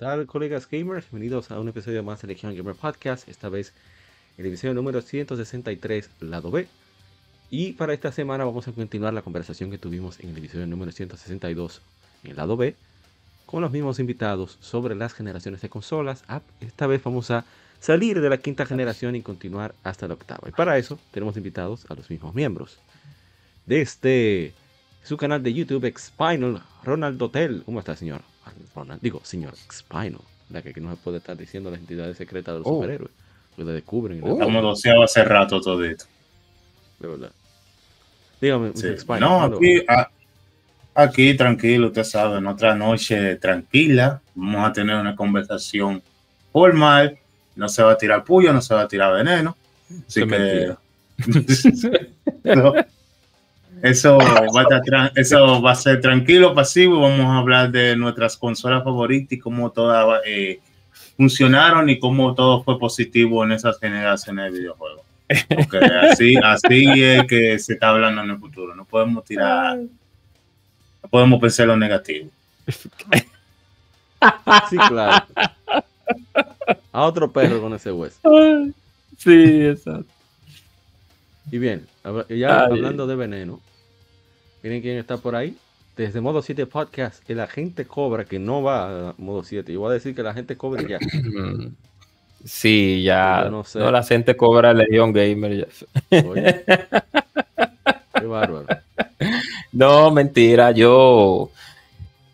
Tal, colegas gamers? Bienvenidos a un episodio más de Legion Gamer Podcast, esta vez el episodio número 163, lado B. Y para esta semana vamos a continuar la conversación que tuvimos en el episodio número 162, en el lado B, con los mismos invitados sobre las generaciones de consolas. Ah, esta vez vamos a salir de la quinta generación y continuar hasta la octava. Y para eso tenemos invitados a los mismos miembros. De este su canal de YouTube, Expinal, Ronald Hotel. ¿Cómo está, señor? Ronald, digo, señor Expinal, la que no se puede estar diciendo las entidades secretas de los Oh. superhéroes. Lo descubren. Oh. Estamos doceados hace rato todo esto. De verdad. Dígame, Sí. No, ¿cuándo- aquí, a- aquí tranquilo, usted sabe, en otra noche tranquila, vamos a tener una conversación formal, no se va a tirar puyo, no se va a tirar veneno. Así que mentira. No. Eso, va a estar eso va a ser tranquilo, pasivo, y vamos a hablar de nuestras consolas favoritas y cómo todas eh, funcionaron y cómo todo fue positivo en esas generaciones de videojuegos. Porque así, así es que se está hablando en el futuro. No podemos tirar, no podemos pensar lo negativo. Sí, claro. A otro perro con ese hueso. Sí, exacto. Y bien, ya Ay. hablando de veneno, miren quién está por ahí. Desde Modo 7 Podcast, el agente Cobra que no va a Modo 7. Yo voy a decir que la gente Cobra ya. Sí, ya. No No, sé. la gente cobra Legion Gamer. ya. Oye. Qué bárbaro. No, mentira. Yo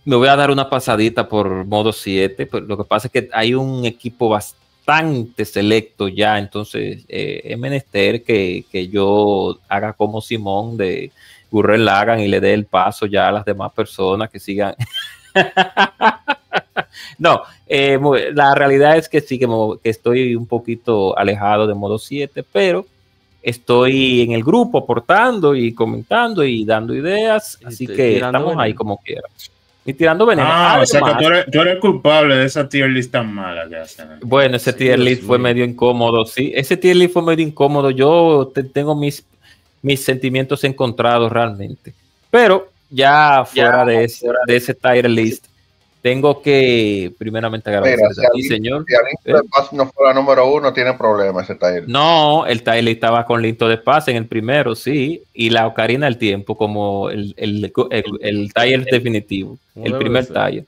me voy a dar una pasadita por modo 7. Pues lo que pasa es que hay un equipo bastante selecto ya. Entonces, eh, es menester que, que yo haga como Simón de Gurren Lagan y le dé el paso ya a las demás personas que sigan. no, eh, la realidad es que sí, que, que estoy un poquito alejado de modo 7, pero estoy en el grupo aportando y comentando y dando ideas, Y así que estamos ahí veneno. como quiera. Y tirando veneno. Ah, o sea que Además, tú eres, tú eres culpable de esa tier list tan mala que hacen. bueno, ese Sí, tier list fue medio incómodo, sí. Ese tier list fue medio incómodo. Yo te- tengo mis, mis sentimientos encontrados realmente. Pero ya fuera de, ese, de ese tier list, tengo que primeramente agradecer Mira, si a ti, señor. Si Alinto de Paz no fuera número uno, tiene problema ese taller. No, el tier list estaba con Linto de Paz en el primero, sí. Y la Ocarina del Tiempo como el, el, el, el tier definitivo. El primer tier.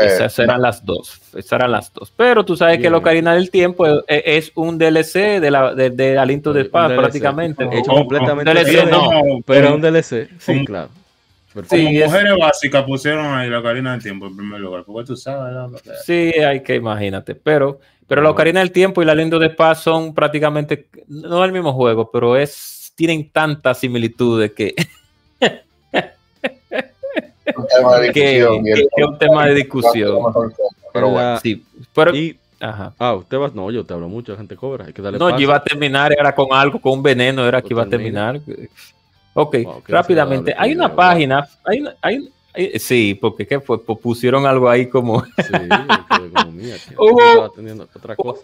Eh, Esas eran las dos. Esas eran las dos. Pero tú sabes que la Ocarina del Tiempo es, es un DLC de, la, de, de Aliento de Paz, DLC. prácticamente. Hecho Oh, completamente DLC de- no, pero como- un DLC. Sí, como- claro. Como Perfecto. Sí, es- mujeres básicas pusieron ahí la Karina del Tiempo en primer lugar, porque tú sabes. ¿no? Sí, hay que imagínate. Pero, pero la No. Ocarina del Tiempo y la Aliento de Paz son prácticamente, no el mismo juego, pero es tienen tantas similitudes que, que, que es un tema de discusión. Pero En bueno, la- Sí, pero, Y, ajá. ah, usted va, no, yo te hablo mucho de gente Cobra. Hay que darle No, paso. yo iba a terminar, era con algo, con un veneno, era que iba a Pues termina. terminar. Ok, Wow, rápidamente. Hay una idea, página, hay una- hay- hay- sí, porque ¿qué fue? Pusieron algo ahí como. Sí, como, mía, Hubo- yo estaba teniendo otra cosa.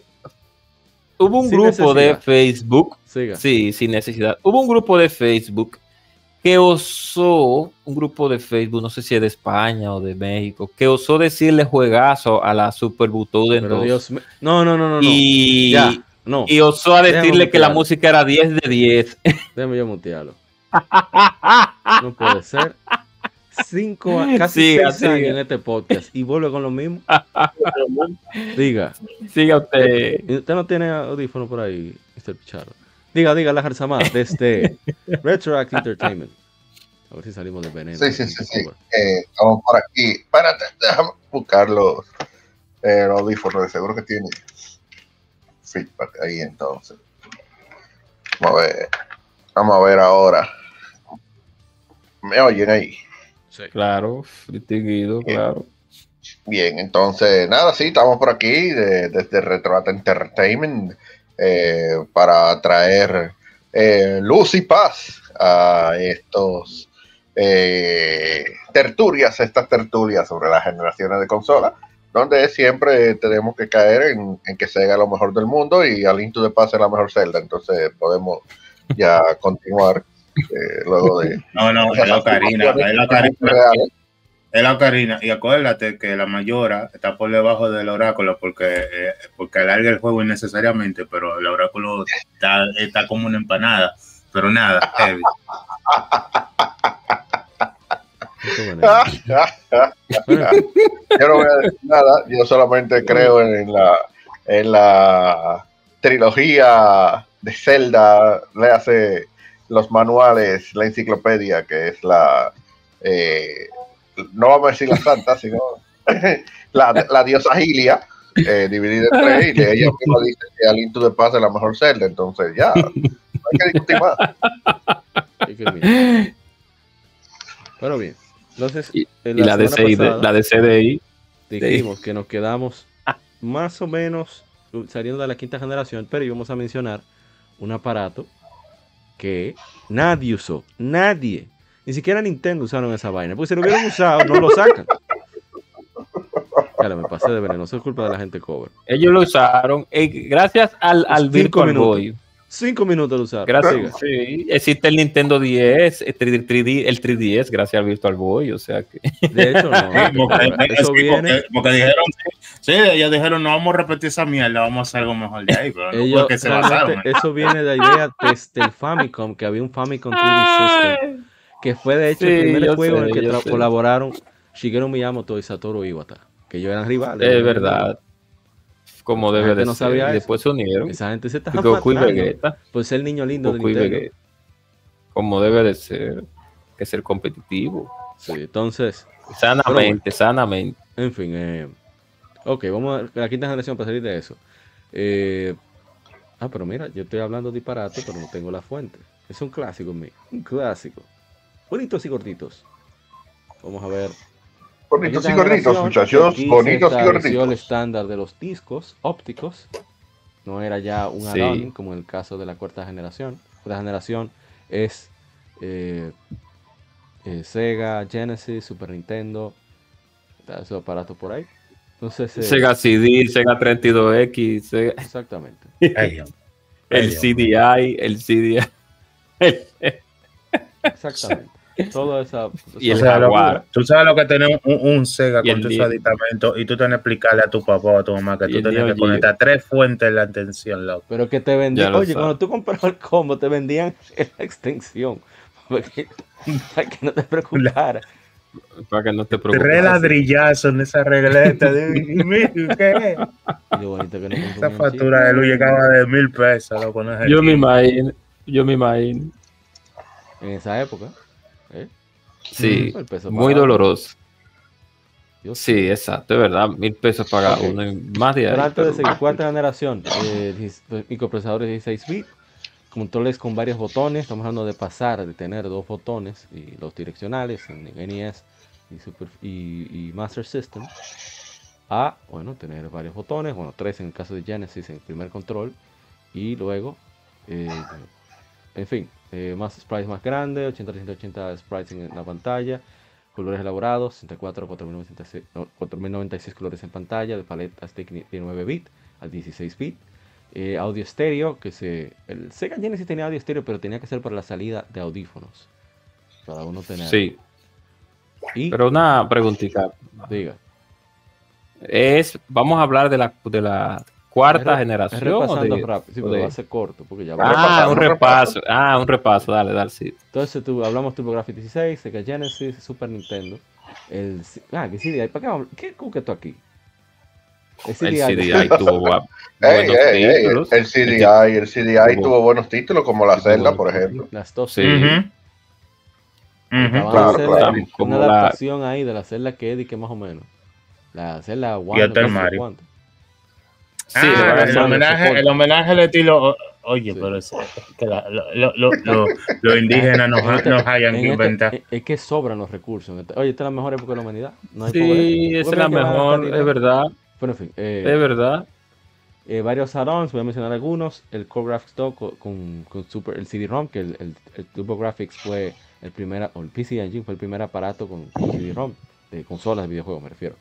Hubo un Sin grupo de. Facebook, Siga. sí, sin necesidad. Hubo un grupo de Facebook que osó, un grupo de Facebook, no sé si es de España o de México, que osó decirle juegazo a la Super Butoden Pero 2. Dios mío. No, no, no, no. no. y, Ya, no. y osó a decirle Déjame que la música era 10 de 10. Déjame yo mutearlo. No puede ser. Cinco, a- casi Siga, seis años siga. en este podcast y vuelve con lo mismo. Diga. Siga usted. ¿y ¿Usted no tiene audífono por ahí, Mr. Pichardo? Diga, diga, la Jarzamá, desde Retroact Entertainment. A ver si salimos del veneno. Sí, sí, sí, sí. Eh, estamos por aquí. Espérate, déjame buscar los, eh, los audífonos. De seguro que tiene feedback ahí entonces. Vamos a ver. Vamos a ver ahora. ¿Me oyen ahí? Sí. Claro, distinguido, Bien. claro. Bien, entonces, nada, sí, estamos por aquí de- desde Retroat Entertainment eh, para traer eh, luz y paz a estos eh, tertulias, estas tertulias sobre las generaciones de consolas, donde siempre tenemos que caer en, en que Sega lo mejor del mundo y a Link to the Past es la mejor Zelda, entonces podemos ya continuar eh, luego de... No, no, es la Ocarina, es la Ocarina. Es la Ocarina. Y acuérdate que la Mayora está por debajo del oráculo porque, eh, porque alarga el juego innecesariamente, pero el oráculo está, está como una empanada. Pero nada, heavy. Yo no voy a decir nada, yo solamente creo en la, en la trilogía de Zelda, le hace los manuales, la enciclopedia, que es la, eh, no vamos a decir la santa, sino la, la diosa Gilia, eh, dividida en tres, y de ella misma dice que a Link to the Past es la mejor Zelda, entonces ya, no hay que discutir más. Pero bien. Entonces, Y- en Y la de- pasada la de CDI, dijimos que nos quedamos más o menos saliendo de la quinta generación, pero íbamos a mencionar un aparato que nadie usó, nadie, ni siquiera Nintendo usaron esa vaina, porque si lo hubieran usado, no lo sacan. Claro, me pasé de veneno, eso es culpa de la gente cover. ellos lo usaron eh, gracias al, al Cinco Virtual minutos. Boy. Cinco minutos lo usaron. Gracias, sí, existe el Nintendo 10, el 3D, 3D, el 3DS, gracias al Virtual Boy, o sea que De hecho, no. Eso sí, viene. porque- dijeron, sí, ellos dijeron, no vamos a repetir esa mierda, vamos a hacer algo mejor de ahí, pero no Ellos, se basaron. ¿eh? eso viene de la idea desde el Famicom, que había un Famicom 3D System, que fue de hecho Sí, el primer juego en el que sé. colaboraron Shigeru Miyamoto y Satoru Iwata, que ellos eran rivales. es verdad, como debe de no ser. sabía Y eso. después se unieron. Esa gente se estaba Goku y Vegeta, ser el niño lindo de Goku y Nintendo. Como debe de ser, que ser competitivo, Sí, entonces, sanamente, sanamente. en fin, eh, ok, vamos a la quinta generación para salir de eso. Eh, ah, pero mira, yo estoy hablando disparate, pero no tengo la fuente. Es un clásico mío, un clásico. Bonitos y gorditos. Vamos a ver. Bonitos y generación, muchachos, bonitos y estableció el estándar de los discos ópticos. No era ya un Sí. add-on como en el caso de la cuarta generación. La generación es eh, eh, Sega, Genesis, Super Nintendo. Está esos aparatos por ahí. Entonces, eh, Sega CD, Sega 32X, Sega- exactamente. Ay, el. CDI, el CDI. Exactamente. Todo esa. Y O el sea, lo- Jaguar. tú sabes lo que tenemos un, un Sega con tus aditamentos y tú tienes que explicarle a tu papá o a tu mamá que tú tenías que conectar tres fuentes de la atención, loco. Pero que te vendían. Oye, sabes. cuando tú comprabas el combo, te vendían la extensión. Porque- para que no te preocuparas. Para que no te preocupes. Tres ladrillazos en esa regleta. ¿qué? Y lo bonito que no Esa factura de luz llegaba de mil pesos, loco. No es Yo me imagino, yo me imagino. En esa época. Sí, muy pagado. doloroso. Sí, exacto, es verdad. Mil pesos Ok. uno y más antes de pero- cuarta generación, eh, dis- microprocesadores 16 bits, controles con varios botones. Estamos hablando de pasar, de tener dos botones y los direccionales en NES y, Super, y, y Master System. A, bueno, tener varios botones, bueno, tres en el caso de Genesis en el primer control. Y luego, eh, en fin, eh, más sprites más grandes, 80-180 sprites en la pantalla, colores elaborados, 64 4096 no, 4096 colores en pantalla, de paletas de 9 bits a 16 bits. Eh, audio estéreo, que se. El Sega Genesis tenía audio estéreo, pero tenía que ser para la salida de audífonos. Para uno tener. Sí, Y, pero una preguntita. diga, Es, vamos a hablar de la, de la cuarta es generación. es o repasando de- rápido, sí, o pero de- va a ser corto, porque ya Ah, repasando, un repaso. Ah, un repaso, dale, dale, sí. Entonces tú, hablamos TurboGrafx 16, Sega Genesis, Super Nintendo. El, ah, ¿qué CDI? ¿Para qué vamos? ¿Qué cuqueto aquí? El El CDI. CDI tuvo buenos ey, ey, títulos. el CDI, el CDI Tuvo- tuvo buenos títulos como la Zelda, por ejemplo. Las dos. Sí. Ujú. Ujú. Van a Claro, claro. una Como la- adaptación ahí de la celda que Eddie, que más o menos. La celda One. Y hasta el no Mario. cuánto. Sí, Ah, el, homenaje, el homenaje al estilo. Oye, Sí. pero es que la- lo- lo- lo- lo- los indígenas nos, este- nos hayan este- inventar. es- que sobran los recursos. este- Oye, esta es la mejor época de la humanidad. No hay Sí, esa es la mejor, es verdad, Bueno, en fin. eh, es verdad. eh, varios add-ons, voy a mencionar algunos. El Core Graphics 2 con, con, con Super, el CD-ROM, que el, el, el Turbo Graphics fue el primer, o el PC Engine fue el primer aparato con, con CD-ROM, de consolas de videojuegos, me refiero.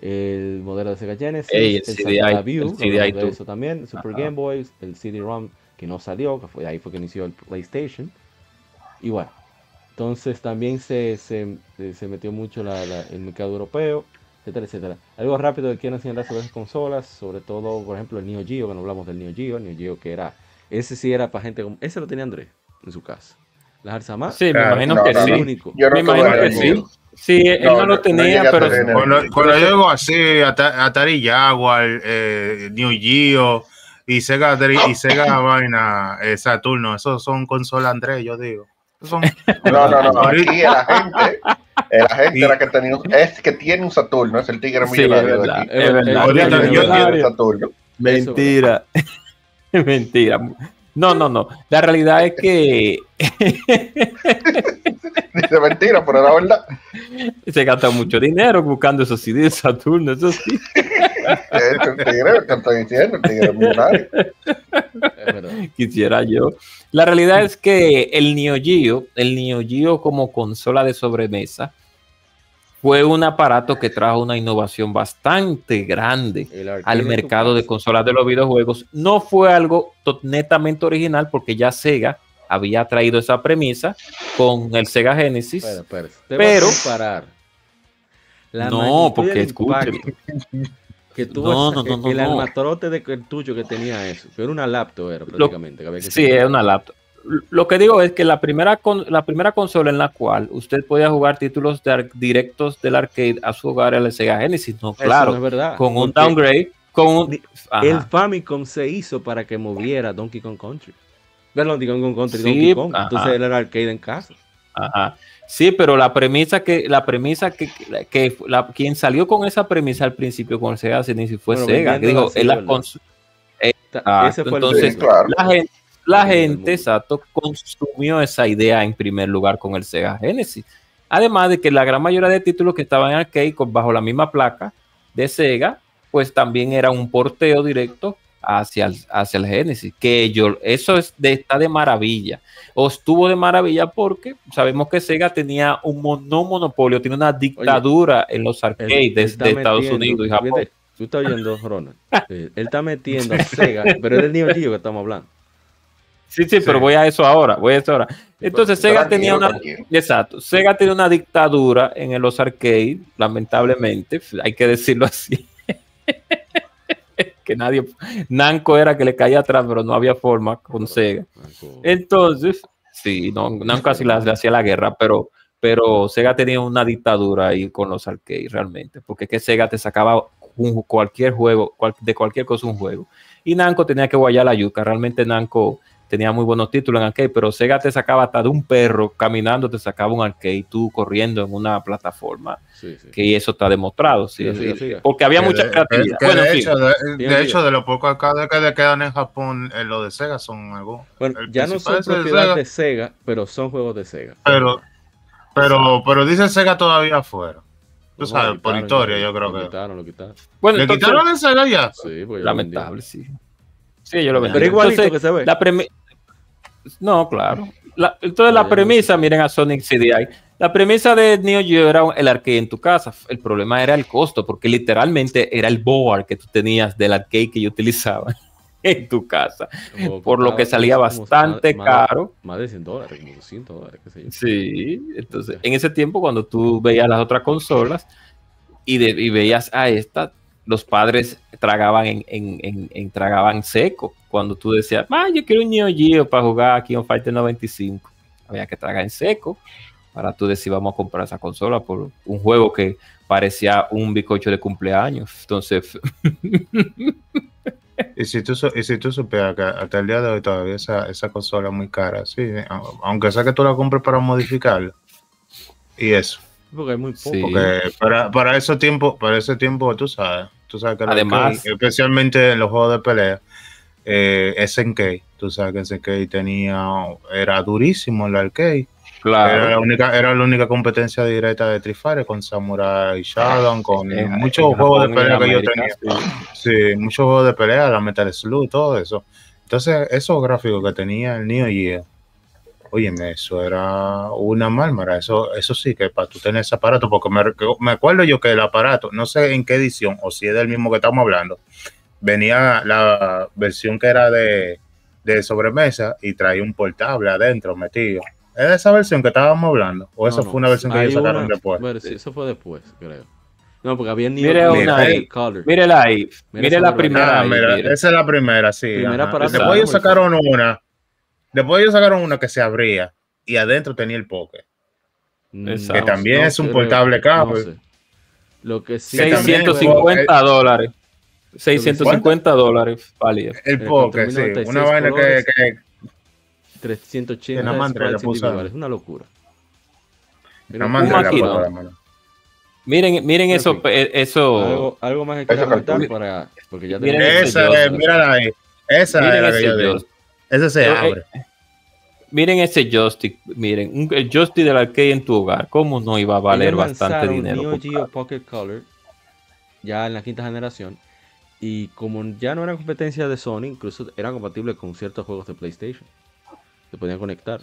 El modelo de Sega Genesis, Ey, el el CDI, Santa View, el CDI de eso también, Super Ajá. Game Boys, el CD-ROM que no salió, que fue ahí fue que inició el PlayStation. Y bueno, entonces también se, se, se metió mucho la- la- el mercado europeo, etcétera, etcétera. Algo rápido que quiero enseñar sobre esas consolas, sobre todo, por ejemplo, el Neo Geo, que no hablamos del Neo Geo, el Neo Geo que era, ese sí era para gente como, ese lo tenía Andrés en su casa. Las Alzamás, Sí, me imagino no, que no, sí. Yo no Me imagino que sí. Sí, él No, lo tenía, pero Cuando, cuando yo digo así, Ata- Atari Jaguar, eh, New Geo y Sega, y Sega Vaina, eh, Saturno, esos son consolas Andrés, yo digo. Son- No, no, no. Aquí la gente, la gente era que tenía, un- es que tiene un Saturno, es el tigre Sí, es millonario de verdad, aquí. es verdad. Ahorita El yo- tigre yo- tiene Saturno. Mentira. Mentira. No, no, no. La realidad es que Dice mentira, pero la verdad. se gasta mucho dinero buscando esos CDs de Saturno, eso sí. Es. Es. Quisiera yo. La realidad es que el Neo Geo, el Neo Geo como consola de sobremesa, fue un aparato que trajo una innovación bastante grande El al mercado de consolas de los videojuegos. No fue algo netamente original porque ya Sega había traído esa premisa con el Sega Genesis. Pero- la No, porque el escúcheme. impacto Que tuvo No, no, no, el no. armatrote de el tuyo que tenía eso. Que era una laptop, era prácticamente. que había que Sí, es una laptop. Lo que digo es que la primera, con- la primera consola en la cual usted podía jugar títulos de ar- directos del arcade a su hogar era el Sega Genesis, no, claro, no es verdad. con un downgrade, con un... El Famicom se hizo para que moviera Donkey Kong Country. Perdón, Donkey Kong Country, Sí, Donkey Kong. ajá. Entonces él era arcade en casa. Ajá. Sí, pero la premisa que, la premisa que, que la- quien salió con esa premisa al principio con el Sega Genesis fue Bueno, Sega. Digo, así, es la ¿verdad? cons- Ta- Ah, Ese fue entonces, claro. la gente, la gente, exacto, consumió esa idea en primer lugar con el Sega Genesis. Además de que la gran mayoría de títulos que estaban en arcade bajo la misma placa de Sega, pues también era un porteo directo hacia el, hacia el Genesis. Que yo, eso es de, está de maravilla. O estuvo de maravilla porque sabemos que Sega tenía un mon- no monopolio, tiene una dictadura en los arcades de, Estados metiendo- Unidos y Japón. Tú estás oyendo, Ronald. Él está metiendo a Sega, pero es del Geo que estamos hablando. Sí, sí, pero voy a eso ahora, voy a eso ahora. Entonces Sega tenía una, exacto, Sega tenía una dictadura en los arcades, lamentablemente, hay que decirlo así. que nadie, Namco era que le caía atrás, pero no había forma con Sega. Entonces, sí, no, Namco casi le hacía la guerra, pero, pero Sega tenía una dictadura ahí con los arcades realmente, porque que Sega te sacaba un- cualquier juego, cual- de cualquier cosa un juego. Y Namco tenía que guayar la yuca, realmente Namco tenía muy buenos títulos en arcade, pero Sega te sacaba hasta de un perro caminando, te sacaba un arcade, tú corriendo en una plataforma, Sí, sí. que eso está demostrado, sí, porque había que mucha de- creatividad. que Bueno, de, hecho, de, Diga, de hecho, de los pocos arcades que le quedan en Japón, eh, los de Sega son algo. Bueno, el ya no son de propiedad Sega. de Sega, pero son juegos de Sega. Pero, pero, pero dice Sega todavía afuera. Tú sabes, por historia, yo creo lo que. quitaron, lo quitaron. Bueno, ¿Le entonces- quitaron el Sega ya? Sí, ya lamentable, sí. Sí, yo lo Pero vendí. igualito Entonces, que se ve. La premi- no, claro. La- entonces la premisa, miren a Sonic CDI, la premisa de Neo Geo era el arcade en tu casa. El problema era el costo, porque literalmente era el board que tú tenías del arcade que yo utilizaba en tu casa. Como Por lo que salía bastante más- caro. Más de 100 dólares, como 200 dólares, qué sé yo. Sí, entonces en ese tiempo cuando tú veías las otras consolas y, de- y veías a esta, los padres tragaban en, en- en- en- tragaban seco. Cuando tú decías, ah, yo quiero un Neo Geo para jugar aquí en Fighter 95, había que tragar en seco para tú decir, vamos a comprar esa consola por un juego que parecía un bicocho de cumpleaños. Entonces, Y si tú, y si tú supieras que hasta el día de hoy todavía esa, esa consola es muy cara, sí, aunque sea que tú la compres para modificarla, y eso. Porque hay muy poco. Sí. Porque para, para ese tiempo, para ese tiempo, tú sabes, tú sabes que Además- especialmente en los juegos de pelea, eh, SNK, tú sabes que SNK tenía, era durísimo el arcade. Era la Claro. única, era la única competencia directa de Fighter con Samurai Shodown, con En- muchos juegos de pelea que yo tenía. sí. Sí, muchos juegos de pelea, la Metal Slug, todo eso. Entonces, esos gráficos que tenía el Neo Geo, óyeme, eso era una mármara. Eso, eso sí, que para tú tener ese aparato, porque me, me acuerdo yo que el aparato, no sé en qué edición, o si es del mismo que estamos hablando, venía la versión que era de, de sobremesa y traía un portable adentro metido. ¿Es de esa versión que estábamos hablando? ¿O eso No, no, fue una versión que ellos sacaron una- después? Bueno, sí, eso fue después, creo. No, porque había ni Mire una ahí. Mírela ahí. Mire esa la primera. Ah, ahí, mira, mire. esa es la primera, sí. Después ellos sacaron una. Después ellos sacaron una que se abría y adentro tenía el poke. Mm, Exacto. Que también es un creo, portable no cable. sé. Lo que sí. Que también- 650 dólares. 650 dólares válido. El Eh, poke, con sí. 1096 Una vaina que, que 380 Que la madre sprites le puso individuales. Una locura. Mira, la un madre la. Miren, miren En eso, eh, eso. Algo, algo más que comentar para. Porque ya Miren ese Esa, es, mírala ahí. Esa Miren es la que ese yo digo. se Eh, abre. Miren ese joystick, miren, un, el joystick del arcade en tu hogar, ¿cómo no iba a valer bastante dinero? Neo? Geo Pocket Color ya en la quinta generación y como ya no era competencia de Sony, incluso era compatible con ciertos juegos de PlayStation. Se podían conectar.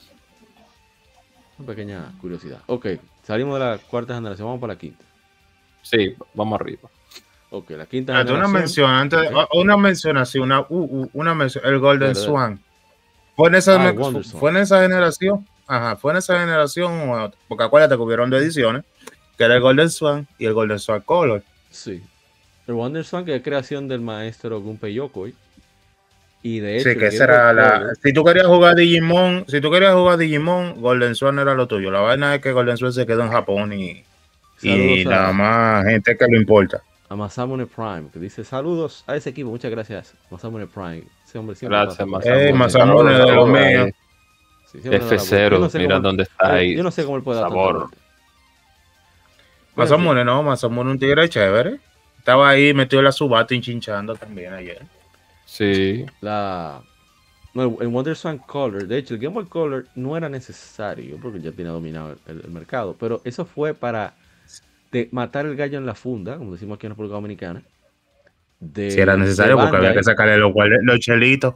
Una pequeña curiosidad. Ok, salimos de la cuarta generación, vamos para la quinta. Sí, vamos arriba. Ok, la quinta una generación. mención, antes, Ok. una mención así, una, uh, uh, una mención, el Golden. Swan. ¿Fue en, esa, Ah, el Wonder Swan. ¿Fue en esa generación? Ajá, fue en esa generación, o- porque acuérdate que hubieron dos ediciones, que era el Golden Swan y el Golden Swan Color. Sí. El Wonder Swan, que es creación del maestro Gunpei Yokoi. Y de hecho, Sí, que Boy la. Si tú querías jugar Digimon, si tú querías jugar Digimon, Golden Swan era lo tuyo. La vaina es que Golden Swan se quedó en Japón y, y a- nada más gente que lo importa. a Masamune Prime, que dice saludos a ese equipo, muchas gracias. Masamune Prime. Ese hombre siempre Gracias, pasa- Masamune. Eh, Masamune de lo mío. Sí, siempre da la vuelta. Yo F0, no sé mira cómo- dónde está ahí. Yo no sé cómo él puede Sabor. Masamune, no, Masamune un tigre chévere. Estaba ahí metido en la subata hinchinchando también ayer. Sí, La, no, el, Wonder Swan Color, de hecho, el Game Boy Color no era necesario porque ya tenía dominado el, el mercado, pero eso fue para de matar el gallo en la funda, como decimos aquí en República Dominicana. De, Si era necesario, porque había que sacarle los, los chelitos.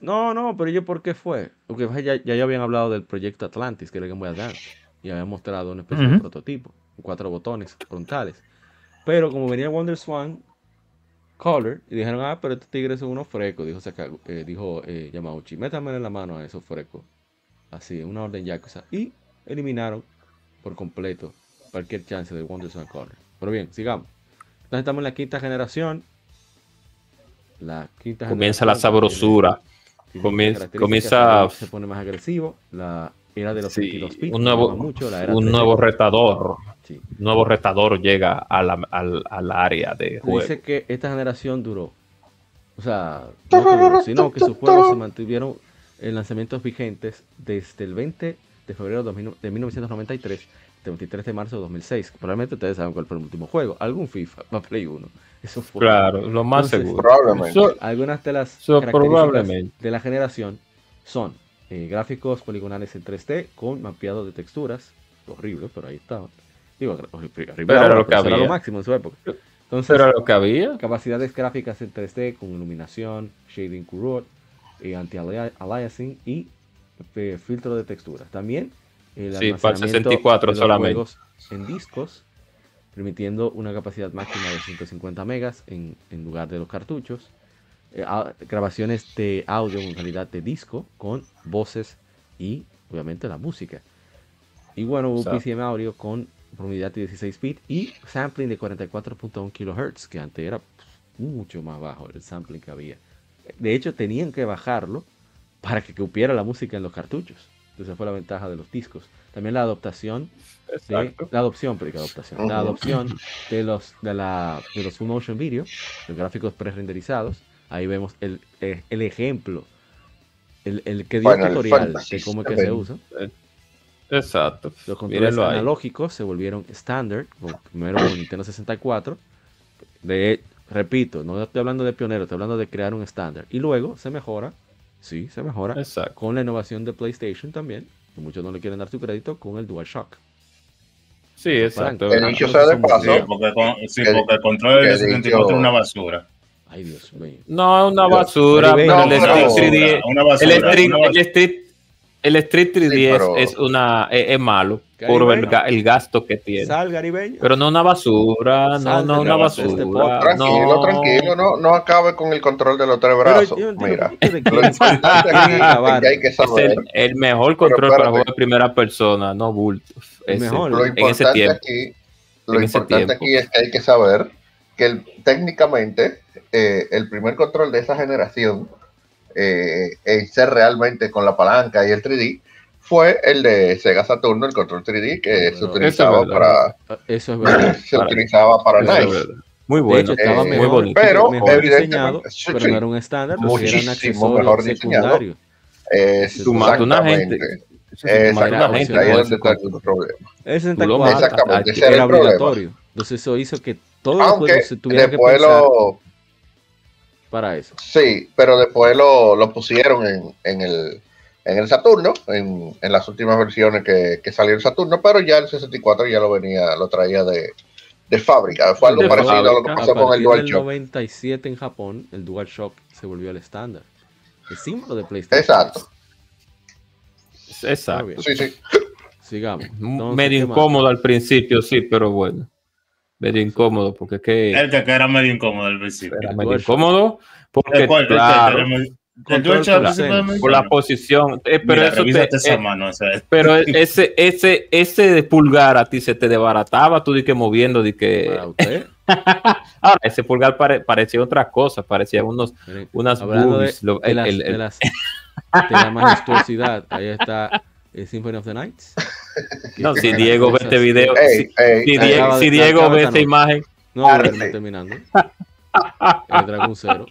No, no, pero yo por qué fue. Porque ya, ya, ya habían hablado del proyecto Atlantis, que era el Game Boy Advance, y habían mostrado una especie de prototipo, cuatro botones frontales. Pero como venía Wonder Swan Color, y dijeron, ah, pero estos tigres son unos frecos, dijo, Saka- eh, dijo eh, Yamauchi, métame en la mano a esos frecos. Así, una orden yakuza. Y eliminaron por completo cualquier chance de Wonder Swan Color. Pero bien, sigamos. Entonces estamos en la quinta generación. La quinta comienza la generación sabrosura. tiene Comienza- comienza- se pone más agresivo. La era de los Sí, 22 bits, un nuevo, llama mucho, la era un 3D. nuevo retador. Sí. Un nuevo retador llega a la- al, al área de juego. dice que esta generación duró. O sea, no que duró, sino que sus juegos se mantuvieron en lanzamientos vigentes desde el 20 de febrero de 2000 de 1993 hasta el 23 de marzo de 2006. Probablemente ustedes saben cuál fue el último juego. Algún FIFA para Play 1. Eso fue. Claro, lo más Entonces, seguro. Probablemente. Algunas de las So, características probablemente. de la generación son eh, gráficos poligonales en 3D con mapeado de texturas. Horrible, pero ahí estaban. Digo, horrible, Pero era lo que máximo en su época. Entonces, pero lo que había. capacidades gráficas en 3D con iluminación, shading currot, eh, anti-aliasing y eh, filtro de texturas. También el Sí, para el almacenamiento 64 de solamente. juegos en discos, permitiendo una capacidad máxima de 150 megas en, en lugar de los cartuchos. Eh, a- grabaciones de audio en calidad de disco con voces y obviamente la música. Y bueno, hubo Exacto. PCM audio con profundidad de 16 bits y sampling de 44.1 kHz, que antes era pues, mucho más bajo el sampling que había. De hecho, tenían que bajarlo para que cupiera la música en los cartuchos. Entonces fue la ventaja de los discos. También la adaptación de la adopción, pero ¿qué adoptación? La adopción de los de la de los full motion video, los gráficos pre-renderizados. Ahí vemos el, eh, el ejemplo, el, el que dio el Final tutorial de cómo es que se usa. Exacto. Los controles analógicos se volvieron estándar, primero con Nintendo 64. De, repito, no estoy hablando de pionero, estoy hablando de crear un estándar. Y luego se mejora, sí, se mejora con la innovación de PlayStation también, que muchos no le quieren dar su crédito, con el DualShock. Sí, exacto. El dicho sea de paso. Sí, porque, sí, porque el control de 64 es una basura. Ay, Dios mío. No, es una basura. No, el, Street 3D, el, Street, el Street el Street 3DS es, una, es, malo por el, el, gasto que tiene. Sal, Garibeño. Pero no una basura, no, no una basura. Tranquilo, no. tranquilo, no, no acabe con el control de los tres brazos. Mira, lo importante aquí hay que saber. Es el, el mejor control para jugar de primera persona, no bultos. Es mejor. Lo importante, aquí, lo importante aquí es que hay que saber que el, técnicamente eh, el primer control de esa generación eh, en ser realmente con la palanca y el 3D fue el de Sega Saturno, el control 3D que se utilizaba para eso es verdad. se utilizaba para Nice. Muy bueno, estaba muy bonito. Pero evidentemente, pero no era un estándar, era un accesorio mejor secundario. una gente. Exactamente, ahí es donde está el problema. El 64 Exactamente, ese era, obligatorio. Entonces eso hizo que todos los juegos se tuvieran que pensar lo, para eso. Sí, pero después lo, lo pusieron en, en, el, en el Saturno, en, en las últimas versiones que, que, salió el Saturno, pero ya el 64 ya lo venía, lo traía de, de fábrica. Fue algo parecido a lo que pasó con el DualShock. En el 97 en Japón, el DualShock se volvió el estándar. El símbolo de PlayStation. Exacto. Exacto. Sí, sí. Sigamos. medio incómodo al principio, sí, pero bueno medio incómodo porque es que el que era medio incómodo al principio. era medio incómodo porque claro, por la posición. eh, pero eso te, esa eh, mano, pero ese ese ese de pulgar a ti se te desbarataba tú di que moviendo di que ahora ese pulgar parecía otra cosa parecía unos unas boobies, de, de, las, de, las, de la majestuosidad ahí está Symphony of the Nights. no, si Diego ve este video, si, Diego, ve esta imagen. No, a ver, terminando. El Dragon Zero.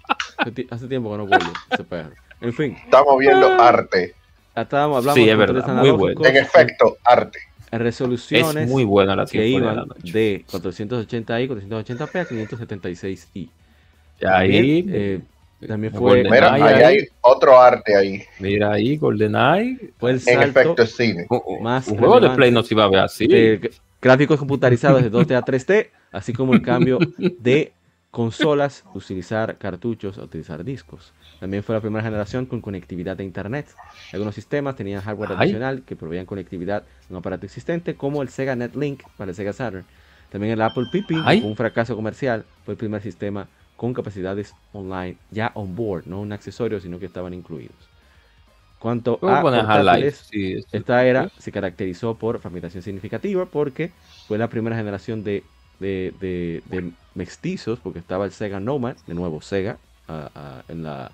Hace tiempo que no vuelvo ese perro. En fin. Estamos viendo arte. Estábamos hablando sí, es verdad, muy bueno. En efecto, arte. En resoluciones es muy buena la que iban de 480i, 480p a 576i. Ahí, eh, también fue. Mira, ahí hay otro arte ahí. Mira ahí, GoldenEye. Fue el en efecto, cine. Más un juego de Play no se iba a ver así. gráficos computarizados de 2D a 3D, así como el cambio de consolas, utilizar cartuchos, utilizar discos. También fue la primera generación con conectividad de Internet. Algunos sistemas tenían hardware adicional que proveían conectividad en un aparato existente, como el Sega NetLink para el Sega Saturn. También el Apple Pippin, un fracaso comercial, fue el primer sistema con capacidades online ya on board, no un accesorio, sino que estaban incluidos. Cuanto a portátiles, esta era se caracterizó por fragmentación significativa porque fue la primera generación de, de, mestizos, porque estaba el Sega Nomad, de nuevo Sega, en la,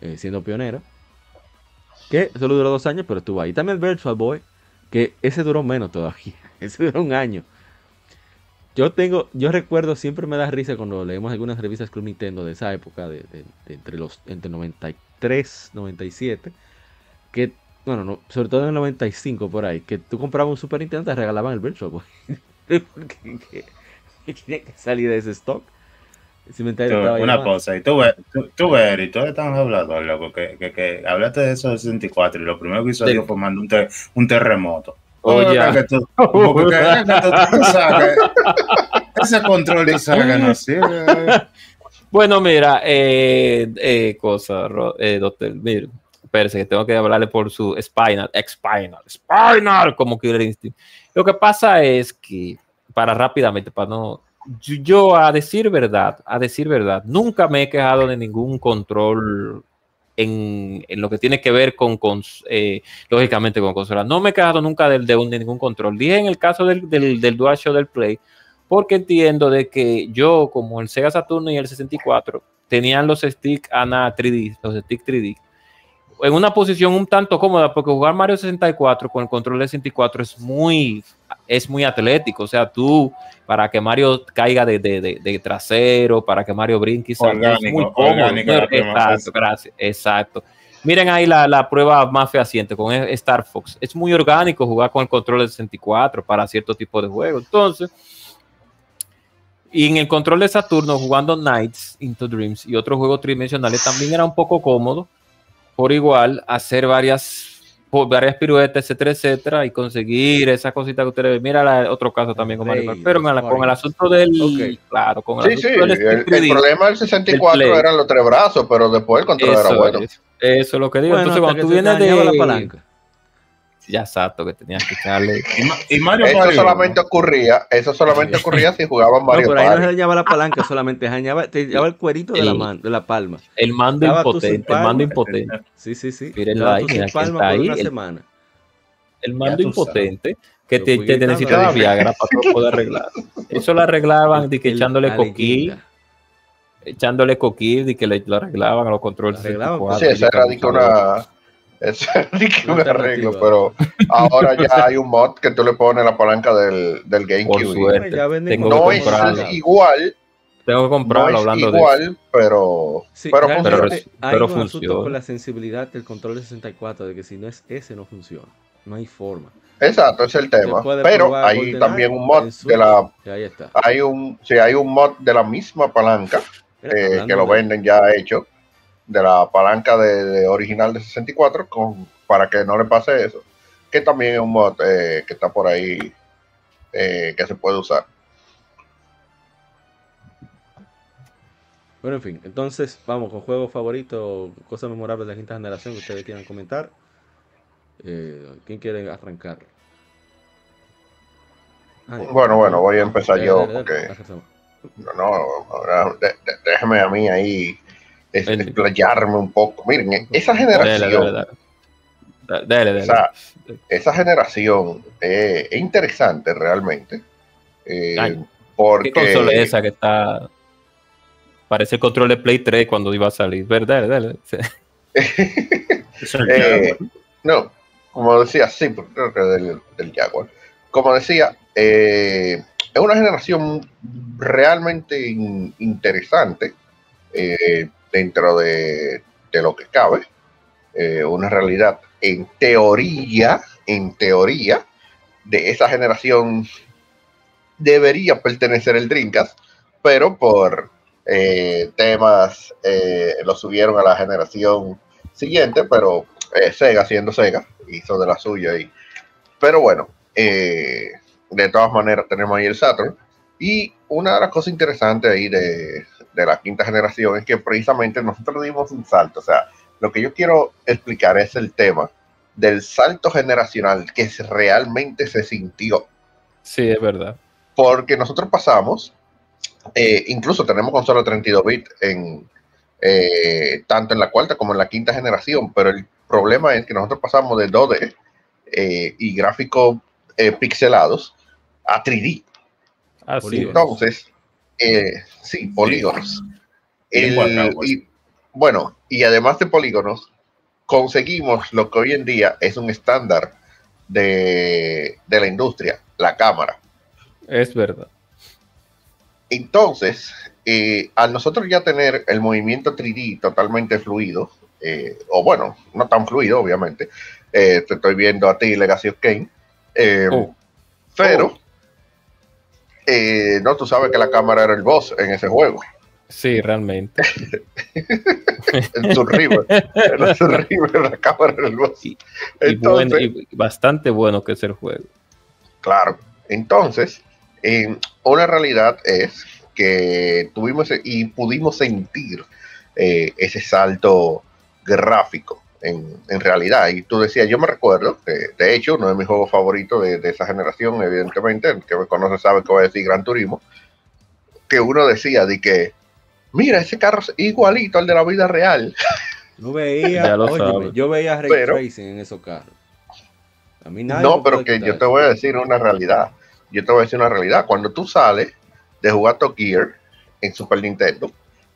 eh, siendo pionero, que solo duró dos años, pero estuvo ahí. También el Virtual Boy, que ese duró menos todavía, ese duró un año. Yo tengo, yo recuerdo, siempre me da risa cuando leemos algunas revistas Club Nintendo de esa época, de, entre los entre 93, 97, que, bueno, no, sobre todo en el 95 por ahí, que tú comprabas un Super Nintendo te regalaban el Virtual Boy. que, que salir de ese stock. una cosa, y tú ves, tú, tú ves, y tú estás hablando, loco, que, que, que, hablaste de eso de 64 y lo primero que hizo Dios fue mandar un, un terremoto. Oye, ese control de saga no sirve. Bueno, mira, eh, eh, cosa, eh, doctor, mira, espérese que tengo que hablarle por su Spinal, Spinal, Spinal, como Killer Instinct. Lo que pasa es que, para rápidamente, para no, yo a decir verdad, a decir verdad, nunca me he quejado de ningún control en, lo que tiene que ver con, eh, lógicamente, con consolas. No me he quejado nunca de, de, ningún control. Dije en el caso del, del, del del Play, porque entiendo de que yo, como el Sega Saturn y el 64, tenían los stick ANA 3D, los stick 3D, en una posición un tanto cómoda, porque jugar Mario 64 con el control de 64 es muy, es muy atlético. O sea, tú, para que Mario caiga de, de, de, trasero, para que Mario brinque, orgánico, es muy cómodo. exacto, gracias, exacto. Miren ahí la, la prueba más fehaciente con Star Fox. Es muy orgánico jugar con el control de 64 para cierto tipo de juego. Entonces, y en el control de Saturno, jugando Nights into Dreams y otros juegos tridimensionales, también era un poco cómodo, por igual, hacer varias varias piruetas, etcétera, etcétera, y conseguir esa cosita que ustedes ven. Mira la, otro caso también con Mario Kart, pero con, la, con, el asunto del. Okay. Claro, con el sí, sí, el, el, problema del 64 eran los tres brazos, pero después el control eso era bueno. Es, eso es lo que digo. Bueno, Entonces, cuando tú vienes de. la palanca. Ya exacto, que tenías que echarle. Y, y Mario Eso solamente ocurría, eso solamente ocurría si jugaban No, Mario pero ahí no se dañaba la palanca solamente, se dañaba, te dañaba el cuerito de, la man- de la palma. El mando Daba impotente, el mando impotente. Sí, sí, sí. Daba ahí, mira palma está por ahí, una el- semana. El mando impotente que te, te gritando, necesitaba. Viagra para poder arreglar. Eso lo arreglaban de que El- echándole coquí, echándole coquí, de que le, lo arreglaban a los controles. Lo arreglaban, 64, Sí, esa y era una. Que un arreglo, pero ahora ya hay un mod que tú le pones la palanca del, del GameCube. Tengo No que es comprarlo. igual, Tengo que no comprarlo es hablando de eso. igual, pero, Sí, pero Pero hay pero un asunto funciona. con la sensibilidad del control de 64, de que si no es ese no funciona. No hay forma. Exacto, es el tema. Pero hay también un mod de la, y ahí está. hay un, sí, hay un mod de la misma palanca Mira, eh, que lo de- venden ya hecho, de la palanca de, de original de 64, con, para que no le pase eso, que también es un mod eh, que está por ahí eh, que se puede usar. Bueno, en fin, entonces vamos con juegos favoritos, cosas memorables de la quinta generación que ustedes quieran comentar. Eh, ¿Quién quiere arrancar? Bueno, bueno, voy a empezar dale, yo, dale, dale, porque-. No, no, ahora déjeme a mí ahí explayarme un poco. Miren, eh, esa Dale, generación, dale, dale. Dale, dale, o dale. sea, esa generación eh, es interesante realmente. eh, Ay, porque ¿Qué consola es esa que está? Parece el control de Play 3 cuando iba a salir. Ver, Dale, dale. Eh, no, como decía, sí, porque creo que del, del Jaguar. Como decía, eh, es una generación realmente in- interesante eh, dentro de, de lo que cabe. Eh, una realidad en teoría, en teoría, de esa generación debería pertenecer el Dreamcast, pero por eh, temas eh, lo subieron a la generación siguiente, pero eh, Sega siendo Sega hizo de la suya y pero bueno de todas maneras tenemos ahí el Saturn y una de las cosas interesantes ahí de, de la quinta generación es que precisamente nosotros dimos un salto o sea lo que yo quiero explicar es el tema del salto generacional que realmente se sintió Sí, es verdad. porque nosotros pasamos, eh, incluso tenemos consola 32 bit en eh, tanto en la cuarta como en la quinta generación, pero el problema es que nosotros pasamos de 2D eh, y gráficos pixelados a 3D. Así Polígono. es. Eh, sí, polígonos. El- pues. y, bueno, y además de polígonos, conseguimos lo que hoy en día es un estándar de, de la industria, la cámara. Es verdad. Entonces, eh, al nosotros ya tener el movimiento 3D totalmente fluido, eh, o bueno, no tan fluido, obviamente, eh, te estoy viendo a ti, Legacy of Kane, eh, Oh. pero eh, no, tú sabes que la cámara era el boss en ese juego, Sí, realmente. en su river, en su river, la cámara era el boss. Y, y Entonces, bueno, y bastante bueno que es el juego. Claro. Entonces, eh, una realidad es que tuvimos e- y pudimos sentir eh, ese salto gráfico en, en realidad. Y tú decías, yo me recuerdo, que, de hecho, uno de mis juegos favoritos de, de esa generación, evidentemente, el que me conoce sabe que voy a decir Gran Turismo, que uno decía de que, mira, ese carro es igualito al de la vida real. Yo veía, Ya lo óyeme, sabes. yo veía ray Pero- tracing en esos carros. A mí nadie No, pero que quitar yo te eso. voy a decir una realidad. Yo te voy a decir una realidad. Cuando tú sales de jugar Top Gear en Super Nintendo,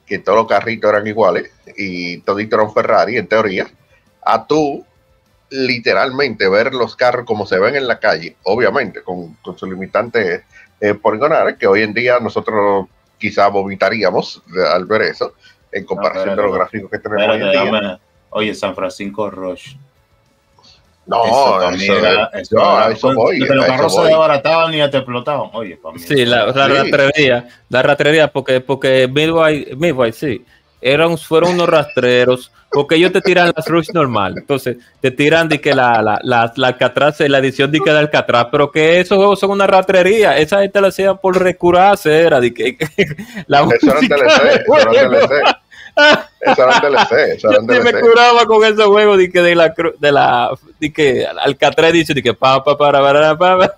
que todos los carritos eran iguales y todito era un Ferrari, en teoría, a tú literalmente ver los carros como se ven en la calle, obviamente, con, con sus limitantes eh, poligonales, que hoy en día nosotros quizá vomitaríamos al ver eso, en comparación pero- de los gráficos que tenemos hoy en día. déjame- Oye, San Francisco Rush. No, Eso para eso, era- es- eso no, era- eso voy. que los carros se desbarataban y ya te explotaban. Oye, para mí. Sí, la, la Sí. ratrería, la ratrería, porque, porque Midway, Midway, sí, eran, fueron unos rastreros, porque ellos te tiran las rush normal, entonces te tiran de que la, la, la, la Alcatraz, la edición de que de Alcatraz, pero que esos juegos son una ratrería, esa gente lo hacía por recurarse, era de que la Eso era un DLC, del eso era un. DLC. Eso era un DLC, eso Yo era un me curaba con ese juego de que de la de la de que Alcatraz dice de que pa pa para para para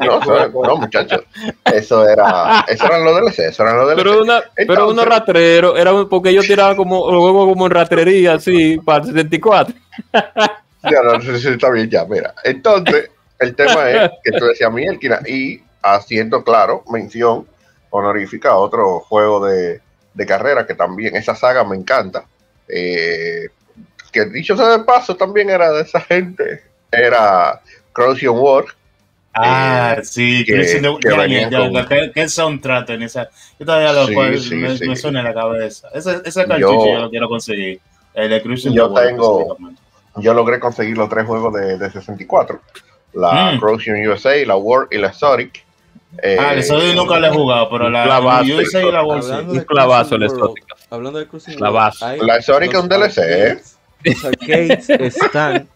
No, eso- no, muchachos. Eso era, eso eran los DLC, eso eran los DLC. Pero, una, pero Entonces- unos ratreros, era un- porque ellos tiraban como los juegos como en ratrería, así, para el 64. Ya, no, sí, está bien, ya, mira. Entonces, el tema es que tú decías Mielkina y haciendo, claro, mención honorífica a otro juego de, de carrera que también, esa saga me encanta. Eh, que dicho sea de paso, también era de esa gente. Era Crossing War. Ah, eh, sí, que- Cruising the- que ya, venía ya, con- ya, ¿qué, qué soundtrack en esa? Yo todavía lo Sí, cual sí, me, sí. me suena en la cabeza. Ese, ese Yo- cartucho yo, lo quiero conseguir. El de Cruising Yo World, tengo-. Yo logré conseguir los tres juegos de, de 64. La Mm. Crossing USA, la War y la Exotic. Eh, Ah, el Sony nunca le he jugado, pero la clavazo. yo hice la. Hablando Un clavazo Cruising el World, exótico. Hablando de Cruising Clavazo. World, La Exotic es un DLC, ¿eh? arcades- Los arcades están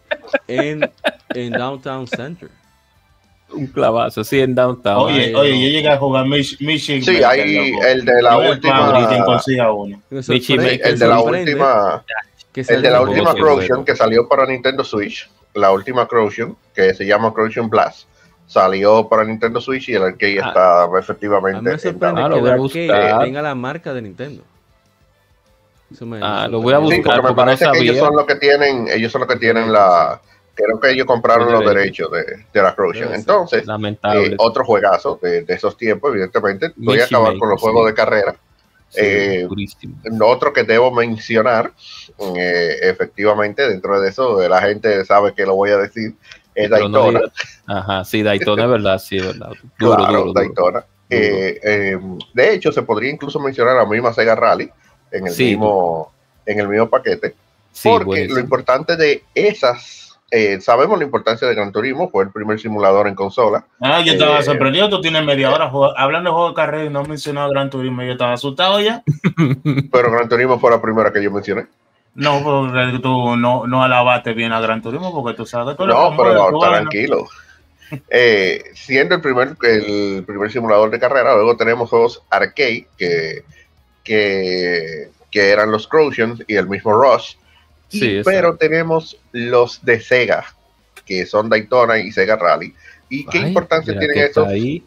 en, en Downtown Center. Un clavazo, sí, en Downtown. Oye, Ay, oye, no. yo llegué a jugar Mich Mission. Sí, hay el de la última- Michi Maker, El de la última. El de la última bueno. que salió para Nintendo Switch, la última Crossing, que se llama Crossing Blast, salió para Nintendo Switch y el arcade Ah. está A mí efectivamente. me en sorprende Ah, que lo voy el arcade tenga la marca de Nintendo. Eso me- Ah, lo voy a. Sí, buscar. porque me porque no parece que ellos son los que tienen, ellos son los que tienen la, creo que ellos compraron Los derechos. de, de la ser. Entonces, Lamentable. eh, otro juegazo de, de esos tiempos, evidentemente, voy a acabar con los sí. juegos de carrera. Sí, eh. Otro que debo mencionar, eh, efectivamente, dentro de eso, la gente sabe que lo voy a decir, es Pero Daytona. Ajá, sí, Daytona es verdad, sí, es verdad. Duro, claro, duro, duro. Daytona. De hecho, se podría incluso mencionar la misma Sega Rally en el Sí. mismo en el mismo paquete, porque lo importante de esas, eh, sabemos la importancia de Gran Turismo, fue el primer simulador en consola. Ah, yo estaba Eh, sorprendido. Tú tienes media hora jugando- hablando de juego de carrera y no has mencionado Gran Turismo. Yo estaba asustado ya. Pero Gran Turismo fue la primera que yo mencioné. No, porque tú no, no alabaste bien a Gran Turismo porque tú sabes que tú eres No, pero no, tranquilo. Eh, siendo el primer, el primer simulador de carrera, luego tenemos juegos arcade que, que, que eran los Crossings y el mismo Rush. Sí, exacto. pero tenemos los de Sega, que son Daytona y Sega Rally. ¿Y qué Ay, importancia tienen estos? ahí.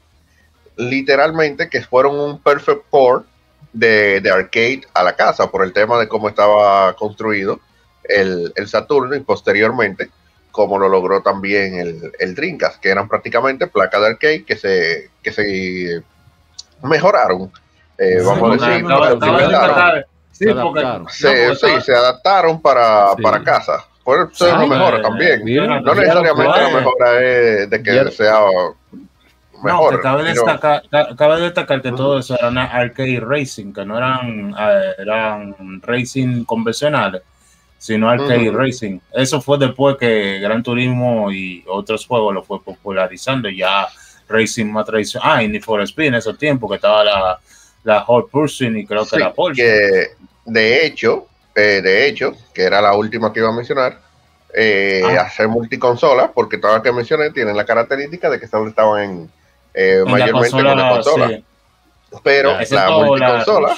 Literalmente que fueron un perfect port de, de arcade a la casa por el tema de cómo estaba construido el, el Saturno y posteriormente como lo logró también el, el Dreamcast, que eran prácticamente placas de arcade que se, que se mejoraron. Eh, Sí, vamos a decir, acaba- Acaba- se Sí, Se adaptaron. se, sí, se adaptaron para, Sí. para casa. Fueron Sí, lo eh, mejor también. Mira, No necesariamente la mejora es de que Ya- sea No, mejor. que cabe, destacar, ca- cabe destacar que todo eso eran arcade racing, que no eran, eh, eran racing convencionales, sino arcade racing. Eso fue después que Gran Turismo y otros juegos lo fue popularizando, ya racing más tradicional. Ah, y Need for Speed en esos tiempos, que estaba la, la Hot Pursuit y creo que Sí, la Porsche. que de hecho, eh, de hecho, que era la última que iba a mencionar, eh, Ah. hacer multiconsola, porque todas las que mencioné tienen la característica de que solo estaban en, eh, En la mayormente la consola, consola. sí. Pero Ya, la multiconsola,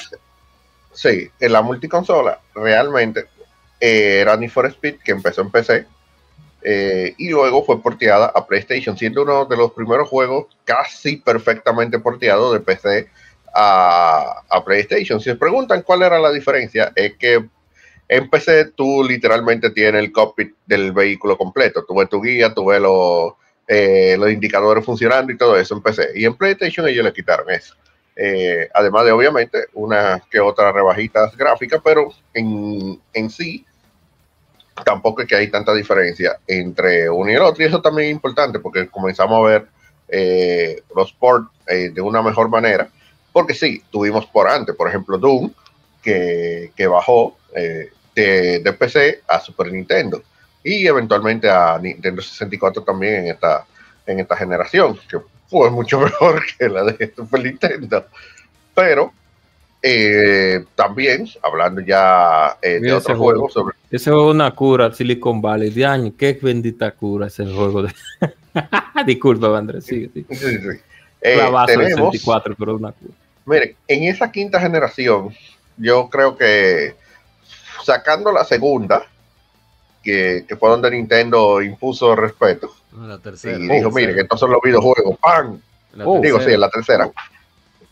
sí, en la multiconsola realmente eh, era Need for Speed, que empezó en PC, eh, y luego fue porteada a PlayStation, siendo uno de los primeros juegos casi perfectamente porteados de PC a, a PlayStation. Si se preguntan cuál era la diferencia, es que en PC tú literalmente tienes el cockpit del vehículo completo. Tú ves tu guía, tú ves los, eh, los indicadores funcionando y todo eso en PC. Y en PlayStation ellos le quitaron eso. Eh, además de obviamente una que otra rebajitas gráficas, pero en, en sí tampoco es que hay tanta diferencia entre uno y el otro. Y eso también es importante porque comenzamos a ver eh, los ports de una mejor manera. Porque sí, tuvimos por antes, por ejemplo, Doom, que, que bajó, eh, de, de PC a Super Nintendo y eventualmente a Nintendo 64 también en esta, en esta generación, que fue mucho mejor que la de Super Nintendo. Pero eh, también, hablando ya eh, de otro juego, juego. sobre Ese es una cura, Silicon Valley. De año, qué bendita cura ese juego. De... Disculpa, Andrés, sigue. sí, sí, sí. Eh, del tenemos, 64, pero una cura. Miren, en esa quinta generación, yo creo que sacando la segunda, que, que fue donde Nintendo impuso respeto la y dijo, miren, estos son los videojuegos, ¡pam! Digo, sí, en la tercera.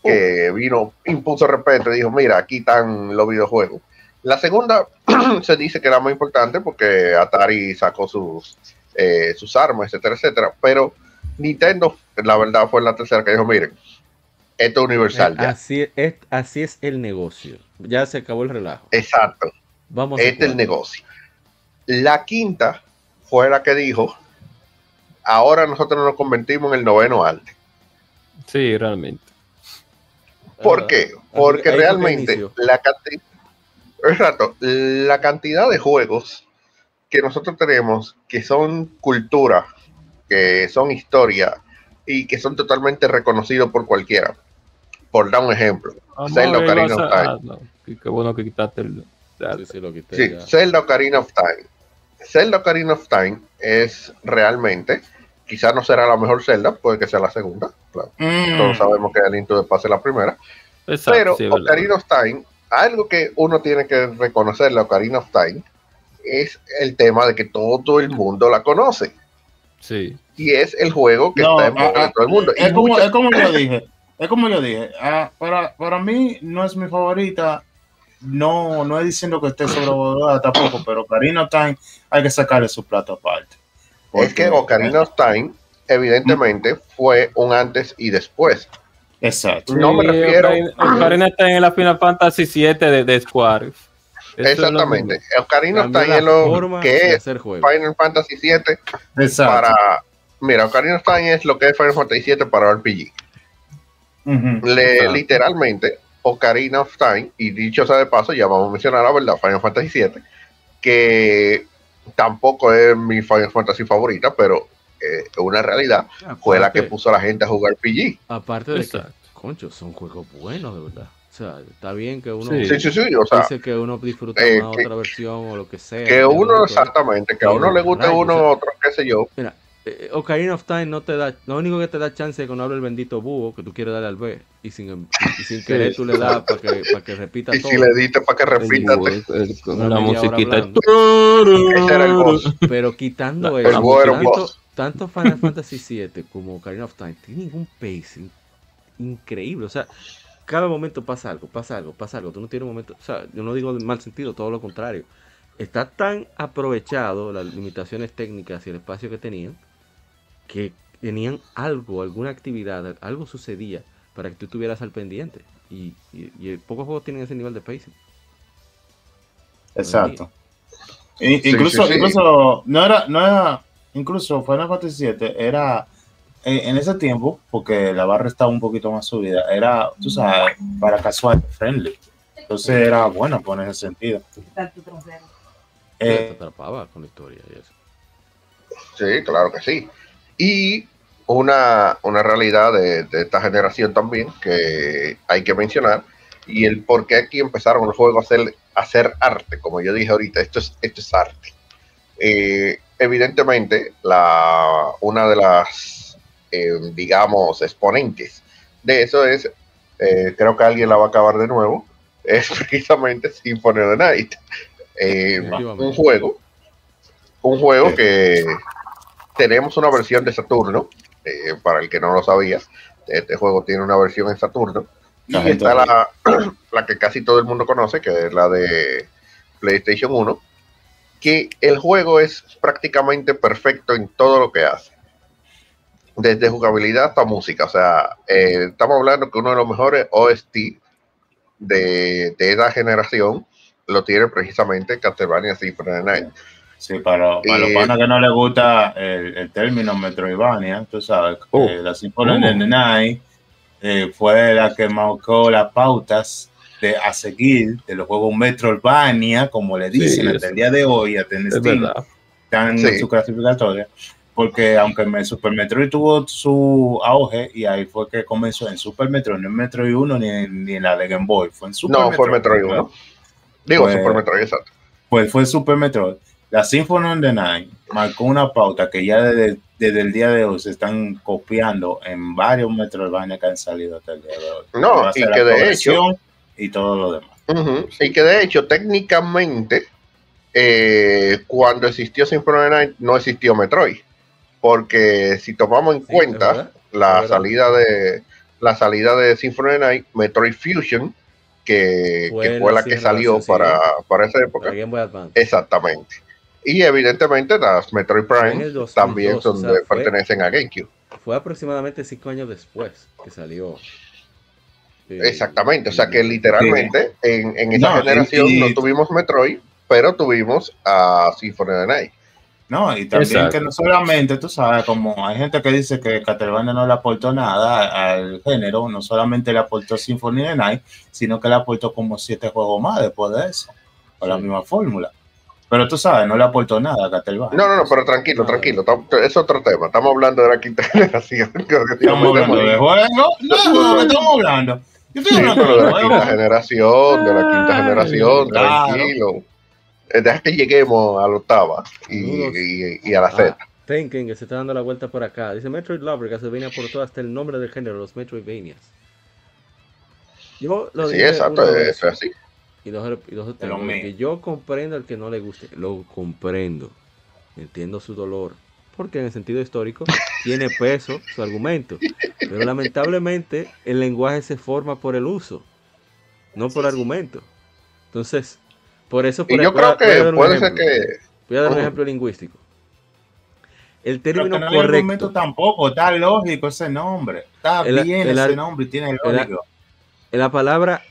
Que vino, impuso respeto y dijo, mira, aquí están los videojuegos. La segunda se dice que era muy importante porque Atari sacó sus, eh, sus armas, etcétera, etcétera. Pero Nintendo, la verdad, fue la tercera que dijo, miren, esto es universal ya. así, es, así es el negocio. Ya se acabó el relajo. Exacto, Vamos a este es el negocio. La quinta fue la que dijo, ahora nosotros nos convertimos en el noveno arte. Sí, realmente. ¿Por qué? Porque realmente la cantidad, exacto, la cantidad de juegos que nosotros tenemos que son cultura, que son historia y que son totalmente reconocidos por cualquiera. Por dar un ejemplo, Vamos Zelda a ver, Ocarina of Time. ah, no, Qué, qué bueno que quitaste el. Sí, sí, lo quité Sí, ya. Zelda Ocarina of Time. Zelda Ocarina of Time es realmente, quizás no será la mejor Zelda, puede que sea la segunda, claro. Mm. Todos sabemos que el Link to the Past es la primera. Exacto, Pero sí. Ocarina of Time, algo que uno tiene que reconocerle a Ocarina of Time es el tema de que todo el mundo la conoce. Sí. Y es el juego que No, está en boca ah, de todo el mundo. Y Es como, muchos- es como yo dije, es como yo dije, ah, para, para mí no es mi favorita, no, no es diciendo que esté sobrevalorada tampoco, pero Karina Time hay que sacarle su plato aparte. es que Ocarina of Time, evidentemente, fue un antes y después. Exacto. No me refiero- Ocarina, Ocarina está en la Final Fantasy 7 de, de Square. Eso es lo Exactamente. Ocarina of Cambió Time es la lo que es. Final Fantasy VII Exacto. para. Mira, Ocarina of Time es lo que es Final Fantasy VII para RPG. Le- literalmente, Ocarina of Time, y dicho sea de paso, ya vamos a mencionar la verdad, Final Fantasy VII, que tampoco es mi Final Fantasy favorita, pero eh, una realidad fue la que puso a la gente a jugar PG. Aparte de que, Exacto. concho, son juegos buenos, de verdad. O sea, está bien que uno Sí. Sí, sí, sí, o sea, dice que uno disfruta eh, que- otra versión o lo que sea. que uno exactamente, que a uno le guste uno o sea, otro, qué sé yo. Mira, eh, Ocarina of Time no te da, lo único que te da chance es cuando habla el bendito búho, que tú quieres darle al B, y sin, y sin querer tú le das para que, para que repita Y todo. si le diste para que repita, con hora musiquita. Pero quitando La- eso, el búho era un tanto, tanto Final Fantasy VII como Ocarina of Time tienen un pacing increíble. O sea, cada momento pasa algo, pasa algo, pasa algo. Tú no tienes un momento, o sea, yo no digo en mal sentido, todo lo contrario. Está tan aprovechado las limitaciones técnicas y el espacio que tenían que tenían algo, alguna actividad, algo sucedía para que tú estuvieras al pendiente. Y, y- y pocos juegos tienen ese nivel de pacing. Exacto. Incluso, sí, sí. incluso, no era, no era, incluso Final Fantasy VII era eh, en ese tiempo, porque la barra estaba un poquito más subida, era, tú sabes, para casual friendly. Entonces era bueno pues, en ese sentido. te Eh, atrapaba con la historia y eso. Sí, claro que sí. Y una, una realidad de, de esta generación también que hay que mencionar y el por qué aquí empezaron los juegos a hacer, a hacer arte, como yo dije ahorita, esto es, esto es arte. Eh, evidentemente, la, una de las, eh, digamos, exponentes de eso es, eh, creo que alguien la va a acabar de nuevo, es precisamente Symphony of the Night. Eh, un juego, un juego que tenemos una versión de Saturno, eh, para el que no lo sabía, este juego tiene una versión en Saturno, y La está la, la que casi todo el mundo conoce, que es la de PlayStation 1, que el juego es prácticamente perfecto en todo lo que hace. Desde jugabilidad hasta música. O sea, eh, estamos hablando que uno de los mejores OST de, de esa generación lo tiene precisamente Castlevania Symphony of the Night. Sí, para, para los Eh, panas que no les gusta el, el término Metroidvania, tú sabes, Oh. eh, la Symphony Oh. the Night eh, fue la que marcó las pautas de, a seguir de los juegos Metroidvania, como le dicen Sí, hasta el día de hoy, Steam, verdad. están Sí. en su clasificatoria. Porque aunque me- Super Metroid tuvo su auge y ahí fue que comenzó en Super Metroid, no en Metroid 1 ni en, ni en la de Game Boy, fue en Super No, fue Metroid 1. Digo, Pues- Super Metroid, exacto. Pues fue Super Metroid. La Symphony of the Night marcó una pauta que ya desde, desde el día de hoy se están copiando en varios Metroidvania que han salido hasta el día de hoy. No, y que de progresión y todo lo demás. Ujú, Y que de hecho, técnicamente, eh, cuando existió Symphony of the Night, no existió Metroid. Porque si tomamos en Sí, cuenta la salida de la salida de Symphony of the Night, Metroid Fusion, que Fue que fue la la que salió para, para esa época. Game Boy Advance. Exactamente. Y evidentemente las Metroid Prime el 2002, también son o sea, de- fue- pertenecen a GameCube. Fue aproximadamente cinco años después que salió. eh, Exactamente, o sea que literalmente en, en esa No, generación y- no tuvimos Metroid, pero tuvimos a Symphony of the Night. No, y también Exacto. que no solamente, tú sabes, como hay gente que dice que Castlevania no le aportó nada al género, no solamente le aportó Symphony of the Night, sino que le aportó como siete juegos más después de eso, con la misma fórmula. Pero tú sabes, no le aportó nada a Castlevania. No, no, no, pero tranquilo, Ah. tranquilo, es otro tema. Estamos hablando de la quinta generación. Estamos hablando de juegos. No, no, no, estamos hablando. Yo estoy Sí, hablando pero de de la quinta generación, de la quinta Ay, generación, claro. tranquilo. Eh, Deja que lleguemos a la octava y, Saludos. y- y a la Z. Ah, Tenken, que se está dando la vuelta por acá. Dice Metroid Lover, Castlevania aportó hasta el nombre del género, los Metroidvanias. Yo lo sí, exacto, eso es así. Y dos, y dos que yo comprendo al que no le guste, lo comprendo. Entiendo su dolor. Porque en el sentido histórico tiene peso su argumento. Pero lamentablemente el lenguaje se forma por el uso, no por argumento. Entonces, por eso Y por- yo voy a- creo voy a que dar un puede ser ejemplo. que. Voy a dar un ejemplo lingüístico. El Pero término que no correcto, tampoco, está lógico ese nombre. Está El- bien el ese nombre y tiene el- lógico. en la palabra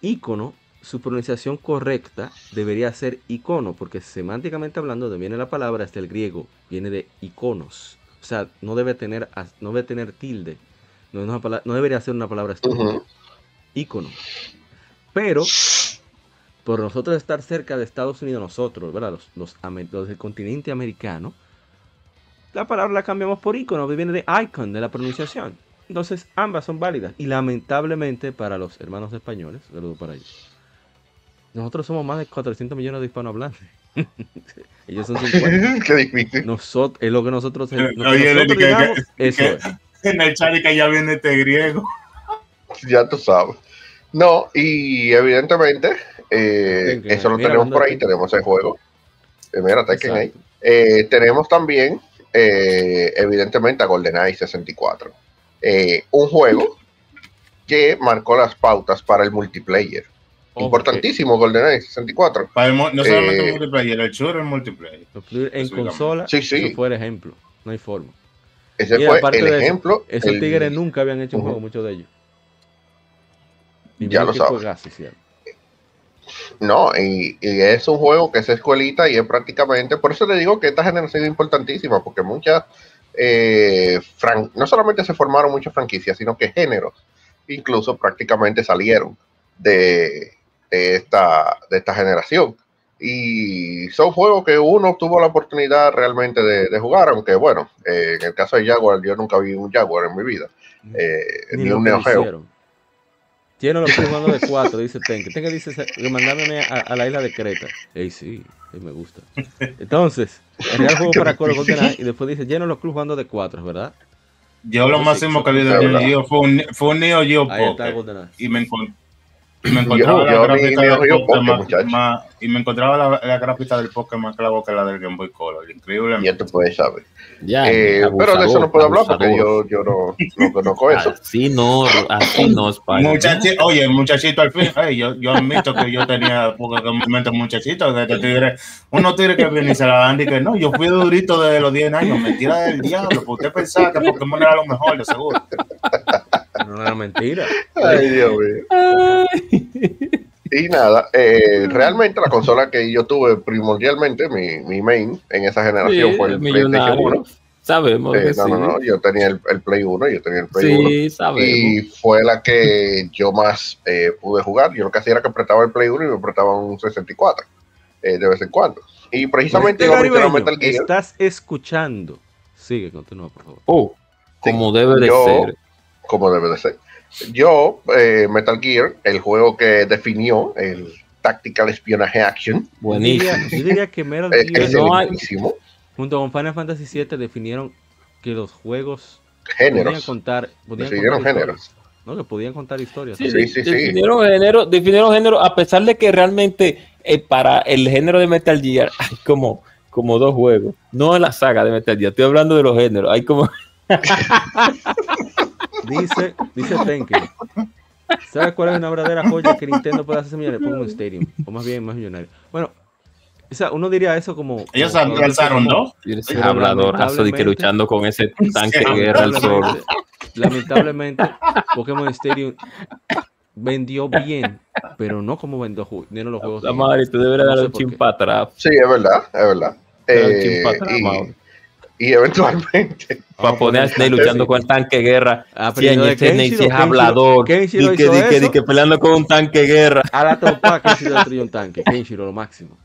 ícono, su pronunciación correcta debería ser icono, porque semánticamente hablando, de viene la palabra, hasta el griego, viene de iconos. O sea, no debe tener, no debe tener tilde. No, debería ser una palabra estúpida. Ujú. ícono. Pero, por nosotros estar cerca de Estados Unidos, nosotros, ¿verdad? Los, los, ame- los del continente americano, la palabra la cambiamos por ícono, que viene de icon, de la pronunciación. Entonces, ambas son válidas. Y lamentablemente, para los hermanos españoles, saludo para ellos, nosotros somos más de 400 millones de hispanohablantes. ellos son 50. Qué difícil. Nosotros, es lo que nosotros, lo que Oye, nosotros que- que- digamos, que- eso es. En el que ya viene este griego. Ya tú sabes. No, y evidentemente, eh, eso lo mira, tenemos por de ahí, tenemos el juego. Eh, mira, Tekken ahí. Eh, tenemos también, eh, evidentemente, a GoldenEye 64. Eh, un juego que marcó las pautas para el multiplayer. Importantísimo GoldenEye 64. Para el no solamente Eh, el multiplayer, el shooter el multiplayer. En consola, Sí, sí. eso fue el ejemplo. No hay forma. Ese Mira, fue aparte el de eso, ejemplo. Esos el- tigres nunca habían hecho un juego, muchos de ellos. Y Ya lo sabes. No, y, y es un juego que es escuelita y es prácticamente, por eso te digo que esta generación es importantísima, porque muchas, eh, fran- no solamente se formaron muchas franquicias, sino que géneros incluso prácticamente salieron de, de esta, de esta generación. Y son juegos que uno tuvo la oportunidad realmente de, de jugar, aunque bueno, eh, en el caso de Jaguar, yo nunca vi un Jaguar en mi vida, eh, Ni ni, lo un Neo Geo. Tiene los jugando de 4, dice Tenke. Tenke dice que mandándome a, a la isla de Creta. Ey, sí, ey, me gusta. Entonces, el real juego para Colo GoldenEye y después dice lleno los clubes jugando de 4, ¿verdad? Yo lo máximo que vi de sí, Neo verdad. Geo fue un, fue un Neo Geo y me, encon- y me encontraba Yo- la Neo del Pocket, más- y me encontraba la, la gráfica del más clavo que la del Game Boy Color. Increíble. Ya tú puedes saber. Ya, Eh, pero de eso no puedo hablar porque yo, yo no, no conozco eso. Así no, así no, Spider. Muchachi- oye, muchachito al fin, ey, yo, yo admito que yo tenía poco momento muchachito, que este tigre, uno tigre que viene y se la dan y que no, yo fui durito desde los 10 años, mentira del diablo, porque usted pensaba que Pokémon era lo mejor, de seguro. No era mentira. Ay, Dios mío. Y nada, eh, realmente la consola que yo tuve primordialmente, mi, mi main en esa generación Sí, fue el PlayStation millonario. 1. Sabemos Eh, que no, sí. no, no, yo tenía el, el Play 1, yo tenía el Play 1. Sí, sabemos. Y fue la que yo más eh, pude jugar. Yo lo que hacía era que apretaba el Play 1 y me apretaba un 64 eh, de vez en cuando. Y precisamente Este caribeño, Metal Gear. estás escuchando. Sigue, continúa, por favor. Oh, como debe de yo- ser. como debe de ser. Yo, eh, Metal Gear, el juego que definió el Tactical Espionage Action, Yo Buenísimo. diría, yo diría que Metal Gear, no hay- junto con Final Fantasy VII, definieron que los juegos podían Géneros. contar. Podían contar géneros. historias, ¿no? Que podían contar historias. Sí, Sí, sí, sí. definieron género, definieron género, a pesar de que realmente eh, para el género de Metal Gear hay como, como dos juegos. No en la saga de Metal Gear, estoy hablando de los géneros. Hay como Dice, dice Tenken. ¿Sabes cuál es una verdadera joya que Nintendo puede hacerse millonario? Pokémon Stadium. O más bien, más millonario. Bueno, o sea, uno diría eso como. Ellos como- como- dos. ese Pero habladorazo de que lamentablemente- luchando con ese tanque de guerra al sol. Lamentablemente, Pokémon Stadium vendió bien, pero no como vendió vendieron los juegos. La madre, tú deberías No dar un chin para atrás. Sí, es verdad, es verdad. Dar un Eh, chin pa' atrás, y, Mauro. Y eventualmente, Para poner a Snake luchando con el tanque de guerra. Sí, ese Snake sí Kenshiro, es Kenshiro- hablador. Kenshiro Di que, hizo di que, di que peleando con un tanque de guerra. A la topa, Kenshiro destruyó un tanque. Kenshiro, lo máximo.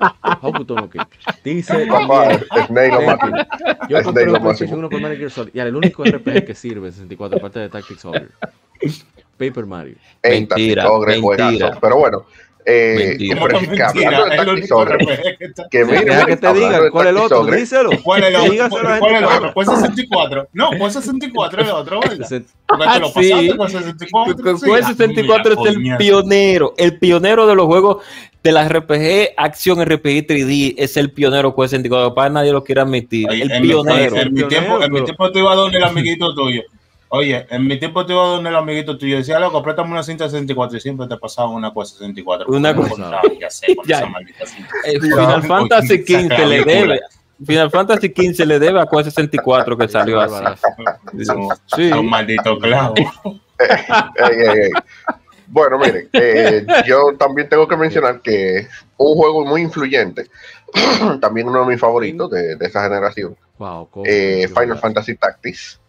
Hokuto no Ken. Dice. papá, Snake lo máximo. Yo compré un lo PlayStation máximo. 1 por Metal Gear Solid. Y el único RPG que sirve en 64, aparte de Tactics Ogre. Paper Mario. En Mentira, mentira. Pero bueno, eh, Mentira. ¿Cómo que pero es que mentira? hablando de Es lo Tactics único Ogre, RPG que está- que te digan cuál es el otro. Díselo. ¿Cuál es el otro? ¿Cuál es el otro? Pues 64. No, pues 64 es el otro, Porque te lo Sí. pasaste con 64. Con sí. el 64 Mira, es el pionero, el pionero de los juegos de las RPG, acción RPG 3D, es el pionero con el 64. Para nadie lo quiere admitir. El en mi- pionero. En, mi tiempo te iba a donde el amiguito tuyo. Oye, en mi tiempo te iba a donde el amiguito tuyo. Decía, loco, préstame una cinta 64 y siempre te pasaba una cosa 64. Una cosa. no Ya sé, con Ya. esa maldita cinta. Eh, Final Fantasy XV le debe. Final Fantasy XV le debe a Core 64 que salió así. Sí. son malditos clavos. Ey, ey, ey. Bueno, miren, eh, yo también tengo que mencionar que un juego muy influyente, también uno de mis favoritos de, de esa generación, Wow, eh, Final Fantasy Tactics.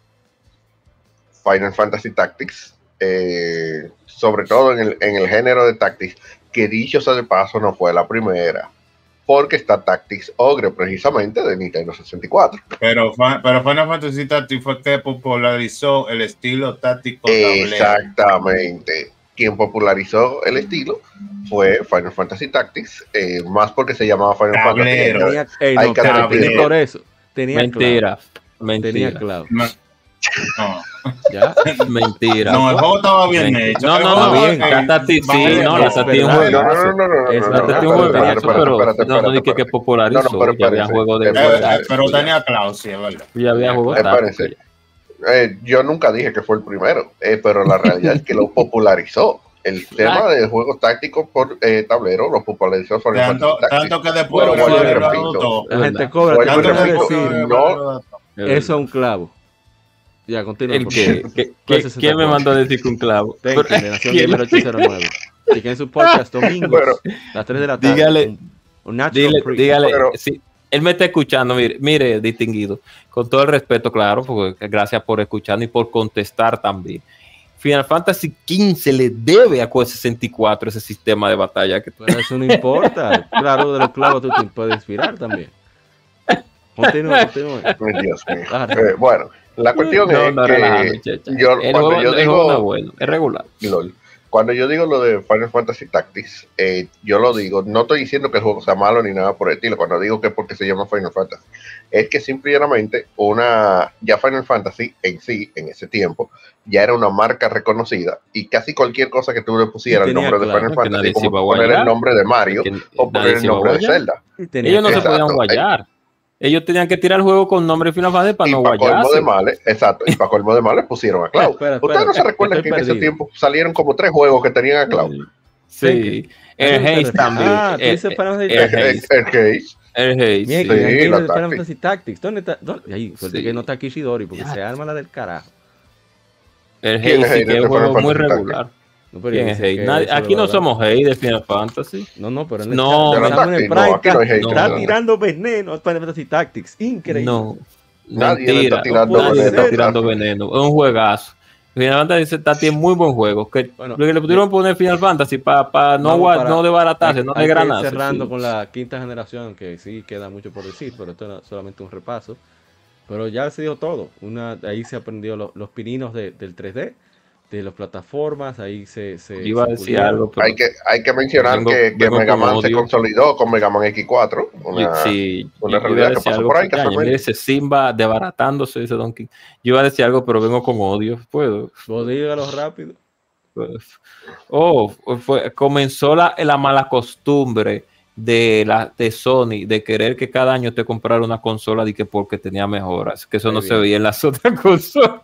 Final Fantasy Tactics, eh, sobre todo en el, en el género de Tactics, que dicho sea de paso no fue la primera, porque está Tactics Ogre precisamente de Nintendo 64. Pero, pero Final Fantasy Tactics fue que popularizó el estilo táctico. Exactamente. Quien popularizó el estilo fue Final Fantasy Tactics, eh, más porque se llamaba Final Tablero. Fantasy. Tenía, ey, Hay no, que pero admitir. por eso. Tenía Mentira. Tenía Mentira. No, no, ¿Ya? Mentira. no, el juego estaba bien Mentira. hecho. No, no, juego no, estaba bien. sí, no, la Tati es un No, juego. no, no, no, no, Es no, la no, Tati no, un juego espérate, hecho, espérate, pero espérate, no, no dije que popularizó, No, no, pero ya había juegos de Eh, eh, pero tenía Klaus, sí, es verdad. ya había juegos Espérense. tácticos. Eh, yo nunca dije que fue el primero, eh, pero la realidad es que lo popularizó. El tema de juegos tácticos por eh, tablero lo popularizó Final Tanto, tanto que después Bueno, repito. La gente cobra. De digo, decir, no. es un clavo. Ya, continúa. ¿El qué? ¿Qué, ¿Cuál qué- es ese quién me mandó a decir que un clavo? Nación ¿Quién? Gamer 809. Y que en su podcast domingos, Bueno, las 3 de la tarde. dígale- un, un Natural Dile, dígale, Pero- sí, él me está escuchando, mire, mire, distinguido, con todo el respeto, claro, porque gracias por escuchar y por contestar también. Final Fantasy XV le debe a Core 64 ese sistema de batalla que Pero eso no importa. Claro, de los clavos tú te puedes inspirar también. Continúa, continúa. Dios mío. Eh, bueno, la cuestión no, es no, que yo- el cuando juego, yo el digo- es bueno, es regular. LOL. Cuando yo digo lo de Final Fantasy Tactics, eh, yo lo digo, no estoy diciendo que el juego sea malo ni nada por el estilo, cuando digo que es porque se llama Final Fantasy, es que simplemente una, ya Final Fantasy en sí, en ese tiempo, ya era una marca reconocida y casi cualquier cosa que tú le pusieras el nombre de Final Fantasy, como poner guayar. el nombre de Mario o poner el nombre de. Zelda. Ellos no se podían guayar. Ellos tenían que tirar el juego con nombre Final Fantasy para y no para colmo guayarse. de males, exacto, y para colmo de males pusieron a Cloud. Espera, ¿Ustedes espera, no se recuerdan que en ese tiempo salieron como tres juegos que tenían a Cloud? Sí. ¿A El Haze también. Ah, El- el El, el, el Case, El Haze. Sí. Sí, el Final Tactics. Fantasy Tactics. ¿Dónde está? ¿Dónde? Ahí, suerte Sí. que no está Kishidori porque Ya. se arma la del carajo. El ¿Quién es Haze, Haze que es de un juego muy regular. No, pero ¿Quién es Haze? Nadie- aquí no somos Haze de Final Fantasy. No, no, pero en No, el chat, no, en el no, Prime, no está- hate, no. tirando veneno a Final Fantasy Tactics. Increíble. No. Nadie Mentira, está tirando nadie veneno. está tirando veneno. Es un juegazo. Final Fantasy está tiene muy buen juego. Que Bueno, lo que le pudieron poner Final Fantasy para no, Vamos gua- para- no desbaratarse, no Hay ir desgranarse. cerrando sí. con la quinta generación, que sí queda mucho por decir, pero esto es solamente un repaso. Pero ya se dio todo. Una, ahí se aprendió lo- los pininos de- del 3D, de las plataformas, ahí se... se iba a decir algo, pero Hay que, hay que mencionar Vengo- que, que vengo Mega con Man se consolidó con Mega Man X4. Una, sí, una yo iba a realidad que decir pasó algo por ahí. Mira ese Simba desbaratándose ese Donkey. Yo iba a decir algo, pero vengo con odio. ¿Puedo? Vos dígalo rápido. Pues, Oh, fue, comenzó la, la mala costumbre de la de Sony de querer que cada año te comprara una consola y que porque tenía mejoras, que eso Muy no bien. se veía en las otras consolas.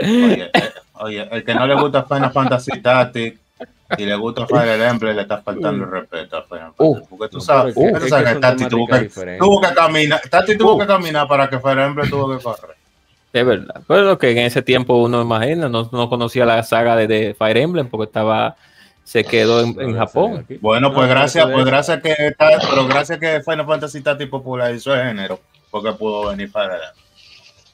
Oye, eh, oye, el que no le gusta Final Fantasy Tactics y le gusta Fire Emblem le está faltando el respeto a Final Uh. Fantasy. Porque tú sabes, tú es sabes que Tactics tuvo que, diferentes. tuvo que caminar, Tactics tuvo Uh. que caminar para que Fire Emblem tuvo que correr. Es verdad. Pero que en ese tiempo uno imagina, no, no conocía la saga de, de Fire Emblem porque estaba se quedó en, Japón. Bueno, No, pues gracias, pues es- gracias que está, pero gracias que Final Fantasy Tactics popularizó el género, porque pudo venir Fire Emblem.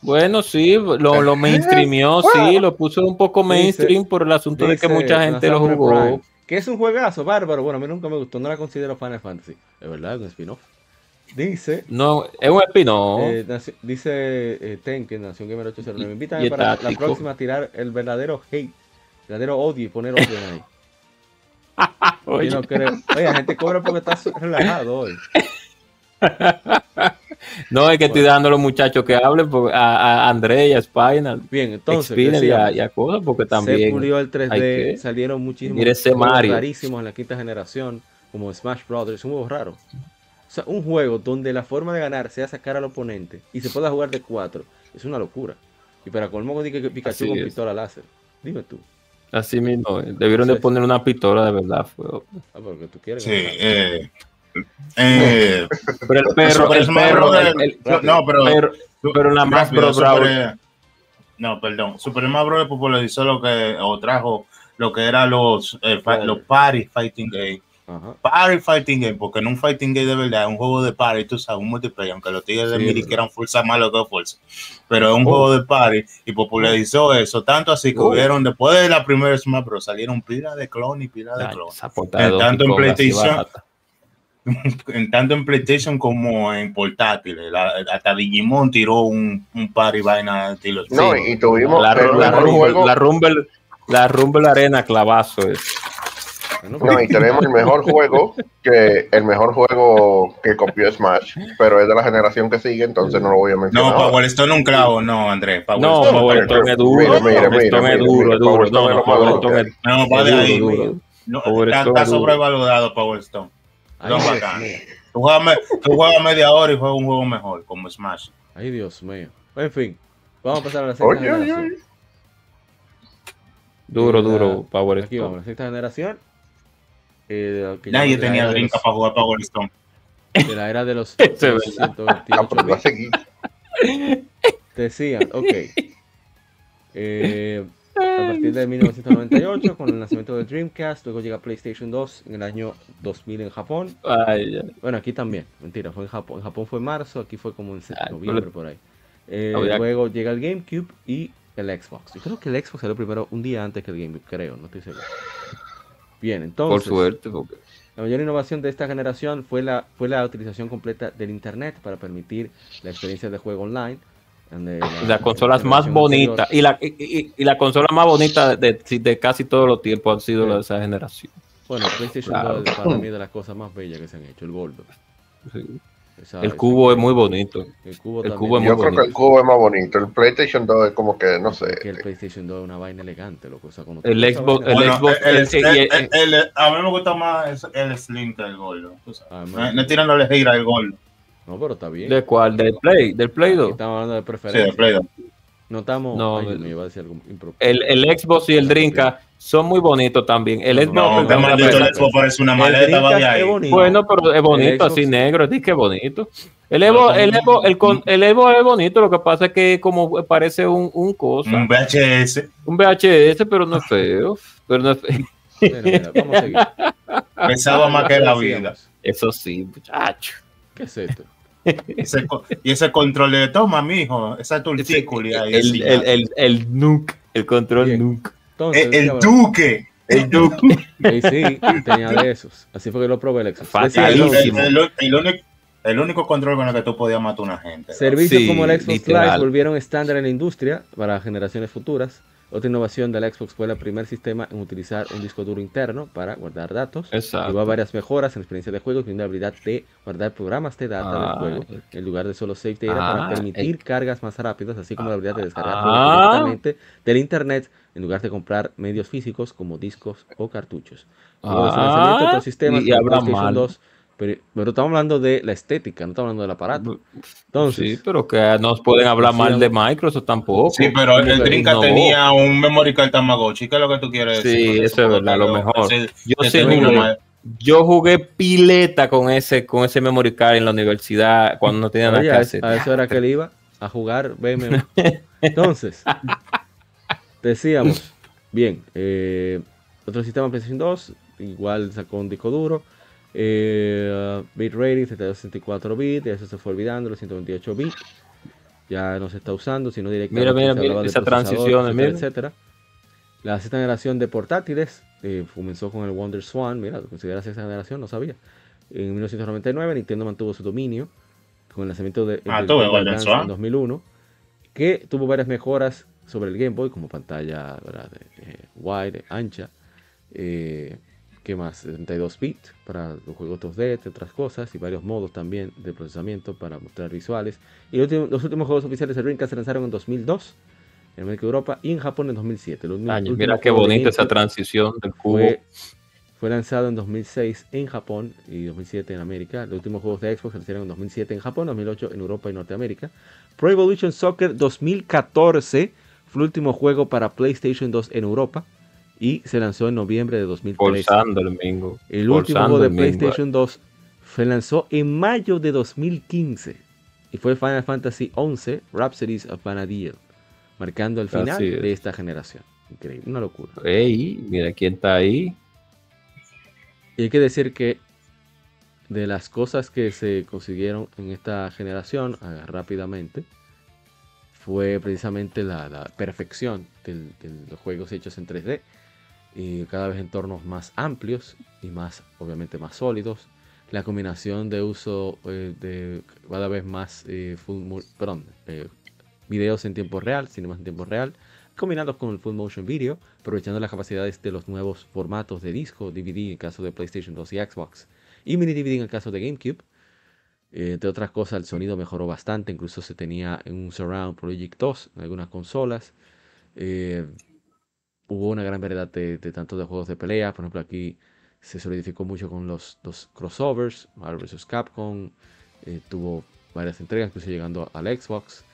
Bueno, sí, lo, lo mainstreamió, sí, lo puso un poco mainstream por el asunto de que mucha gente lo jugó. Prime, Que es un juegazo, bárbaro. Bueno, a mí nunca me gustó, no la considero Final Fantasy. Es verdad, es un spin-off. Dice, No, es un espino. eh, dice eh, Ten, que Nación Gamer 809. Me invitan y para la próxima a tirar el verdadero hate, el verdadero odio y poner orden ahí. Oye, Yo no creo. Oye, la gente cobra porque está relajado hoy. no, es que estoy dando a los muchachos que hablen porque a, a André y a Spinal, Bien, entonces, Spinal y a, y a cosas, porque se también. pulió el 3D, hay que- salieron muchísimos Mario. rarísimos en la quinta generación, como Smash Brothers, un juego raro. O sea, un juego donde la forma de ganar sea sacar al oponente y se pueda jugar de cuatro, es una locura. Y para colmo dice que Pikachu Así con es. pistola láser. Dime tú. Así mismo, eh, debieron de poner una pistola de verdad. fue- Ah, porque tú quieres. Sí, ganar. eh, eh, Pero el perro, Super el perro, el- el- no, pero, pero, pero la más rápido, Super- no, perdón, Super Bros. popularizó lo que, o trajo lo que eran los, eh, los party fighting game. Ajá. Party fighting game, porque en un fighting game de verdad es un juego de party, tú sabes, un multiplayer, aunque los tigres de Sí, Miri verdad. quieran fuerza más lo que fuerza. Pero es un Oh. juego de party y popularizó eso, tanto así que Oh. hubieron, después de la primera Smash Bros. salieron pila de clon y pila de clon. de tanto en PlayStation, tanto en PlayStation como en portátiles. La- hasta Digimon tiró un, un par y vaina de estilo. No, Sí. y tuvimos La, la, mejor Rumble, la Rumble, la Rumble Arena clavazo es. No, y tenemos el mejor juego que el mejor juego que copió Smash, pero es de la generación que sigue, entonces no lo voy a mencionar. No, Power Stone un clavo, no, Andrés. Power No, Stone- Power Stone es duro. Mira, es duro, No, Power Stone es- No, va de duro, ahí. No, está, sobrevalorado Power Stone. Ay. Tú juegas, me- tú juegas media hora y juegas un juego mejor, como Smash. Ay, Dios mío. En fin, vamos a pasar a la sexta Oye, oye, generación. oye. Duro, duro, Power Aquí vamos, Stone. la sexta generación. eh, que Nadie de la tenía era de drinka los- para jugar Power Stone. De la era de los, Eso es de los verdad. 128 Ah, pues. Decían, ok. Eh, a partir de 1998, con el nacimiento de Dreamcast, luego llega PlayStation 2 en el año 2000 en Japón. Ay, ay. Bueno, aquí también, mentira, fue en Japón. En Japón fue en marzo, aquí fue como en Ay, noviembre por ahí. Eh, luego llega el GameCube y el Xbox. Yo creo que el Xbox salió primero un día antes que el GameCube, creo, no estoy seguro. Bien, Por entonces, suerte, porque la mayor innovación de esta generación fue la, fue la utilización completa del Internet para permitir la experiencia de juego online. Donde la- las consolas la más bonitas anterior- y la, y, y- y la consola más bonita de, casi todos los tiempos han sido las de esa generación. Bueno, PlayStation Claro. 2 para mí es de las cosas más bellas que se han hecho, el. Sí. Esa- El cubo es muy bonito. El cubo, el cubo es Yo muy creo que el cubo es más bonito. El PlayStation 2 es como que, no sé. que el PlayStation 2 es una vaina elegante, loco. O sea, El Xbox- el Bueno, Xbox, el- el- el- el- el- el- a mí me gusta más el Slim que el Gordo. tú sabes. Ah, No, man. no es tirándole gira al Gordo. No, pero está bien. ¿De cuál? ¿Del Play? ¿Del Play Aquí 2? estamos hablando de Sí, preferencia. de Play 2. No estamos. No, ay, mío, iba a decir algo. El, el Xbox y el Dreamcast son muy bonitos también. El No, Xbox, No, que maldito el Xbox parece una maleta, va de ahí. es. Bueno, pero es bonito, así negro, sí que bonito. El Evo, el Evo, el, con- el Evo es bonito, lo que pasa es que como parece un, un cosa, Un VHS. un VHS, pero no es feo. Pero no es feo. Mira, mira, vamos a seguir. Pesaba más que la vida. Eso sí, muchacho. ¿Qué es esto? Ese y ese control de toma, mijo, esa tultícula ahí. el, así, el, el, el nuke, el control Bien. nuke. Entonces, el, el duque. El duke. Y sí, tenía de esos. Así fue que lo probé el Xbox. Fatal. Decía, El, el- el- el único, el único control con el que tú podías matar a una gente. Servicios Sí, como el Xbox literal. Live volvieron estándar en la industria para generaciones futuras. Otra innovación del Xbox fue el primer sistema en utilizar un disco duro interno para guardar datos. Exacto. Llevó a varias mejoras en la experiencia de juego, incluyendo la habilidad de guardar programas de data Ah, del juego, en lugar de solo save data, ah, para permitir cargas más rápidas, así como la habilidad de descargar Ah. directamente del internet, en lugar de comprar medios físicos como discos o cartuchos. Luego de su lanzamiento, Ah, otros sistemas y como habla PlayStation mal. 2, pero, pero estamos hablando de la estética, no estamos hablando del aparato. Entonces, sí, pero que no pueden hablar Sí, mal de. Microsoft tampoco. Sí, pero el que Drinka innovó. tenía un memory card Tamagotchi. ¿Qué es lo que tú quieres decir? Sí, eso es verdad, lo mejor. ese- Yo ese sí niño jugué, mal- yo jugué pileta con ese, con ese memory card en la universidad cuando no tenía nada que a, hacer. a eso era que él iba a jugar BM. Entonces, decíamos, bien, eh, otro sistema PlayStation 2, igual sacó un disco duro, eh, bit rating 6264 bits, eso se fue olvidando, los 128 bits, ya no se está usando, sino directamente Mira, mira, se mira, hablaba de esa transición, etcétera, etcétera. La sexta generación de portátiles eh, comenzó con el Wonder Swan, mira, considera sexta generación, no sabía. En 1999 Nintendo mantuvo su dominio con el lanzamiento de, Ah, Golden Swan. en 2001, que tuvo varias mejoras sobre el Game Boy, como pantalla ¿verdad? de, eh, wide, ancha, eh, ¿qué más? 72 bits para los juegos 2D, entre otras cosas, y varios modos también de procesamiento para mostrar visuales. Y los últimos, los últimos juegos oficiales de Dreamcast se lanzaron en 2002 en América y Europa y en Japón en 2007. Los últimos- Año, últimos mira qué bonita esa transición del cubo. fue, fue lanzado en 2006 en Japón y 2007 en América. Los últimos juegos de Xbox se lanzaron en 2007 en Japón, 2008 en Europa y Norteamérica. Pro Evolution Soccer 2014 fue el último juego para PlayStation 2 en Europa y se lanzó en noviembre de 2013. Forzando el último juego de. PlayStation 2 se lanzó en mayo de 2015 y fue Final Fantasy XI Rhapsodies of Vanadiel, marcando el final es. de esta generación. Increíble, una locura. Ey, mira quién está ahí. Y hay que decir que de las cosas que se consiguieron en esta generación rápidamente fue precisamente la, la perfección de los juegos hechos en 3D y cada vez entornos más amplios y más obviamente más sólidos la combinación de uso eh, de cada vez más eh, eh, videos en tiempo real, cinemas en tiempo real, combinados con el full motion video, aprovechando las capacidades de los nuevos formatos de disco, DVD en caso de PlayStation 2 y Xbox, y mini DVD en el caso de GameCube. Entre otras cosas, el sonido mejoró bastante, incluso se tenía en un Surround Project 2 en algunas consolas. Hubo una gran variedad de, de tanto de juegos de pelea, por ejemplo aquí se solidificó mucho con los, los crossovers, Marvel vs. Capcom, eh, tuvo varias entregas, incluso llegando al Xbox.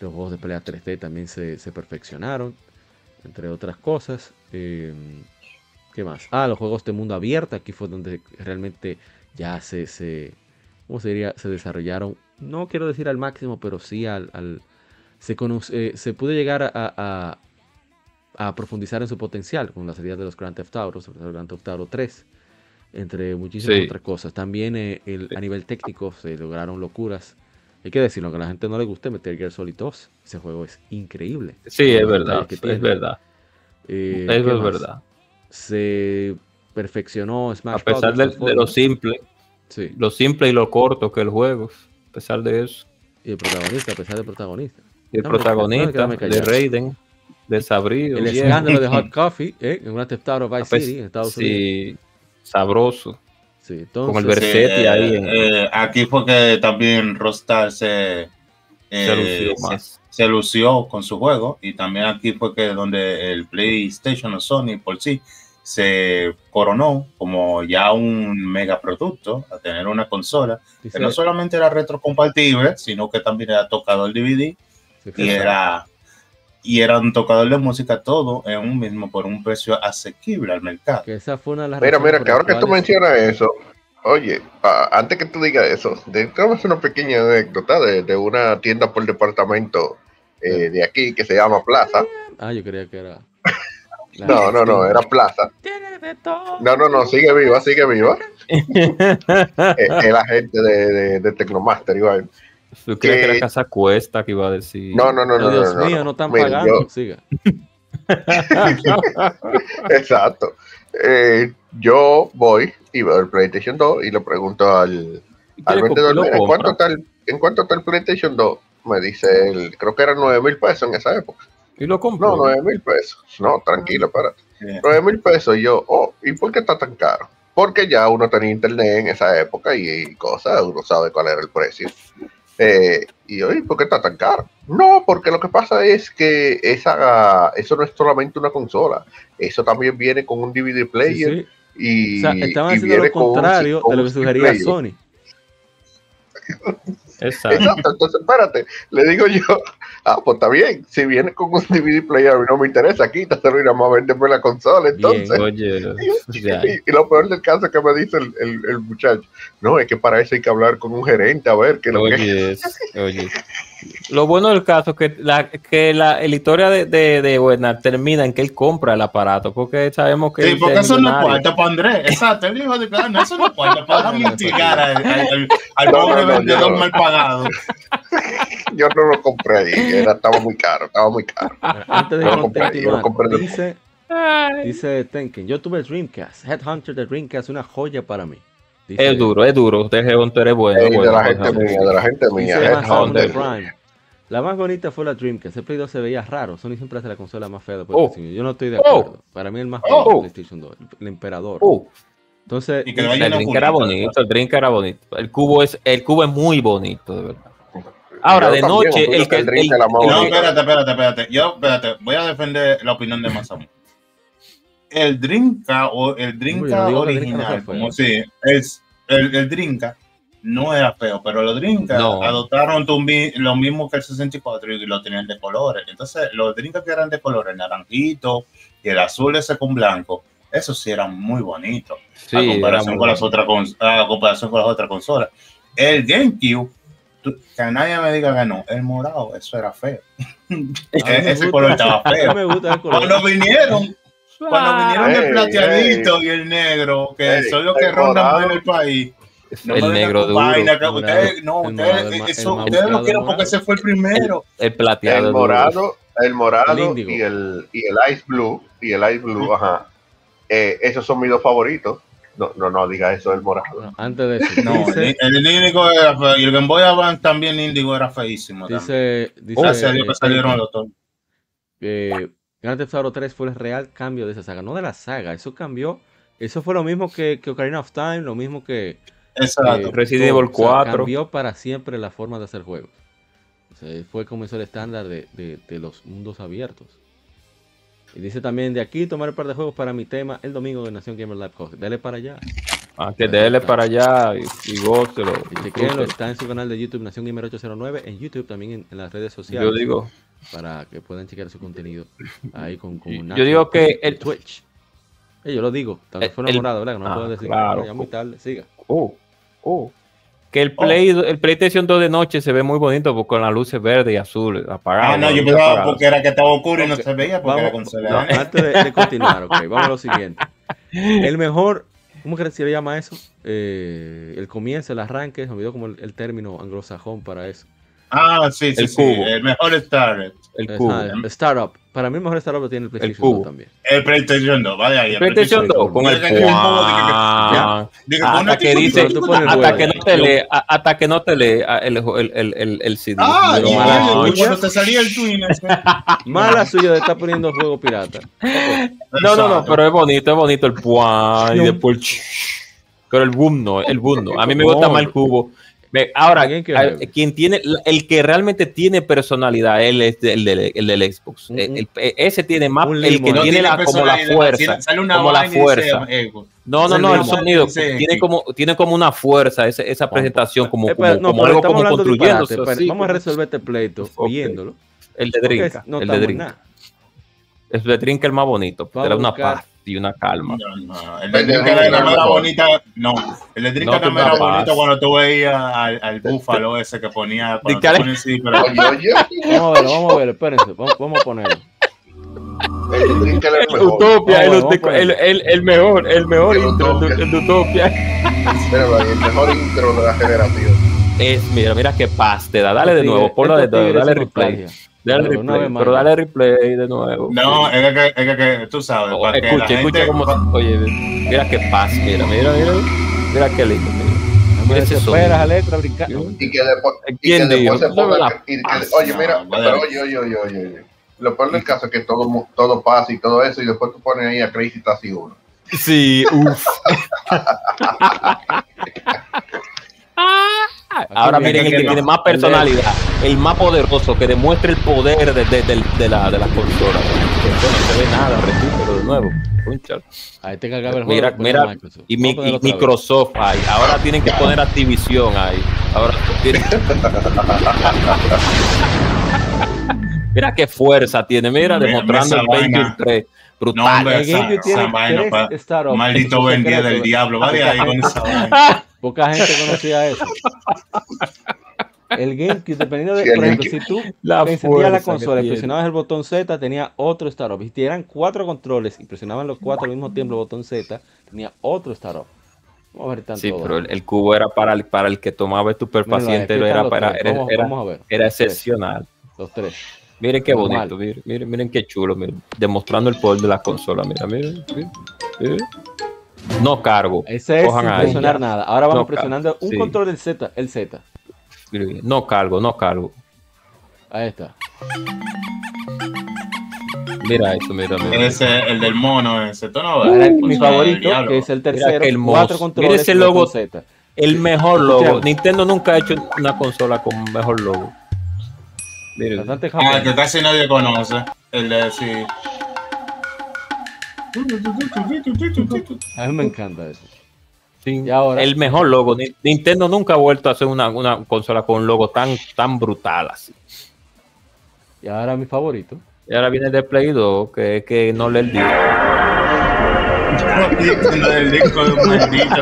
Los juegos de pelea 3D también se, se perfeccionaron, entre otras cosas. Eh, ¿Qué más? Ah, los juegos de mundo abierto, aquí fue donde realmente ya se, se ¿cómo se? Se desarrollaron, no quiero decir al máximo, pero sí al... al- se, conoce- eh, se pudo llegar a- a profundizar en su potencial con la salida de los Grand Theft Auto, sobre todo el Grand Theft Auto 3, entre muchísimas Sí. otras cosas. También eh, el- a nivel técnico se lograron locuras. Hay que decirlo, que a la gente no le guste meter Gear Solid 2. Ese juego es increíble. Sí, es verdad. que Es verdad. Eh, Eso ¿qué es verdad. Se perfeccionó Smash A pesar Brothers, de, lo simple, Sí, lo simple y lo corto que el juego, a pesar de eso. y el protagonista, a pesar del protagonista. Y el protagonista de. Raiden, de Sabrío, El escándalo de Hot Coffee eh, en una Theft Auto Vice A pes- City en Estados Unidos. sí, sabroso. Sí, entonces, Con el Versetti Sí, ahí eh, eh, aquí fue que también Rostar se, Se eh, lució se- más. se lució con su juego y también aquí fue que donde el PlayStation o Sony por sí se coronó como ya un megaproducto a tener una consola dice- que no solamente era retrocompatible sino que también era tocador DVD sí, y era y era un tocador de música todo en un mismo por un precio asequible al mercado. que esa fue una de las Mira, mira, que ahora que tú mencionas eso, oye, antes que tú digas eso, déjame hacer una pequeña anécdota de, de una tienda por departamento eh, de aquí que se llama Plaza. Ah, yo creía que era. No, no, no, era Plaza. No, no, no, sigue viva, sigue viva. Es es la gente de, de, de Tecnomaster, igual. ¿Tú crees que Que- la casa cuesta que iba a decir? No, no, no, No, no. Dios no, mío, no están Mira, pagando. yo- Siga. Exacto. Eh, yo voy y veo el PlayStation 2 y le pregunto al, al ¿Quiere vendedor, "Mira, ¿en cuánto, está el, ¿en cuánto está el PlayStation 2? Me dice, el, creo que eran 9 mil pesos en esa época. Y lo compró. No, 9 mil pesos. No, tranquilo, espérate. Sí. 9 mil pesos. Y yo, oh, ¿y por qué está tan caro? Porque ya uno tenía internet en esa época y, y cosas, uno sabe cuál era el precio. Eh, y yo, ¿y por qué está tan caro? No, porque lo que pasa es que esa, eso no es solamente una consola, eso también viene con un DVD player sí. y, O sea, estaban y haciendo viene lo un- contrario con de lo que sugería player. Sony. Exacto. Exacto, entonces espérate, le digo yo, ah, pues está bien, si viene con un DVD player a mí no me interesa, quítaselo y nada más véndeme la consola, entonces. Oye, ya. Y, y lo peor del caso es que me dice el, el- el muchacho, no, es que para eso hay que hablar con un gerente a ver qué es lo que Oye, es- oye. Lo bueno del caso es que la, que la, la historia de, de, de Werner termina en que él compra el aparato, porque sabemos que Sí, porque es eso no cuarto para Andrés. Exacto, él dijo de que no, eso no cuarto para mitigar al, al, al- al pobre no, no, vendedor mal pagado. yo no lo compré ahí, era, estaba muy caro, estaba muy caro. Antes de Yo lo compré, yo lo continuar, compré dice, dice Tenken, yo tuve el Dreamcast, Headhunter de Dreamcast, una joya para mí. Dice- Es duro, es duro. Usted es bueno. De la gente no. mía, de la gente mía. La más bonita fue la Dreamcast. El Play 2 se veía raro. Sony siempre hace la consola más fea de Oh. Yo no estoy de Oh. acuerdo. Para mí el más Oh. feo es el PlayStation 2. El, emperador. Uh, Entonces, el drink era bonito, el drink era bonito. El cubo es, el cubo es muy bonito, de verdad. Ahora, Yo de también noche, el que el el- el- No, espérate, espérate, espérate. Yo, espérate, voy a defender la opinión de Masamu. El Drinka o el Drinka no no original, como si es el, el Drinka no era feo, pero los Drinka No. adoptaron lo mismo que el 64 y lo tenían de colores. Entonces, los Drinka que eran de colores, el naranjito y el azul ese con blanco, esos sí eran muy bonitos sí, a era comparación muy con las otras cons- a comparación con las otras consolas. El GameCube, tú- que nadie me diga que no, el morado, eso era feo. Ese gusta- color estaba feo. me gusta el color. Cuando vinieron, cuando vinieron Ey, el plateadito y el negro, que Ey, son los que rondan en el país. No me el negro con duro. vaina, que ustedes, no, ustedes, el eso, el ustedes lo quieren porque ese fue el primero. El plateado. El morado, el morado y el, y el ice blue, y el ice blue, ajá. Eh, esos son mis dos favoritos. No, no, no diga eso del morado. Bueno, antes de eso, No, dice, el, el Índigo era feo y el Game Boy Advance también Índigo era feísimo. también. dice, dice Gracias a Dios eh, que salieron los dos. eh, Grand Theft Auto 3 fue el real cambio de esa saga, no de la saga, eso cambió, eso fue lo mismo que, que Ocarina of Time, lo mismo que Exacto. eh, Resident Evil o sea, 4. cambió para siempre la forma de hacer juegos. O sea, fue comenzó el estándar de, de- de los mundos abiertos. Y dice también de aquí tomar un par de juegos para mi tema el domingo de Nación Gamer Live Coge. Dale para allá. Ah, que dele para allá y, y gócelo. Y chequenlo, está en su canal de YouTube Nación Gamer 809, en YouTube también en, en las redes sociales. Yo digo, para que puedan chequear su contenido ahí con, con Yo digo que el- Twitch. Eh, yo lo digo, tanto El- fue el- enamorado, ¿verdad? Que no Ah, puedo decir. claro. Ya muy tarde, siga. oh, oh. Que el, Play, el PlayStation 2 de noche se ve muy bonito porque con las luces verde y azul apagadas. Ah, no, yo pensaba apagadas. porque era que estaba oscuro y no se veía porque era Vamos, con no, celular. antes de, de continuar, ok, vamos a lo siguiente. El mejor, ¿cómo que se le llama eso? Eh, el comienzo, el arranque, se me olvidó como el, el término anglosajón para eso. Ah, sí, sí, El sí. cubo. El mejor Star. El cubo. ah, el startup. Para mí el mejor startup lo tiene el PlayStation cubo. 2 también. El PlayStation 2, vaya ahí. El PlayStation 2 con el que- que con una Hasta que chica- dice, hasta que no te lee, hasta que no te lee ah, el, el, el, el, el CD. Ah, Pero y mala y suya. cuando te salía el twin. Mala suya de estar poniendo juego pirata. No, no, no, pero es bonito, es bonito el puan y después el Pero el boom no, el boom no. A mí me gusta más el cubo. Ahora, quien tiene, el que realmente tiene personalidad, él es el del, el del Xbox. Un- El- el- ese tiene más, un el que ¿no? tiene la, como la fuerza. tiene- Sale una como la fuerza. eh, No, no, no, el sonido tiene como, tiene como una fuerza, esa, esa presentación, como, Eh, como, no, como algo como construyéndose. así, Vamos a resolver este pleito viéndolo. el de Drinka, no el de Drinka. nada. El de Drinka el más bonito, te Vamos da a una paz y una calma. No, no, el de El era más mejor. bonita. No, el de No, no era capaz. bonito cuando tú veías al, al búfalo ese que ponía. Sí, pero. Vamos a verlo, vamos a verlo, espérense, vamos, vamos a ponerlo. El el mejor. Utopia, el, el, el, el mejor, el mejor El intro, el, Utopia. el el mejor intro de la generación. Es, mira, mira qué paz te da. Dale de nuevo, ponlo de nuevo, dale replay. Dale replay, pero dale replay de nuevo. No, es que, es que, tú sabes, Oh, para que la escucha, gente... escucha cómo. Oye, mira qué paz, mira, mira, mira. Mira qué lindo, mira. Ese letra brincando. Y que después, y que ¿Quién después se ponga. Y que- oye, mira, no, pero oye, oye, oye, oye, oye. Lo peor del caso es que todo, mu- todo pasa y todo eso, y después tú pones ahí a Crazy Taxi 1. Sí, uff. Ahora miren el que que no. tiene más personalidad, el más poderoso, que demuestre el poder de, de, de- de la, de la consola. Que esto no se ve nada, repítelo de nuevo. Ahí te cagaba el juego. Mira, mira, Microsoft. y, mi-. Microsoft ahí. Ahora tienen que poner Activision ahí. Ahora tienen- Mira qué fuerza tiene, mira, Mira, demostrando el Pentium vaina. 3. No, Brutal. hombre, esa- esa vaina, pa-. Maldito vendía del diablo. Va de ahí con esa vaina. Poca gente conocía eso. El GameCube, dependiendo de. Sí, por ejemplo, si tú La encendías la consola y presionabas el botón Z, tenía otro startup. Y si eran cuatro controles y presionaban los cuatro al mismo tiempo el botón Z, tenía otro startup. Vamos a ver tanto. Sí, pero el, el cubo era para el, para el que tomaba estupefaciente, era, para, era, vamos, era- vamos a ver. era excepcional. Los tres. Miren qué Normal. bonito, miren, miren, miren qué chulo, miren, demostrando el poder de la consola, mira, miren, miren, miren. No cargo, Ese es Cojan sin presionar nada. Ahora vamos No, presionando un sí. control del Z, el Z. no cargo, no cargo. Ahí está. Mira eso, mira, mira. Ese, el del mono, ese. Tú no Ahora, ves. mi favorito, que es el Mira tercero, hermoso. cuatro controles. Mira ese logo. Z. El mejor logo. Nintendo nunca ha hecho una consola con mejor logo. Miren, Bastante Ah, que casi nadie conoce. El de sí. A mí me encanta eso. sí, y ahora- el mejor logo. Ni- Nintendo nunca ha vuelto a hacer una, una consola con un logo tan, tan brutal así. Y ahora mi favorito. Y ahora viene el de Play 2, que, que no le el disco. Lo del disco de un maldito.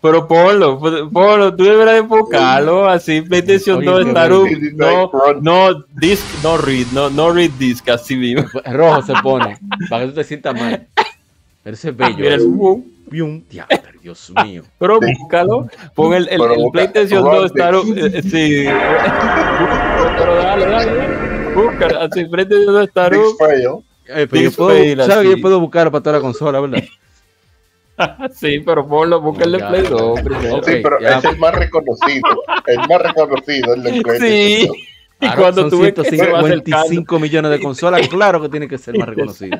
Pero ponlo, ponlo, tú deberás enfocarlo así, PlayStation Oye, 2 qué estar un, no, no, disc, no read, no, no read disc, así mismo. Rojo se pone. para que tú te sientas mal. Pero ese es bello. Eso. wow. Pium. Diablo, Dios mío. Pero búscalo, pon el, el, el PlayStation Rodnix. 2 estar, eh, sí. Pero dale, dale. Búscalo, así, PlayStation 2 estar fail. Eh, pero yo puedo, ¿sabes que yo puedo buscar para toda la consola, verdad? Sí, pero ponlo, Ya, Play ya, 2 ya. primero. Sí, pero ya. es el más reconocido. El más reconocido, el del Sí. Y Ahora cuando acercando 155 millones de consolas, claro que tiene que ser más reconocido.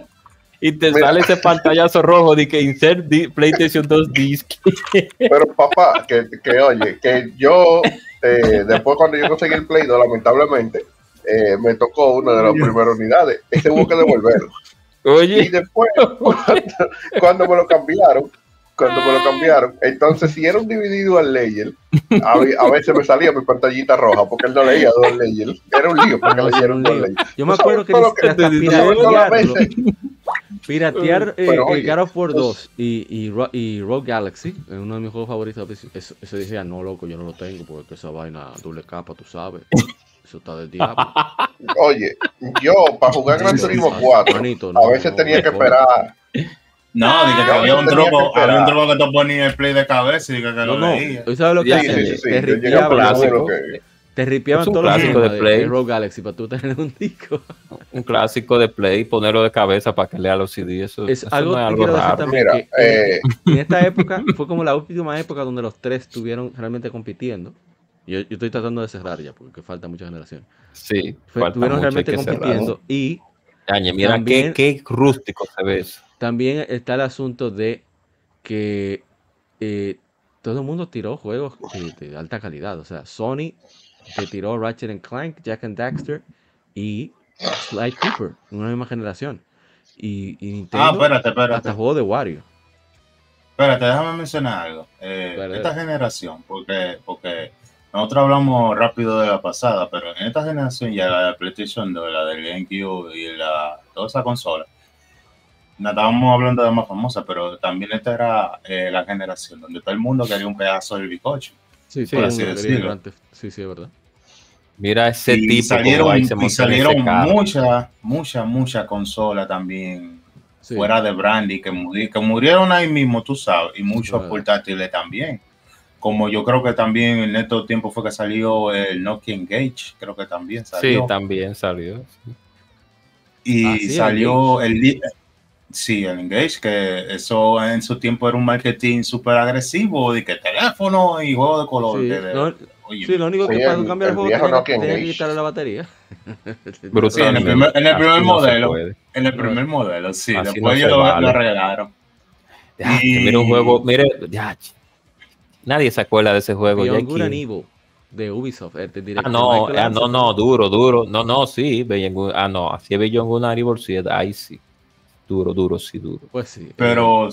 y te Mira. sale ese pantallazo rojo de que insert PlayStation 2 disc. Pero papá, que, que oye, que yo, eh, después cuando yo conseguí el Play 2, lamentablemente, eh, me tocó una de las primeras unidades. Ese hubo que devolverlo. Y después, cuando, cuando me lo cambiaron, cuando me lo cambiaron, entonces si era un dividido al layer, a, ve- a veces me salía mi pantallita roja porque él no leía dos layers. Era un lío porque No, le sí, era dieron un dos layers. Yo me acuerdo que lo hasta te- Todas las piratearlo, veces, piratear eh, Pero, el oye, God of War pues- 2 y, y, y Rogue Galaxy, uno de mis juegos favoritos, eso, eso decía, no, loco, yo no lo tengo porque esa vaina doble capa, tú sabes. Eso está del diablo. Oye, yo para jugar Gran Turismo 4, Manito, a veces no, tenía que esperar. No, dije que Yo había un que truco, había un truco que tú ponías el play de cabeza y dije que No, lo no, leía. ¿tú sabes lo que Sí, hacían? sí, sí, sí. Te ripiaban, que- te ripiaban todos los clásico sistemas de Play. de Rogue Galaxy para tú tener un disco. un clásico de Play, ponerlo de cabeza para que lea los CD. Eso, Es eso algo no es algo raro. también. Mira, que eh, En esta época fue como la última época donde los tres estuvieron realmente compitiendo. Yo, yo estoy tratando de cerrar ya porque falta mucha generación. Sí, Fue- falta estuvieron realmente cerrar. compitiendo y Yañe, mira También- qué, qué rústico se ve eso. también está el asunto de que eh, todo el mundo tiró juegos de, de alta calidad. O sea, Sony te tiró Ratchet and Clank, Jack and Daxter y Sly Cooper en una misma generación. Y, y Nintendo Ah, espérate, espérate. hasta juego de Wario. Espérate, déjame mencionar algo. Eh, esta generación, porque, porque nosotros hablamos rápido de la pasada, pero en esta generación ya la de PlayStation 2, la del GameCube y la, toda esa consola, no estábamos hablando de más famosa, pero también esta era eh, la generación donde todo el mundo quería un pedazo del bicocho. Sí, Sí, así decirlo. Sí, sí, es verdad. Mira ese y tipo salieron, ahí se y salieron muchas, muchas, muchas consolas también Sí. fuera de Brandy que, muri- que murieron ahí mismo, tú sabes, y muchos Verdad. portátiles también. Como yo creo que también en estos tiempos fue que salió el Nokia Engage, creo que también Sí, salió. también salió. y Ah, sí, el salió el, li- sí, el Engage, que eso en su tiempo era un marketing súper agresivo, de que teléfono y juego de color. Sí, de- no, oye, sí, lo único Sí, que para el- cambiar el el juego tenía, Nokia tenía que quitarle la batería. Brutal. Sí, en el primer- en el primer no modelo. puede. en el primer modelo, sí, Así después no ellos lo, vale. lo arreglaron. Ya, Y- mira un juego, mire, ya, nadie se acuerda de ese juego. Beyond Good and Evil de Ubisoft. El, Ah, director no, ah, no, no, duro, duro. No, no, sí, Beyond Good- Ah, no, así es Beyond Good and Evil, sí, ahí sí. Duro, duro, sí, duro. Pues sí. Pero,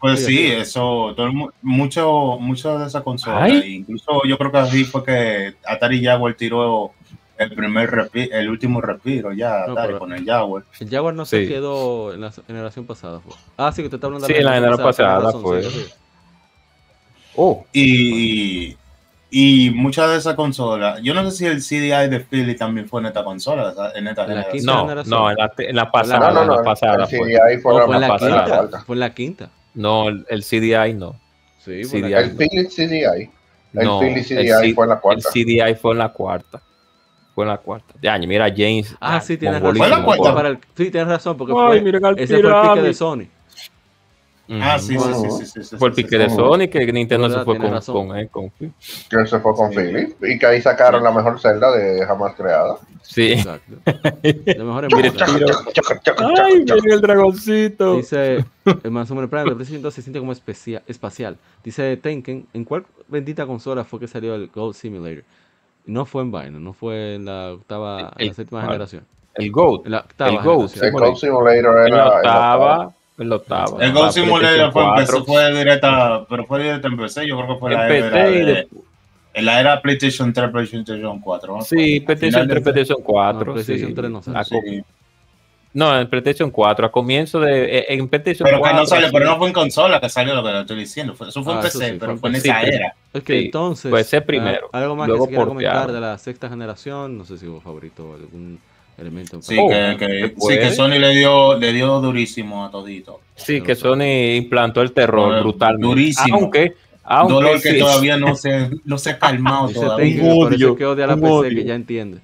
pues Sí, sí, sí. eso, todo el mu- mucho, mucho de esa consola. Ay. Incluso yo creo que así fue que Atari Jaguar tiró el primer el último respiro ya, No, Atari con el Jaguar. El Jaguar no se Sí. quedó en la generación pasada. fue. Ah, sí, que te está hablando Sí, en la generación pasada tienes razón, fue. sí, sí. Oh, Y, y muchas de esas consolas, yo no sé si el CDI de Philly también fue en esta consola, en esta la generación. no, no, en la, en la No, pasada, no, en la no. pasada el fue. CDI fue Oh, la fue en la pasada, quinta. Fue en la quinta. No, el, el CDI no. Sí, de. El. Philips CDI. El no el CDI fue en la cuarta. El CDI fue en la cuarta. Fue en la cuarta. Ya, mira, James. Ah, sí, tienes razón. mongolísimo. Fue la cuarta. Fue para el- sí, tienes razón, porque Ay, fue, miren al ese fue el pique de Sony. Ah, sí, sí, sí, sí, sí, sí, Fue el pique sí, de. Sony que Nintendo Verdad, se fue con, con, eh, con- Que se fue con Sí. Philips. Y que ahí sacaron la mejor celda de jamás creada. Sí. Exacto. Lo mejor Ay, miren el dragoncito. Dice el Mansumer Prime PlayStation 2 se siente como especia- espacial. Dice Tenken, ¿en cuál bendita consola fue que salió el Gold Simulator? No fue en Vaino, no fue en la octava, en la El- séptima generación. El la octava El. El. Code Simulator En era. la el octava. En la octava. El Gold Simulator fue, empezó, 4. fue directa, pero fue directa en PC, yo creo que fue la En era PC y de, de- en la era PlayStation 3, PlayStation 4. ¿no? Sí, PlayStation final 3, del- PlayStation 4. No, PlayStation sí. 3 no sale. Co- Sí. No, en PlayStation 4, a comienzo de. eh, En PlayStation Pero 4. que no salió, sí. pero no fue en consola que salió lo que le estoy diciendo. Fue- eso fue en Ah, eso PC, sí, pero fue fue en en esa Sí, era. Ok, Sí, entonces. puede ser primero, ah, algo más luego que se quiera comentar de la sexta generación. No sé si hubo favorito algún elemento. Sí, Oh, que, que- ¿se sí, que Sony le dio, le dio durísimo a todito. Sí, que Sony implantó el terror Eh, brutalmente. durísimo. Aunque. aunque Dolor que sí- todavía no se, no se ha calmado todavía. Eso odio, que odia la un PC, odio. que ya entiende.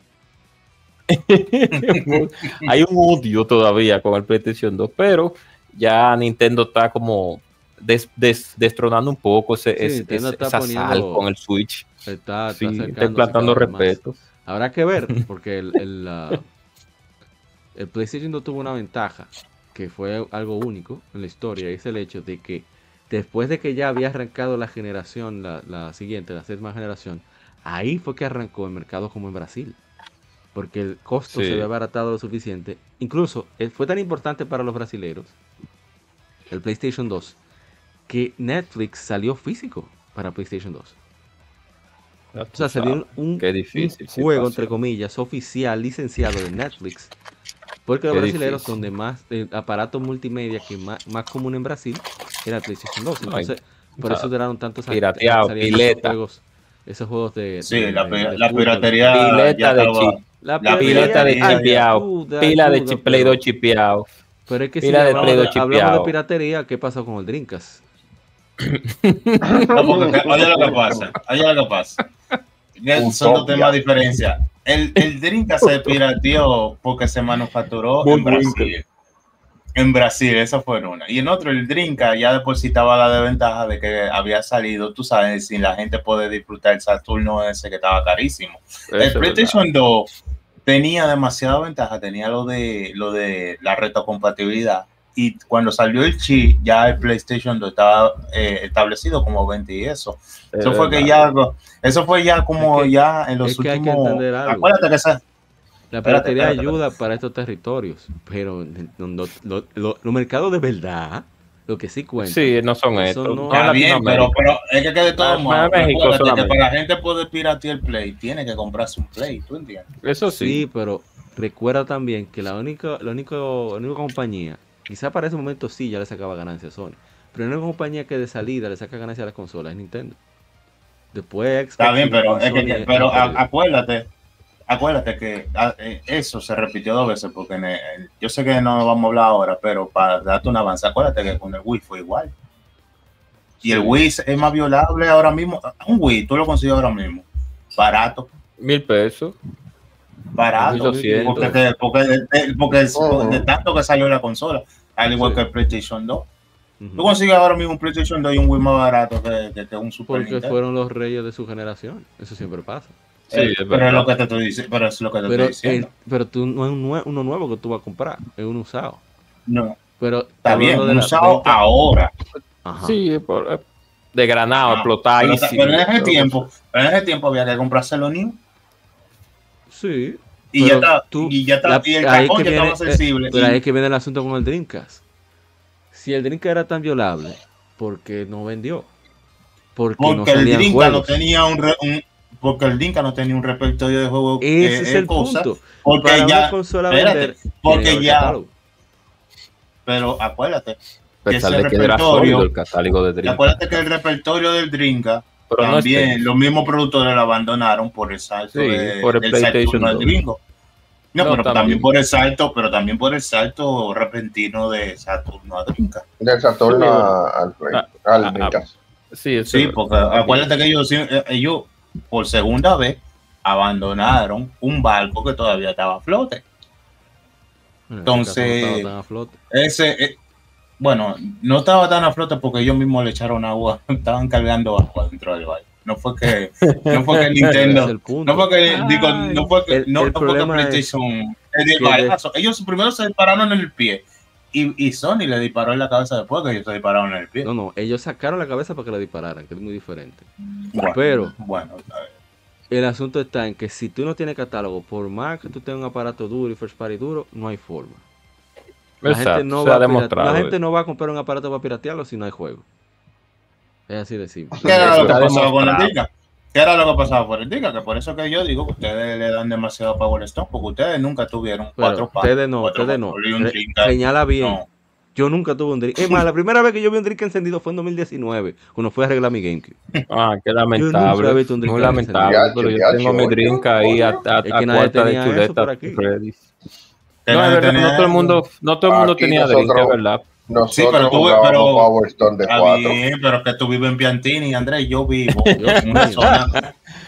hay un odio todavía con el PlayStation 2, pero ya Nintendo está como des- des- destronando un poco ese, Sí, ese- Nintendo ese- está esa poniendo- sal con el Switch. Está, está Sí, está implantando más. respeto. Habrá que ver, porque el, el, la- el PlayStation 2 tuvo una ventaja que fue algo único en la historia, es el hecho de que después de que ya había arrancado la generación, la, la siguiente, la séptima generación, ahí fue que arrancó el mercado como en Brasil. Porque el costo Sí. se había abaratado lo suficiente. Incluso eh, fue tan importante para los brasileros, el PlayStation 2, que Netflix salió físico para PlayStation 2. Ya O sea, salió un, juego, entre comillas, oficial, licenciado de Netflix. Porque los Qué brasileños, difícil. donde más el aparato multimedia que más, más común en Brasil era el PlayStation 2. Ay, Entonces, por sea, eso duraron tantos años. pirateado, pileta. Esos juegos, esos juegos de. Sí, de- la, de- de piratería Pileta de chip. La la Pileta de chipeado. Pila de Play 2 pero- chipeado. Pero es que pila si de hablamos, de, 2 hablamos de chipeado. piratería, ¿qué pasa con el Drinkas? No, porque oye lo que pasa, oye lo que pasa. Son dos temas de diferencia. El, el Drinka se pirateó porque se manufacturó en Brasil. En Brasil, esa fue una. Y en otro, el Drinka ya depositaba la desventaja de que había salido, tú sabes, sin la gente poder disfrutar el Saturno ese que estaba carísimo. Eso el PlayStation 2 tenía demasiada ventaja, tenía lo de lo de la retrocompatibilidad. Y cuando salió el chip, ya el PlayStation 2 estaba eh, establecido como 20 y eso. Eso fue que ya eso fue ya como Es que- ya en los es que hay que últimos. entender algo. Acuérdate que esa, La piratería espérate, ayuda para estos territorios, pero los lo, lo- los mercados de verdad, lo que sí cuenta. Sí, no son Eso estos. no- está en bien, pero, pero es que, que de todos modos, que para la gente poder piratear el Play, tiene que comprarse un Play, ¿tú entiendes? Eso Sí, sí. pero recuerda también que la única, la única, la única compañía, quizá para ese momento sí ya le sacaba ganancia a Sony, pero la única compañía que de salida le saca ganancia a las consolas es Nintendo. Después Está bien, pero, es que- Sony pero han a- acuérdate, acuérdate que eh, eso se repitió dos veces, porque en el- yo sé que no vamos a hablar ahora, pero para darte un avance, acuérdate que con el Wii fue igual. Y el. Wii es más violable ahora mismo. Un Wii, tú lo consigues ahora mismo. Barato, Mil pesos. barato. 1200. Porque, te- porque, es- Ujú. de tanto que salió la consola, al igual Sí. que el PlayStation 2. Ujú. Tú consigues ahora mismo un PlayStation 2 y un Wii más barato que, que- que un Super Porque Nintendo. fueron los reyes de su generación. Eso siempre pasa. Sí, Eh, es pero es lo que te estoy diciendo. Pero es lo que te Pero, estoy diciendo. el- pero tú no es un nue- uno nuevo que tú vas a comprar, es uno usado. no, Pero está bien, un usado ahora. Ajá. Sí, por- de granado, Ah, explotar. pero, y sí, pero en ese pero- tiempo, pero en ese tiempo había que comprarse los new Sí. Y ya está, tú- y ya está, la- y el cajón que ya viene, estaba eh, sensible. Pero ahí es que viene el asunto con el Dreamcast. Si el Dreamcast era tan violable, ¿por qué no vendió? Porque, no porque el salían Drinka no tenía un, re- un- porque el Drinka no tenía un repertorio de juegos Ese eh, es eh, el cosas, punto. porque Para ya consola espérate, vender, porque ya- catálogo. pero acuérdate Pues ese que era repertorio- el catálogo de y Dream. acuérdate que el repertorio del Drinka No también este. los mismos productores lo abandonaron por el salto Sí, de- por el del PlayStation Saturno al 2. Dringo. No, No, pero también. también. por el salto, pero también por el salto repentino de Saturno a Drinka. Del Saturno a- al Play, Ah, al ah, Dreamcast. Sí, eso Sí, porque acuérdate que ellos, eh, ellos por segunda vez abandonaron un barco que todavía estaba a flote. Este Entonces- a. Ese, eh, bueno, no estaba tan a flote porque ellos mismos le echaron agua, estaban cargando agua dentro del barco. No fue que, no fue que Nintendo, no fue que, Ay. digo, no fue que, El- no, el no fue que problema es. Ellos primero se dispararon en el pie y, y Sony le disparó en la cabeza después que ellos se dispararon en el pie. No, no, ellos sacaron la cabeza para que la dispararan, que es muy diferente. Bueno, pero- bueno, El asunto está en que si tú no tienes catálogo, por más que tú tengas un aparato duro y first party duro, no hay forma. La gente, no se va ha a pirate- demostrado. la gente no va a comprar un aparato para piratearlo si no hay juego. Es así de simple. ¿Qué era lo que pasaba con el. Diga? ¿Qué era lo que pasaba por el Diga? Que por eso que yo digo que ustedes le dan demasiado Power Stone, porque ustedes nunca tuvieron Pero cuatro palos. ustedes no, cuatro ustedes no. Re-. Señala bien. No. Yo nunca tuve un drink. Es más, la primera vez que yo vi un drink encendido fue en 2019, cuando fui a arreglar mi GameCube. Ah, qué nunca lamentable. he visto un drink Muy lamentable, pero yo tengo mi drink ahí a, a, Es a que cuarta de chuleta No, es verdad, tenía no todo el mundo, no todo el mundo Aquí tenía drink, nosotros- es verdad. Nosotros Sí, pero tú- pero- Power Stone de Está 4. bien, pero que tú vives en Piantini, Andrés, yo vivo en una zona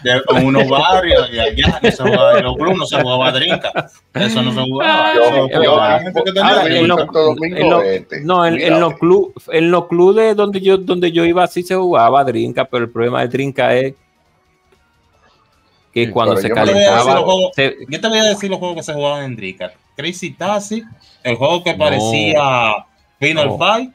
de en unos barrios y allá no se jugaba, en los no se jugaba drinka. Eso no se jugaba. Yo- Eso yo- la drink. en los- en los-. No, en, en Cuidado. los clubes en los clubes donde yo donde yo iba sí se jugaba drinka, pero el problema de drinka es que Sí, cuando se calentaba Yo te voy a decir los juegos- se- Yo te voy a decir los juegos que se jugaban en Drinka. Crazy Taxi, el juego que parecía Final No. Fight.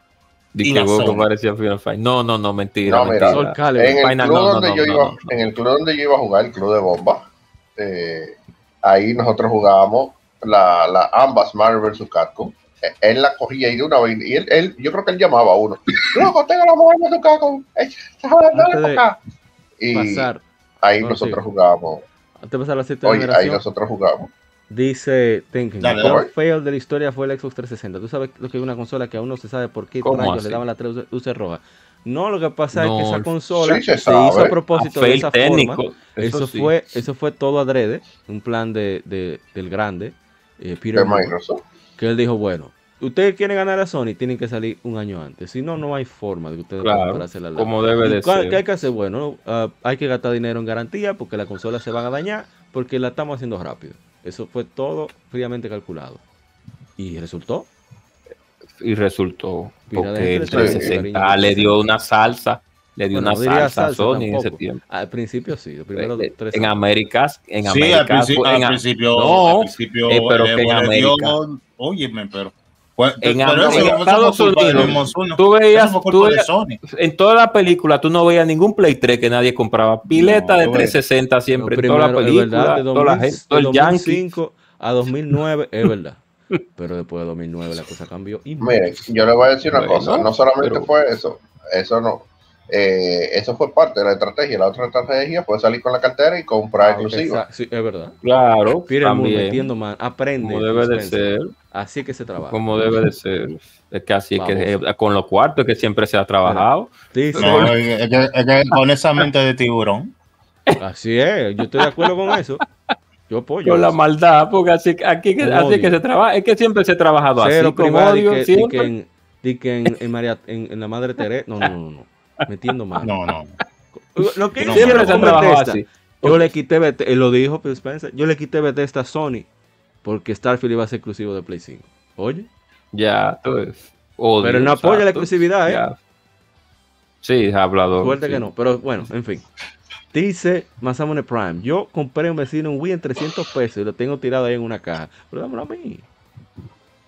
y la juego que parecía Final Fight. No, no, no, mentira, No, mentira. En el club donde no, yo no, iba, no, no. en el club donde yo iba a jugar, el club de bomba, eh, ahí nosotros jugábamos la, la ambas Marvel vs. Capcom. Eh, Él la cogía y de una vez, y él, él- yo creo que él llamaba a uno. Loco, tengo la. Capcom. Eh, dale Antes de para acá. Y Pasar, ahí no, nosotros sí. jugábamos. antes de pasar a la Oye, ahí nosotros jugábamos. dice Dale, el peor fail de la historia fue el Xbox 360. Tú sabes lo que es una consola que aún no se sabe por qué ¿Cómo rayos así? le daban la tres luces rojas. No, lo que pasa No, es que esa consola sí se, se hizo a propósito de esa técnico. forma. Eso, sí. fue, eso fue todo adrede, un plan de, de- del grande, eh, Peter De Moore, Microsoft. que él dijo, bueno, ustedes quieren ganar a Sony, tienen que salir un año antes. Si no, no hay forma de que ustedes Claro, puedan pararse la como debe de ¿Qué hay ser. que hacer? Bueno, ah, hay que gastar dinero en garantía porque las consolas se van a dañar porque la estamos haciendo rápido. Eso fue todo fríamente calculado. Y resultó. y resultó porque el gente le 360 cariño, le dio una salsa, le dio Bueno, una no salsa a Sony en ese tiempo. Al principio sí, los primeros Eh, tres en. Américas, en Sí, al América, principio, fue- al en a- principio, no, al principio eh, pero que en dio- América. óyeme, pero pues, En pero eso- Estados Unidos, tú veías, tú veías- Sony. en toda la película tú no veías ningún Play 3 que nadie compraba. Pileta No, de yo 360 siempre, en toda la Primero, película, verdad, de toda la 2000 gente, todo el yankee. 2005 a 2009 es verdad. Pero después de 2009 la cosa cambió. Y Miren, yo le voy a decir una Bueno, cosa, no solamente pero- fue eso, eso no. Eh, eso fue parte de la estrategia. La otra estrategia fue salir con la cartera y comprar exclusiva. Exacto, sí, es verdad. Claro, también. metiendo man, aprende. Como debe de ser. Así que se trabaja. Como debe de ser. Es que así es que Vamos. eh, con los cuartos que siempre se ha trabajado. No, es que, es que con esa mente de tiburón. Así es, yo estoy de acuerdo con eso. Yo apoyo. Con la maldad, porque así, aquí que- así que se trabaja. Es que siempre se ha trabajado Cero así, con y odio, que, di siempre. que en, di que en, en María, en, en la Madre Teresa. No, no, no, no. Metiendo más. No, no. Lo que No, Siempre se así. Yo le quité Bethesda, él lo dijo Phil Spencer, yo le quité Bethesda a Sony porque Starfield iba a ser exclusivo de Play 5. Oye, Ya, odio, pero no apoya la exclusividad, ¿eh? Ya. Sí, es hablador. Suerte sí. que no, pero bueno, en fin. Dice Masamune Prime, yo compré un vecino un Wii en 300 pesos y lo tengo tirado ahí en una caja. Pero dámelo a mí.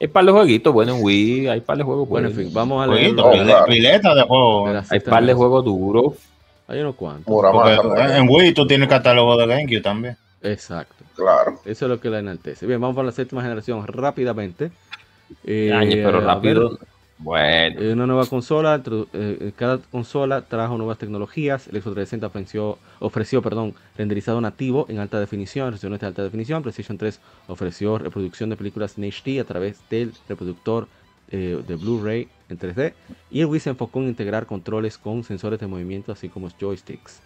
Hay par de jueguitos, bueno, en Wii, hay par de juegos Bueno, en buenos. fin, vamos a leer pileta de juego. de la Hay par de juegos duros. Hay unos cuantos. En Wii tú tienes catálogo de GameCube también. Exacto. claro. Eso es lo que la enaltece. Bien, vamos para la séptima generación rápidamente. Eh, pero a rápido. ver, Bueno. Eh, Una nueva consola, introdu- eh, cada consola trajo nuevas tecnologías. El Xbox 360 ofreció, ofreció renderizado nativo en alta definición, resoluciones de alta definición. PlayStation 3 ofreció reproducción de películas en HD a través del reproductor eh, de Blu-ray en 3D. Y el Wii se enfocó en integrar controles con sensores de movimiento, así como joysticks.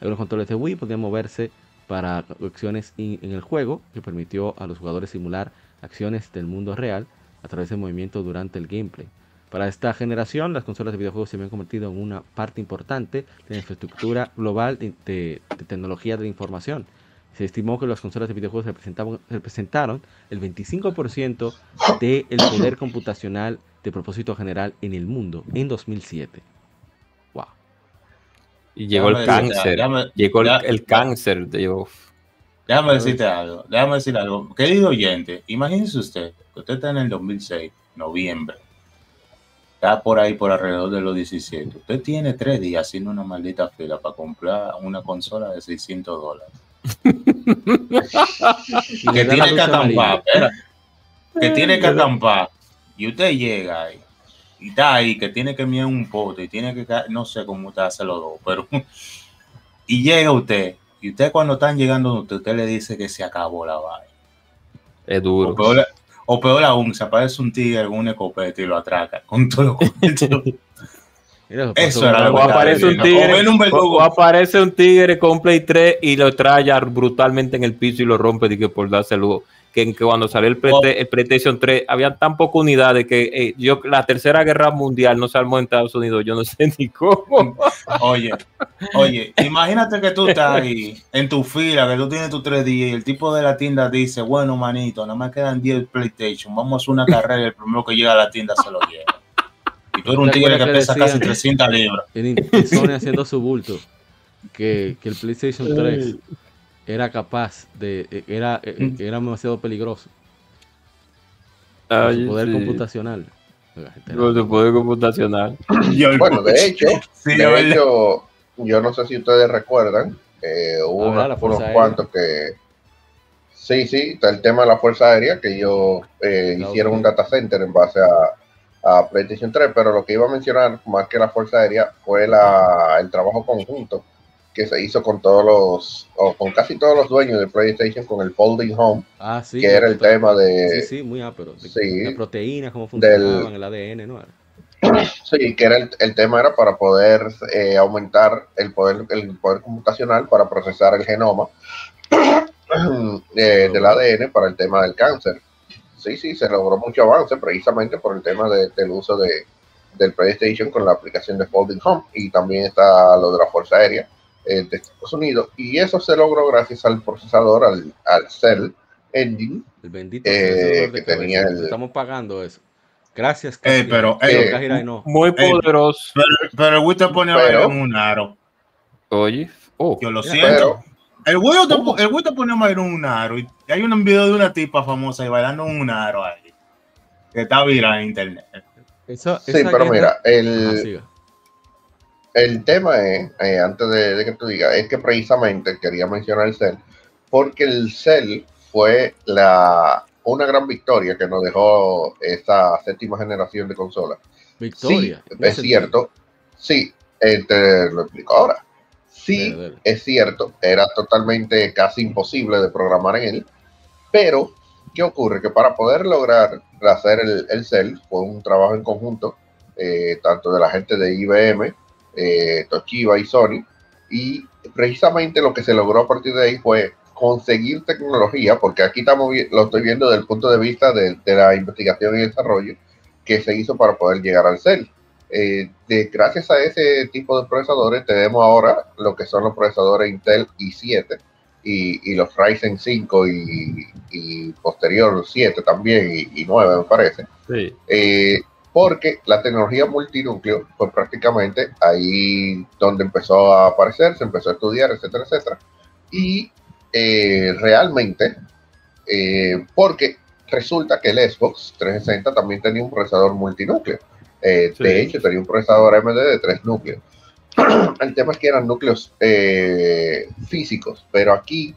Algunos controles de Wii podían moverse para acciones in- en el juego, que permitió a los jugadores simular acciones del mundo real a través del movimiento durante el gameplay. Para esta generación, las consolas de videojuegos se habían convertido en una parte importante de la infraestructura global de, de- de tecnología de la información. Se estimó que las consolas de videojuegos representaban- representaron el 25% del poder computacional de propósito general en el mundo en 2007. Wow. Y llegó el Déjame cáncer. déjame- Llegó el, cáncer. Llegó. Déjame decirte algo, déjame decir algo. Querido oyente, imagínese usted que usted está en el 2006, noviembre. Está por ahí por alrededor de los 17. Usted tiene tres días haciendo una maldita fila para comprar una consola de 600 dólares. Y Que la tiene que acampar, espera. Que tiene que acampar. Y usted llega ahí. Y está ahí, que tiene que mirar un pote. Y tiene que, no sé cómo usted hace los dos, pero. Y llega usted. Y usted cuando están llegando usted, usted le dice que se acabó la vaina. Es O duro. peor, o peor aún, se aparece un tigre con un escopeta y lo atraca con todo lo que Mira, Eso pasó era lo O que aparece un O tigre. un. O aparece un tigre con Play 3 y lo trae ya brutalmente en el piso y lo rompe de que por dárselo. Que, que cuando salió el, Play- el PlayStation 3 había tan pocas unidades que eh, yo la tercera guerra mundial no se armó en Estados Unidos. Yo no sé ni cómo. Oye, oye, imagínate que tú estás ahí en tu fila, que tú tienes tus tres días y el tipo de la tienda dice, bueno, manito, nada más quedan 10 PlayStation, vamos a hacer una carrera y el primero que llega a la tienda se lo lleva. Y tú eres un ¿Te tigre que que pesa casi decían? 300 libras. Sony haciendo su bulto que, que el PlayStation 3 era capaz de eh, era eh, era demasiado peligroso. Su Ay, poder sí. computacional Con su poder computacional. Bueno, de hecho, Sí, de hecho, yo no sé si ustedes recuerdan, eh, hubo Ah, unos, cuantos que... Sí, sí, está el tema de la Fuerza Aérea, que ellos eh, hicieron un data center en base a, a PlayStation 3, pero lo que iba a mencionar, más que la Fuerza Aérea, fue la, el trabajo conjunto que se hizo con todos los, o con casi todos los dueños de PlayStation, con el Folding Home, ah sí que era el tema de... sí sí muy ápero de, sí, las proteínas cómo del- funcionaban el ADN no Sí, que era el, el tema era para poder eh, aumentar el poder, el poder computacional para procesar el genoma eh, del ADN para el tema del cáncer. Sí, sí, se logró mucho avance precisamente por el tema de- del uso de, del PlayStation con la aplicación de Folding Home y también está lo de la Fuerza Aérea eh, de Estados Unidos y eso se logró gracias al procesador, al, al Cell Engine. el bendito Eh, que tenía el- estamos pagando eso gracias Eh, pero, eh, Pero Kajirai no Muy poderoso. Pero, pero el güey te pone a Pero- en un aro. Oye. Oh, Yo lo siento. Pero El güey, te, el te pone a en un aro. Y hay un video de una tipa famosa y bailando en un aro ahí. Que está viral en internet. Esa- sí, esa pero guerra- mira, el, siga. El tema es, eh, antes de, de que tú digas, es que precisamente quería mencionar el Cell, porque el Cell fue la, una gran victoria que nos dejó esta séptima generación de consolas. Victoria Sí, ¿en qué es cierto. Sí, Eh, te lo explico ahora. Sí, Dale, dale. es cierto, era totalmente casi imposible de programar en él, pero ¿qué ocurre? Que para poder lograr hacer el, el cel fue un trabajo en conjunto, eh, tanto de la gente de IBM, eh, Toshiba y Sony, y precisamente lo que se logró a partir de ahí fue conseguir tecnología, porque aquí estamos lo estoy viendo desde el punto de vista de, de la investigación y desarrollo que se hizo para poder llegar al cel. Eh, de, gracias a ese tipo de procesadores tenemos ahora lo que son los procesadores Intel i7 y, y los Ryzen 5 y, y posterior 7 también y, y 9 me parece Sí. eh, porque la tecnología multinúcleo fue prácticamente ahí donde empezó a aparecer, se empezó a estudiar, etcétera, etcétera. Y eh, realmente, eh, porque resulta que el Xbox 360 también tenía un procesador multinúcleo. Eh, Sí. De hecho, tenía un procesador AMD de tres núcleos. El tema es que eran núcleos físicos, pero aquí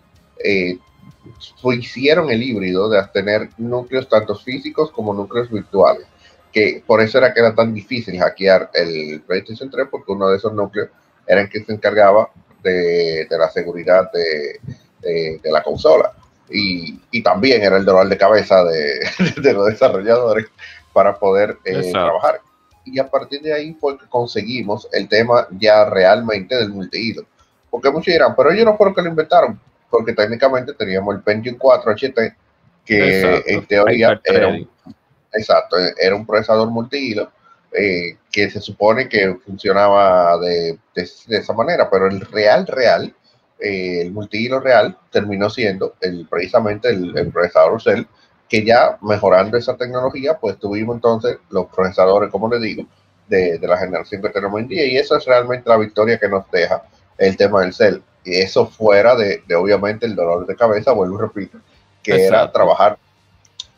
hicieron el híbrido de tener núcleos tanto físicos como núcleos virtuales. Que por eso era que era tan difícil hackear el PlayStation 3, porque uno de esos núcleos era el que se encargaba de, de la seguridad de, de- de la consola. Y, y también era el dolor de cabeza de, de los desarrolladores para poder eh, trabajar. Y a partir de ahí fue que conseguimos el tema ya realmente del multihilo. Porque muchos dirán, pero ellos no fueron que lo inventaron, porque técnicamente teníamos el Pentium 4 HT, que Exacto. en teoría era un, exacto, era un procesador multihilo eh, que se supone que funcionaba de, de- de esa manera, pero el real, real, eh, el multihilo real terminó siendo el, precisamente el, el procesador Cell, que ya mejorando esa tecnología, pues tuvimos entonces los procesadores, como les digo, de, de la generación que tenemos hoy en día, y eso es realmente la victoria que nos deja el tema del Cell. Y eso fuera de, de, obviamente el dolor de cabeza, vuelvo y repito, que era trabajar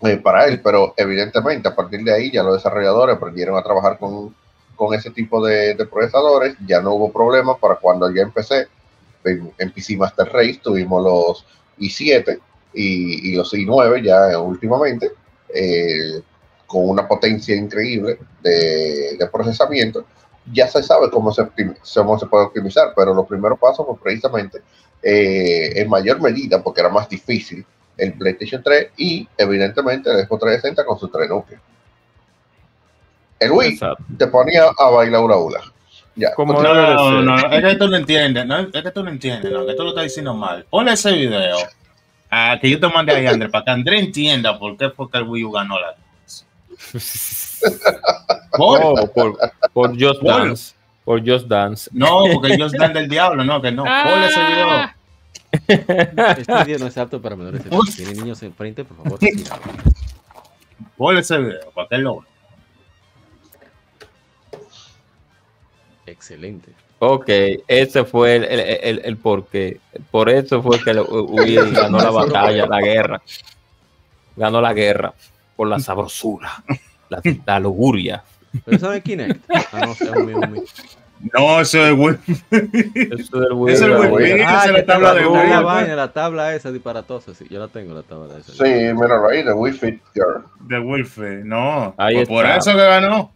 eh, para él, pero evidentemente a partir de ahí ya los desarrolladores aprendieron a trabajar con, con ese tipo de, de procesadores, ya no hubo problema para cuando ya empecé en, en PC Master Race tuvimos los i7 y, y los i9 ya últimamente eh, con una potencia increíble de, de procesamiento. Ya se sabe cómo se, cómo se puede optimizar, pero los primeros pasos fue precisamente eh, en mayor medida, porque era más difícil, el PlayStation 3 y evidentemente el Xbox 360 con sus tres núcleos. El Wii Exacto. te ponía a bailar una ula. Ya, Como No, no, no, es que tú no entiendes, no, es que tú no entiendes, no, que tú lo estás diciendo mal. Ponle ese video ah, que yo te mandé ahí, André, para que André entienda por qué fue que el Wii U ganó la. Por- Oh, por, por Just. Dance. Por Just Dance. No, porque ellos dan del diablo, no, que no. Ponle ese video. Este video no es apto para menores de edad. Uy. Si tiene niños enfrente, por favor, retíralo. Ponle ese video, para que él lo. Excelente. Ok, ese fue el, el, el, el porqué. Por eso fue que el Wii ganó la batalla, la guerra. Ganó la guerra. Por la sabrosura, la, la lujuria. ¿Pero saben Kinect? Ah, no, es un mío, un mío. No, eso es Wii. Eso. Es el era Wii bueno. Fit. Ah, esa es que la tabla de Wii. la vaina, la tabla esa disparatosa. Sí, yo la tengo, la tabla esa. Sí, míralo ahí, de Wii Fit Girl. De Wi-Fi, no. Ahí Pues por eso que ganó.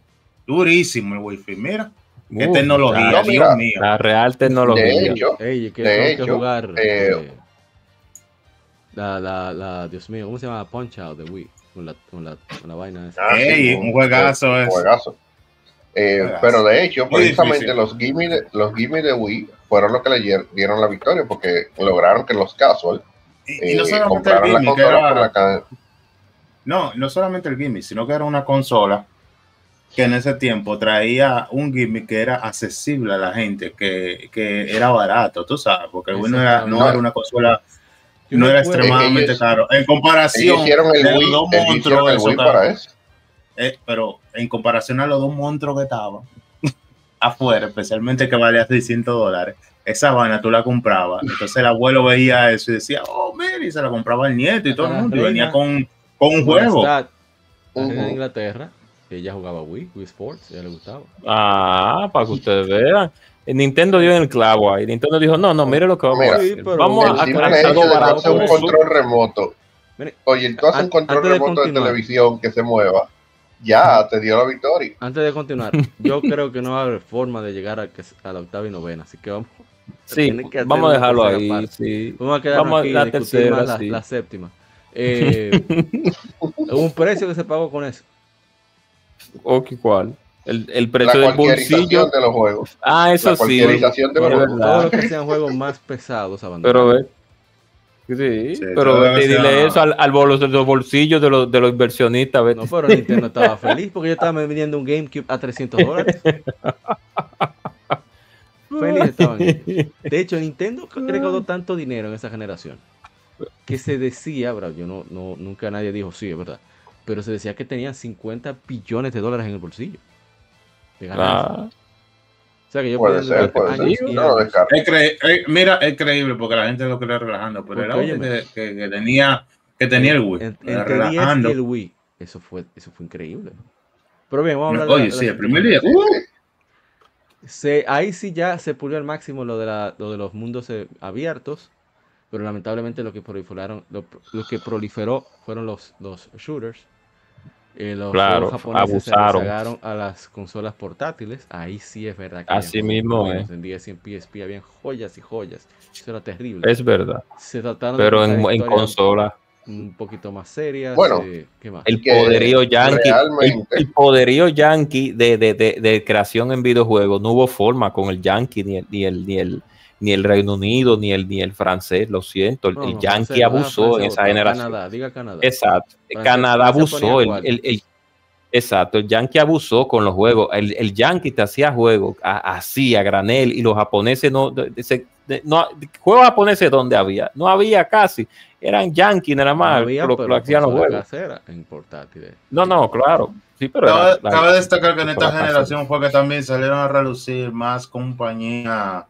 Durísimo el Wi-Fi. Mira, qué tecnología, mira. Dios mío. La real De tecnología. hecho, Ey, que De tengo hecho, que jugar. eh, eh, la, la, la, Dios mío, ¿cómo se llama? Punch Out de Wii. Con la, con la, con la vaina esa. Ah, Ey, un juegazo un ese. juegazo. Eh, pero de hecho, Muy precisamente difícil. los gimme de, los gimme de Wii fueron los que le dier- dieron la victoria porque lograron que los casual Y, y no eh, solamente el compraran la gimmick, consola por era, la no, no solamente el gimmick, sino que era una consola que en ese tiempo traía un gimmick que era accesible a la gente, que, que era barato, tú sabes, porque el Wii no era, no No. era una consola, no era extremadamente ellos- caro. En comparación Ellos hicieron el Wii, monstruos, el Wii para eso. Eh, pero en comparación a los dos monstruos que estaban afuera, especialmente que valía 600 dólares, esa vaina tú la comprabas. Entonces el abuelo veía eso y decía, oh, mira, y se la compraba el nieto y todo el mundo, y venía con, con un juego. Ujú. Inglaterra, ella jugaba Wii, Wii Sports, ella le gustaba. Ah, para que ustedes vean. Nintendo dio en el clavo ahí. Nintendo dijo, no, no, mire lo que vamos Mira, a hacer. pero- Vamos a, hecho algo barato. hacer un control remoto. Mire, Oye, tú haces un control remoto de televisión que se mueva. Ya te dio la victoria. Antes de continuar, yo creo que no va a haber forma de llegar a, que- a la octava y novena, así que vamos. Sí, que vamos a dejarlo ahí. Sí. Vamos a quedarnos Vamos a aquí y la discutir tercera, más la, sí. la séptima. Eh, un precio que se pagó con eso. Ok, ¿cuál? El, el La precio del cualquierización bolsillo. de los juegos. Ah, eso La sí. de los Todo, juegos. verdad. todo lo que sean juegos más pesados abandonados. Pero ve. Sí, Sí, pero te dile eso al, al bolo de los bolsillos de los, de los inversionistas. vete. No, pero Nintendo estaba feliz porque yo estaba vendiendo un GameCube a 300 dólares. Feliz estaban ellos. De hecho, Nintendo recaudó tanto dinero en esa generación que se decía, bro, yo no, no, nunca nadie dijo sí, es verdad, pero se decía que tenían 50 billones de dólares en el bolsillo. De ganancias. Ah, O sea que yo Puede ser, puede ser. años y No lo años. descarto. Es cre- eh, mira, es creíble porque la gente lo cree relajando, pero Porque, era óyeme. que, que- que tenía, que tenía el Wii. En- era entre 10 relajando. y el Wii, eso fue, eso fue increíble. Pero bien, vamos a hablar de Oye, la- sí, la- el primer día. ¡uh! Se, ahí sí ya se pulió al máximo lo de, la, lo de los mundos eh, abiertos, pero lamentablemente lo que proliferaron, lo, lo que proliferó fueron los, los shooters. Eh, los Claro, japoneses se abusaron. rezagaron a las consolas portátiles. Ahí sí es verdad que Así mismo, eh. En 10 y en PSP habían joyas y joyas. Eso era terrible. es verdad. se trataron de Pero contar en, en consola, un poquito más serias. Bueno, eh, ¿qué más? el poderío yankee, el poderío yankee de, de, de, de creación en videojuegos, no hubo forma con el yankee, ni el, ni el, ni el, ni el Reino Unido, ni el, ni el francés, lo siento. El, No, el no, yankee no, abusó en esa generación. Canadá, diga Canadá. Exacto. Francia- Canadá abusó. El, el- el- exacto. El Yankee abusó con los juegos. El, el Yankee te hacía juegos así, a granel, y los japoneses no. se- no juegos japoneses donde había. No había casi. Eran Yankee nada más. había, lo, lo hacían los juegos. casera en portátiles. No, no, claro. Sí, pero Cabe, era- la- cabe destacar que en esta generación fue que también salieron a relucir más compañías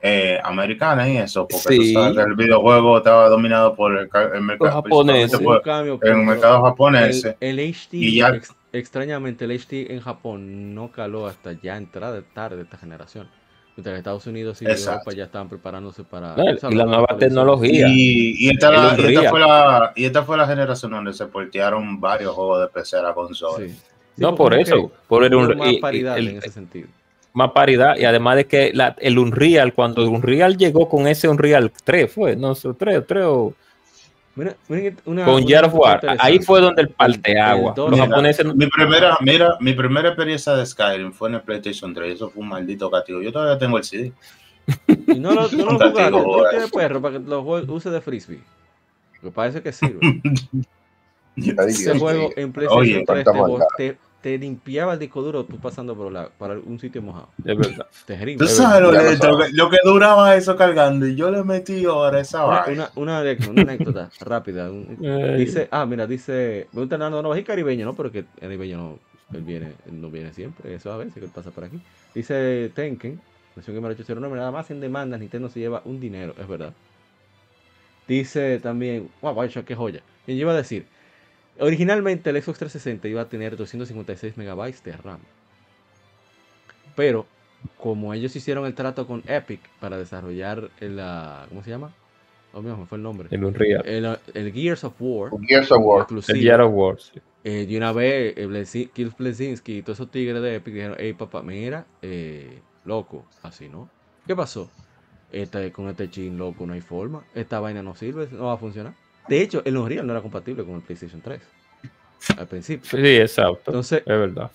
eh, americanas y eso, porque Sí. tú sabes que el videojuego estaba dominado por el, ca- el mercado Hubo por cambio, el mercado japonés. el, el HD, Y ya- ex- extrañamente, el HD en Japón no caló hasta ya entrada tarde de esta generación. Mientras que Estados Unidos y Exacto. Europa ya estaban preparándose para. No, y la nueva tecnología. Y, y esta, El la- y, esta Unreal. fue la, y esta fue la generación donde se portearon varios juegos de PC a la consola. Sí. Sí, no, por eso. que Por el, y- y paridad el- en ese sentido. Más paridad. Y además de que la- el Unreal, cuando el Unreal llegó con ese Unreal 3, fue, no sé, 3, 3 o. Mira, miren una- con una Gear of cosa War. Ahí fue donde el parteagua. Los Mira, japoneses Mi primera, mira, mi primera experiencia de Skyrim fue en el PlayStation 3. Eso fue un maldito castigo. Yo todavía tengo el CD. Y no lo, no lo jugaste, tú tienes perro para que lo use de frisbee. Me parece que sirve. Ese juego en PlayStation Oye, 3 te, cuánta bo- maldad. te, te limpiaba el disco duro tú pasando por la, para un sitio mojado. Es verdad. Terrible. Tú Es sabes lo, lento lo que duraba eso cargando. Y yo le metí ahora esa Una, vaina. una, una anécdota, una anécdota rápida. un- Ay. dice, ah, mira, dice, me gusta no, no, es caribeño, ¿no? Pero que el caribeño no, él viene, él no viene siempre, eso a veces que él pasa por aquí. Dice Tenken, versión Gamer 809, nada más en demandas, Nintendo se lleva un dinero, es verdad. Dice también, wow, vaya, qué joya. Y yo iba a decir, originalmente el Xbox 360 iba a tener 256 megabytes de RAM. Pero, como ellos hicieron el trato con Epic para desarrollar el, ah, ¿cómo se llama? Oh, mío, me fue el nombre. El Unreal. El, el Gears of War, Gears of War. El Gear of War. sí. eh, una vez, eh, Kill Blesinski y todos esos tigres de Epic dijeron, hey papá, mira, eh, loco, así, ¿no? ¿Qué pasó? Este, con este chin loco no hay forma, esta vaina no sirve, no va a funcionar. De hecho, el Unreal no era compatible con el PlayStation 3 al principio. Sí, exacto. Entonces, es verdad.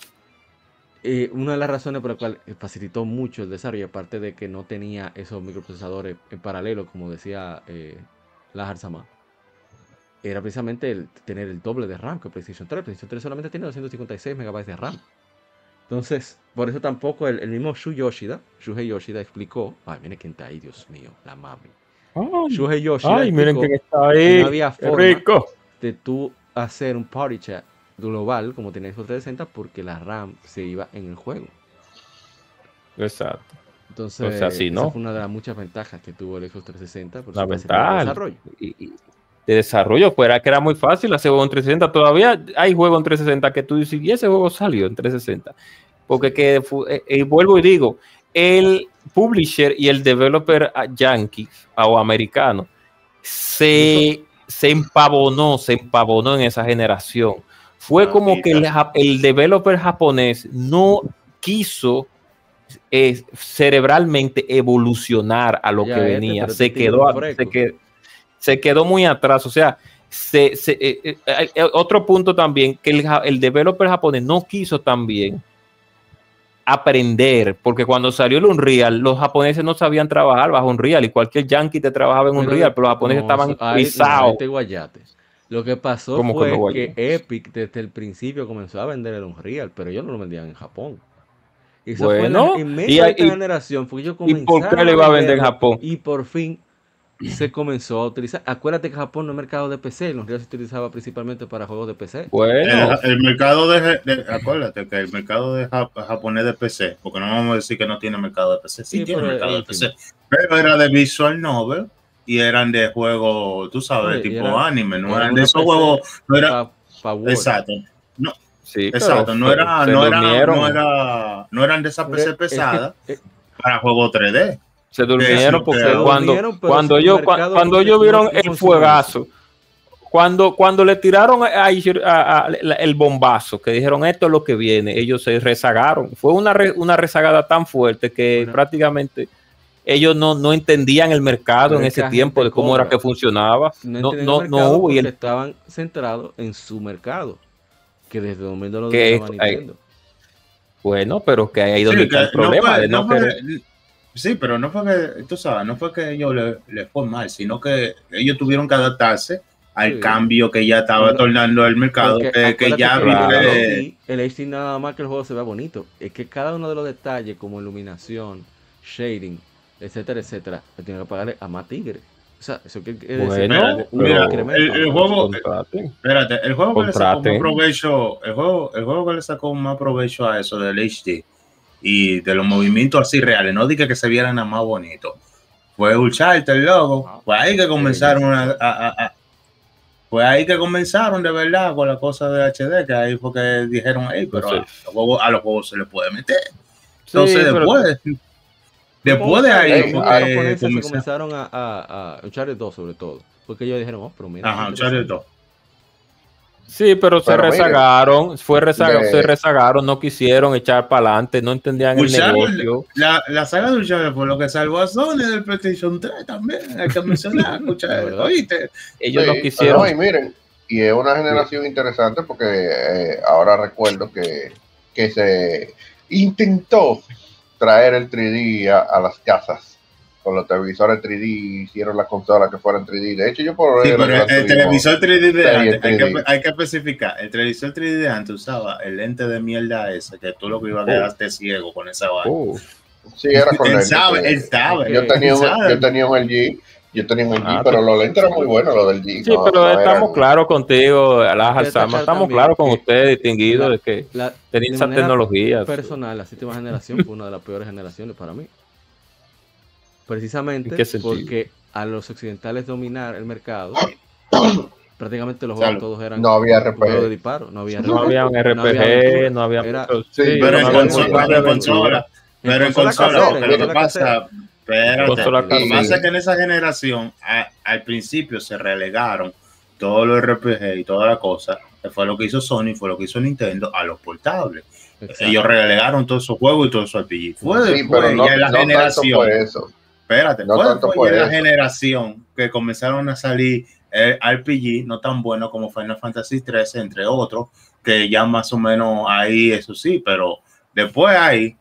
eh, una de las razones por la cual facilitó mucho el desarrollo, aparte de que no tenía esos microprocesadores en paralelo, como decía eh, Lahar Sama, era precisamente el tener el doble de RAM que el PlayStation 3. El PlayStation 3 solamente tiene 256 megabytes de RAM. Entonces, por eso tampoco el, el mismo Shu Yoshida, Shuhei Yoshida explicó, ay, miren quién está ahí, Dios mío, la mami. Ay, Shuhei Yoshida ay, miren quién está ahí. no había forma. rico. de tú hacer un party chat global como tenía Xbox 360 porque la RAM se iba en el juego. Exacto. Entonces, O sea, sí, esa ¿no? fue una de las muchas ventajas que tuvo el Xbox 360 por La facilidad de ventaja. desarrollo. Y- y de desarrollo, fuera que era muy fácil hacer juego en 360. Todavía hay juegos en 360 que tú dices, y ese juego salió en 360. Porque que, fu- eh, eh, vuelvo y digo, el publisher y el developer yankee o americano se, se empavonó, se empavonó en esa generación. Fue como que el, el developer japonés no quiso eh, cerebralmente evolucionar a lo Ya, que venía. Se quedó, se, quedó muy atrás. O sea, se, se- eh, eh, otro punto también, que el, el developer japonés no quiso también aprender, porque cuando salió el Unreal, los japoneses no sabían trabajar bajo Unreal y cualquier yankee te trabajaba en Unreal, pero los japoneses no, estaban pisados. este. Lo que pasó ¿Cómo que fue que? Epic desde el principio comenzó a vender el Unreal, pero ellos no lo vendían en Japón. Y Bueno, fue medio y esta generación, porque ellos ¿Y por qué comenzaron le iba a vender en Japón? Y por fin se comenzó a utilizar. Acuérdate que Japón no es mercado de PC, el Unreal se utilizaba principalmente para juegos de PC. Bueno, El, el mercado de, de- acuérdate que el mercado de Jap- japonés de PC, porque no vamos a decir que no tiene mercado de PC, sí, Sí, tiene pero mercado de es PC, pero era de visual novel y eran de juegos, tú sabes, y tipo era- anime, no era eran de esos juegos, no era, Pa- pa exacto, sí, pero exacto, no era, no era, no era, no eran de esas PC es que- pesadas eh, para juegos 3D. Se durmieron porque se cuando, durmieron, cuando, mercado cuando no- ellos vieron el fuegazo, cuando, cuando le tiraron a- a- a- la- el bombazo, que dijeron esto es lo que viene, ellos se rezagaron. Fue una, re- una rezagada tan fuerte que Bueno. prácticamente ellos no, no entendían el mercado Pero en ese tiempo, de cómo era que funcionaba. no, No, no, hubo. y el- estaban centrados en su mercado, que desde el momento lo Que Nintendo. bueno, pero que ahí donde Sí, está que el problema de no, querer- sí, pero no fue que, tú sabes, no fue que ellos le, le fue mal, sino que ellos tuvieron que adaptarse al Sí. cambio que ya estaba Bueno, tornando el mercado, que, que ya que Claro. el HD, el HD nada más que el juego se vea bonito. Es que cada uno de los detalles, como iluminación, shading, etcétera, etcétera, le tiene que pagarle a más tigre. O sea, eso que quiere decir Bueno, Espérate, un mira, el, el juego, Contraten. espérate, el juego que le sacó más provecho, el juego, el juego que le sacó más provecho a eso del HD y de los movimientos así reales, no dije que se vieran nada más bonito. Fue Uncharted, loco. Fue ahí que comenzaron a, a- a- a- fue ahí que comenzaron de verdad con la cosa de HD, que ahí fue que dijeron, hey, pero Sí. los juegos, a los juegos se les puede meter. Sí, Entonces pero- después, después de ahí, Eh, Los fue ah, japoneses que se comenzó- comenzaron a, a, a Uncharted 2 sobre todo. Porque ellos dijeron, oh, pero mira. Ajá, Uncharted interesante. 2. Sí, pero se Pero mire, rezagaron, fue de- se rezagaron, no quisieron echar para adelante, no entendían el negocio. La, la saga de Uncharted fue lo que salvó a Sony del PlayStation 3 también, hay que mencionar, ¿oíste? Ellos Sí, no quisieron. no, y miren, y es una generación interesante porque eh, ahora recuerdo que, que se intentó traer el 3D a, a las casas. Con los televisores 3D hicieron las consolas que fueran 3D. De hecho, yo por Sí, pero el televisor 3D de antes, hay, 3D. que, hay que especificar, el televisor 3D de antes usaba el lente de mierda ese, que tú lo que ibas a Oh. quedarte ciego con esa vaina. Uh, Sí, era con él sabe, sí. él sabe. Yo tenía, él un, sabe. yo tenía un LG, yo tenía un LG, Ah, pero los lentes eran muy buenos, los del G. sí, no- pero no estamos eran- claros contigo, Destacar Sama, estamos claros con distinguidos, la- de que de esa tecnología. personal, la séptima generación fue una de las peores generaciones para mí. Precisamente porque a los occidentales dominar el mercado, prácticamente los O sea, juegos todos eran no había juegos de RPG. disparo, no había No había un RPG, no había era- Sí, Pero en consola, pero en consola, pero lo que pasa, espérate, lo que pasa es que en esa generación, a- al principio se relegaron todos los RPG y toda la cosa, que fue lo que hizo Sony, fue lo que hizo Nintendo a los portables. Exacto. Ellos relegaron todos esos juegos y todos esos RPG. Fue Sí, después, pero no, ya en la no tanto generación. por eso. Espérate, No fue ya en la generación que comenzaron a salir eh, RPG no tan buenos como Final Fantasy 13, entre otros, que ya más o menos ahí, eso sí, pero después ahí,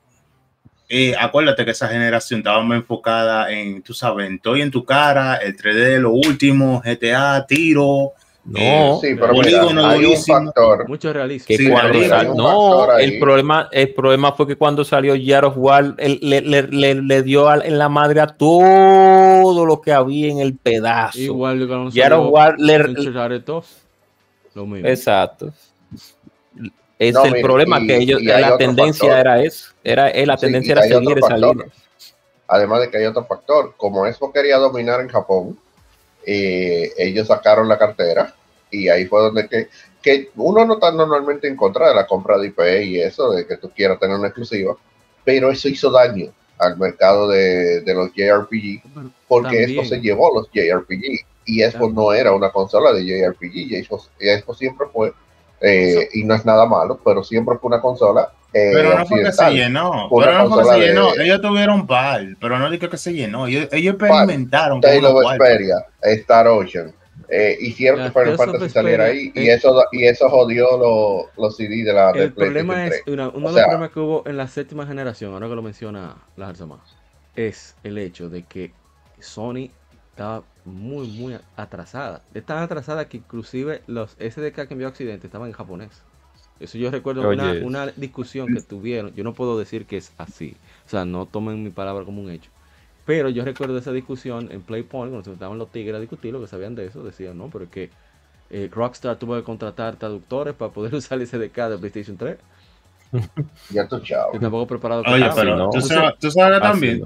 eh, acuérdate que esa generación estaba más enfocada en, tú sabes, en estoy en tu cara, el 3D, lo último, GTA, tiro. No, Sí, pero mira, hay un factor. Mucho realismo. que Sí, cuando realista, sal- hay un no, factor el problema, el problema fue que cuando salió War, él le, le- le- le dio en la madre a todo lo que había en el pedazo. Igual que War le, Uncharted 2, lo mismo. exacto. Es No, el problema y- que ellos, la tendencia factor. era eso, era eh, la Sí, tendencia era seguir esa línea. Además de que hay otro factor, como Expo quería dominar en Japón, eh, ellos sacaron la cartera y ahí fue donde que, que uno no está normalmente en contra de la compra de IP y eso, de que tú quieras tener una exclusiva, pero eso hizo daño al mercado de, de los JRPG porque También. Expo se llevó los JRPG y Expo También. no era una consola de JRPG y Expo, Expo siempre fue eh, y no es nada malo, pero siempre fue una consola. Eh, Pero no fue que se llenó. Pero no fue que se llenó. de- Ellos tuvieron par, pero no dije que se llenó. Ellos, ellos experimentaron cuartos. Vesperia, Star Ocean. Eh, hicieron que Final Fantasy saliera ahí y eh. eso y eso jodió los los CD de la de El problema es, 3. una- uno O de los problemas que hubo en la séptima generación, ahora que lo menciona la Arzama, es el hecho de que Sony estaba muy, muy atrasada. Es tan atrasada que inclusive los SDK que envió a Occidente estaban en japonés. Eso yo recuerdo una, Oye. una discusión que tuvieron. Yo no puedo decir que es así. O sea, no tomen mi palabra como un hecho. Pero yo recuerdo esa discusión en Playpoint, cuando se estaban los tigres a discutir, lo que sabían de eso, decían, no, pero es que eh, Rockstar tuvo que contratar traductores para poder usar el SDK de PlayStation 3. Ya tú chao. Yo tampoco preparado Oye, pero no. tú, sabes, tú sabes que también.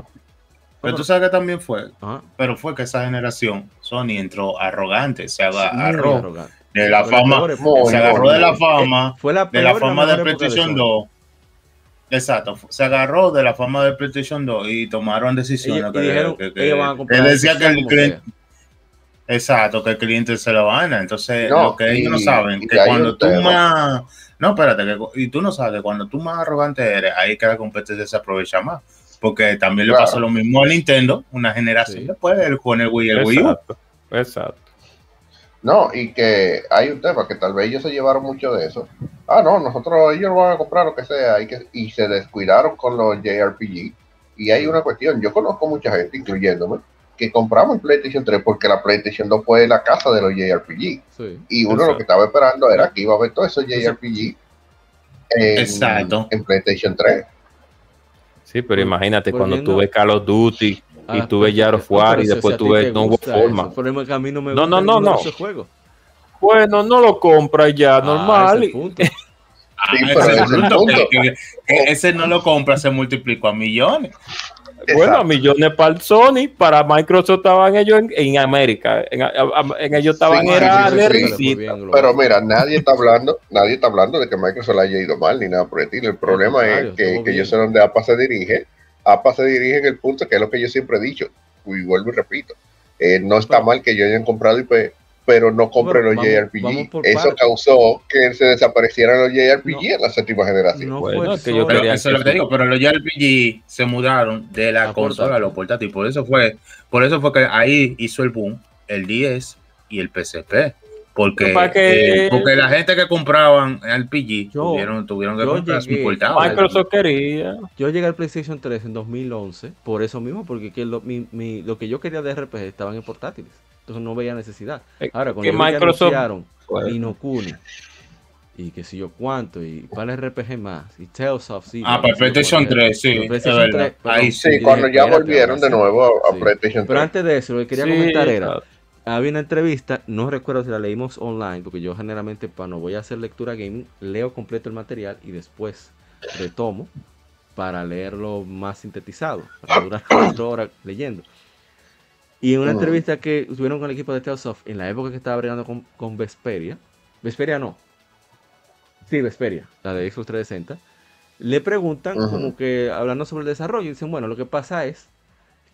Pero tú sabes que también fue. Ajá. Pero fue que esa generación, Sony entró arrogante, se agarró arrogante. De la fama, se agarró de la fama, Eh, Fue la de la fama de PlayStation Sony. 2. Exacto, se agarró de la fama de PlayStation 2 y tomaron decisiones Ellos- que, y dijeron, que- que- ellos van a que comprar decía que el cliente, exacto, que el cliente se lo gana. Entonces, No, lo que ellos no saben, que cuando tú tema. más, no, espérate, que, y tú no sabes, cuando tú más arrogante eres, ahí que la competencia se aprovecha más. Porque también le Claro. pasó lo mismo a Nintendo, una generación Sí. después, el- con el Wii y el Wii U. Exacto. No, y que hay un tema que tal vez ellos se llevaron mucho de eso. Ah, no, nosotros ellos lo van a comprar lo que sea y, que, y se descuidaron con los JRPG. Y hay una cuestión, yo conozco mucha gente, incluyéndome, que compramos el PlayStation 3 porque la PlayStation 2 fue la casa de los JRPG. Sí. Y uno Exacto. lo que estaba esperando era que iba a ver todos esos JRPG en, Exacto. en PlayStation 3. Sí, pero imagínate cuando volviendo- tú ves Call of Duty Ah, of perfecto. War Pero y después te No Hubo Forma. eso, El problema es que a mí no me No, no, no, no. esos juegos. Bueno, no lo compras ya, Ah, normal. ese. Ah, Sí, ese punto, no lo compra, se multiplicó a millones. Bueno, a Exacto. millones para el Sony, para Microsoft estaban ellos en, en América. En, ellos estaban Sí, era sí, de sí. Pero mira, nadie está hablando, nadie está hablando de que Microsoft le haya ido mal ni nada por el estilo. El problema es que, que yo sé dónde APA se dirige. APA se dirige en el punto que es lo que yo siempre he dicho, y vuelvo y repito. eh, no está Pero- mal que yo hayan comprado IP, pero no compren Bueno, los vamos- JRPG. vamos Eso partes. causó que se desaparecieran los JRPG No. en la séptima generación. No Bueno, que yo Pero eso es lo que te digo, pero los JRPG se mudaron de la A consola a los portátiles. Por eso fue, por eso fue que ahí hizo el boom el 10 y el PSP. Porque, Para que- eh, porque la gente que compraban RPG Yo- tuvieron, tuvieron que comprar su llegué- portable. Microsoft quería. Yo llegué al PlayStation 3 en 2011 por eso mismo, porque que lo, mi- mi- lo que yo quería de RPG estaban en portátiles. Entonces no veía necesidad. Eh, Ahora, cuando Microsoft- anunciaron Bueno. Ni no Kuni y que si yo cuánto y para el RPG más y Tales of sí, Ah, para PlayStation cuánto. 3, sí, Pero es PlayStation verdad. 3, perdón, Ahí Sí, cuando ya volvieron de nuevo a Sí. PlayStation Pero 3. antes de eso, lo que quería Sí, comentar era. Había una entrevista, no recuerdo si la leímos online, porque yo generalmente cuando voy a hacer lectura gaming, leo completo el material y después retomo para leerlo más sintetizado, para durar cuatro horas leyendo. Y en una entrevista que tuvieron con el equipo de Tales en la época que estaba bregando con, con Vesperia, Vesperia no, sí, Vesperia, la de Xbox 360, le preguntan como que hablando sobre el desarrollo, y dicen, bueno, lo que pasa es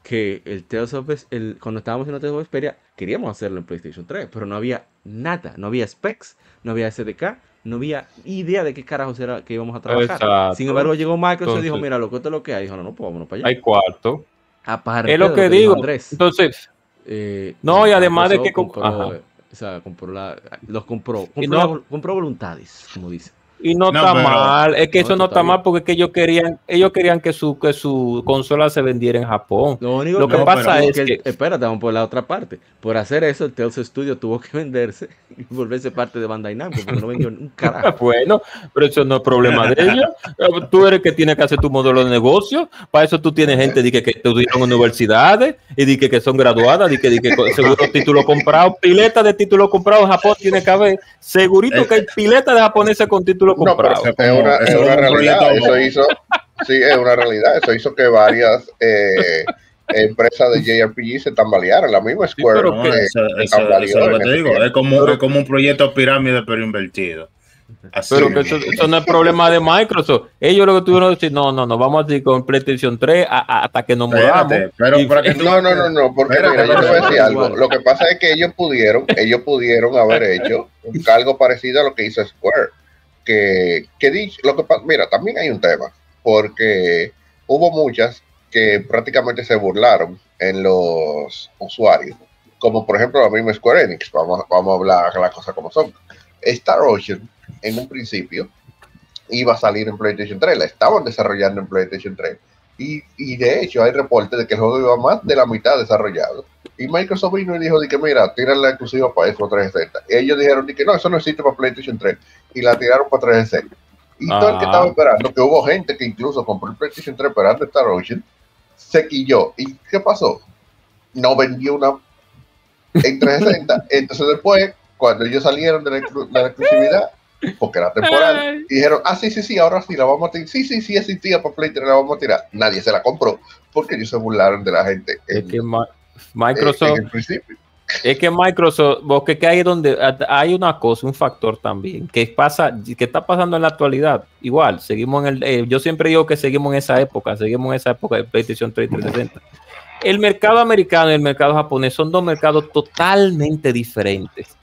que el Tales of el, cuando estábamos haciendo Tales of Vesperia, queríamos hacerlo en PlayStation 3, pero no había nada, no había specs, no había SDK, no había idea de qué carajos era que íbamos a trabajar. Exacto. Sin embargo, llegó Microsoft y dijo, Entonces- mira, lo que esto es lo que hay. Dijo, no, no, pues vámonos para allá. Hay cuarto. Aparte Es lo de que digo. Andrés, Entonces, eh, No, y además de que compró, o sea, compró la, los compró, compró, no- compró voluntades, como dice. Y no, No, está pero- mal. Es que No, eso no está está mal porque es que ellos querían, ellos querían que su, que su consola se vendiera en Japón. Lo único Lo que pasa pero es el- que- espérate, vamos por la otra parte. Por hacer eso, el Tales Studio tuvo que venderse y volverse parte de Bandai Namco, porque no vendió un carajo. Bueno, pero eso no es problema de ellos. Eh, Tú eres el que tiene que hacer tu modelo de negocio. Para eso tú tienes gente di que, que estudian en universidades y di que, que son graduadas, di que, que seguro títulos comprados, pileta de títulos comprados en Japón tiene que haber. Segurito que hay pileta de japoneses con No, pero es una, es una realidad. Eso hizo, sí, es una realidad. Eso hizo que varias eh, empresas de JRPG se tambalearan. La misma Square. pero No, que eso, lo te digo. Es como, es como un proyecto pirámide, pero invertido. Así Pero que es. eso, eso no es problema de Microsoft. Ellos lo que tuvieron que decir, no, no, no, vamos a seguir con PlayStation 3 a- a- hasta que nos. Espérate, pero Y- para que tú- No, no, no, no, porque mira, yo te voy a decir algo. Lo que pasa es que ellos pudieron, ellos pudieron haber hecho un cargo parecido a lo que hizo Square. Que, que lo que mira, también hay un tema, porque hubo muchas que prácticamente se burlaron en los usuarios, como por ejemplo la misma Square Enix, vamos, vamos a hablar las cosas como son. Star Ocean, en un principio, iba a salir en PlayStation 3, la estaban desarrollando en PlayStation 3. Y, y de hecho hay reportes de que el juego iba más de la mitad desarrollado. Y Microsoft vino y dijo de que mira, tiran la exclusiva para Xbox 360. Y ellos dijeron de que no, eso no existe para PlayStation 3. Y la tiraron para 360. Y todo el que Ah. estaba esperando, que hubo gente que incluso compró el PlayStation 3 esperando Star Ocean, se quilló. ¿Y qué pasó? No vendió una en 360. Entonces después, cuando ellos salieron de la, exclu- de la exclusividad, porque era temporal, y dijeron, ah, sí, sí, sí, ahora sí la vamos a tirar. Sí, sí, sí, existía para Play 3, la vamos a tirar. Nadie se la compró porque ellos se burlaron de la gente Es en, que Microsoft, es que Microsoft, porque que hay donde hay una cosa, un factor también, que pasa, que está pasando en la actualidad. Igual, seguimos en el, eh, yo siempre digo que seguimos en esa época, seguimos en esa época de PlayStation 3 y 360. El mercado americano y el mercado japonés son dos mercados totalmente diferentes.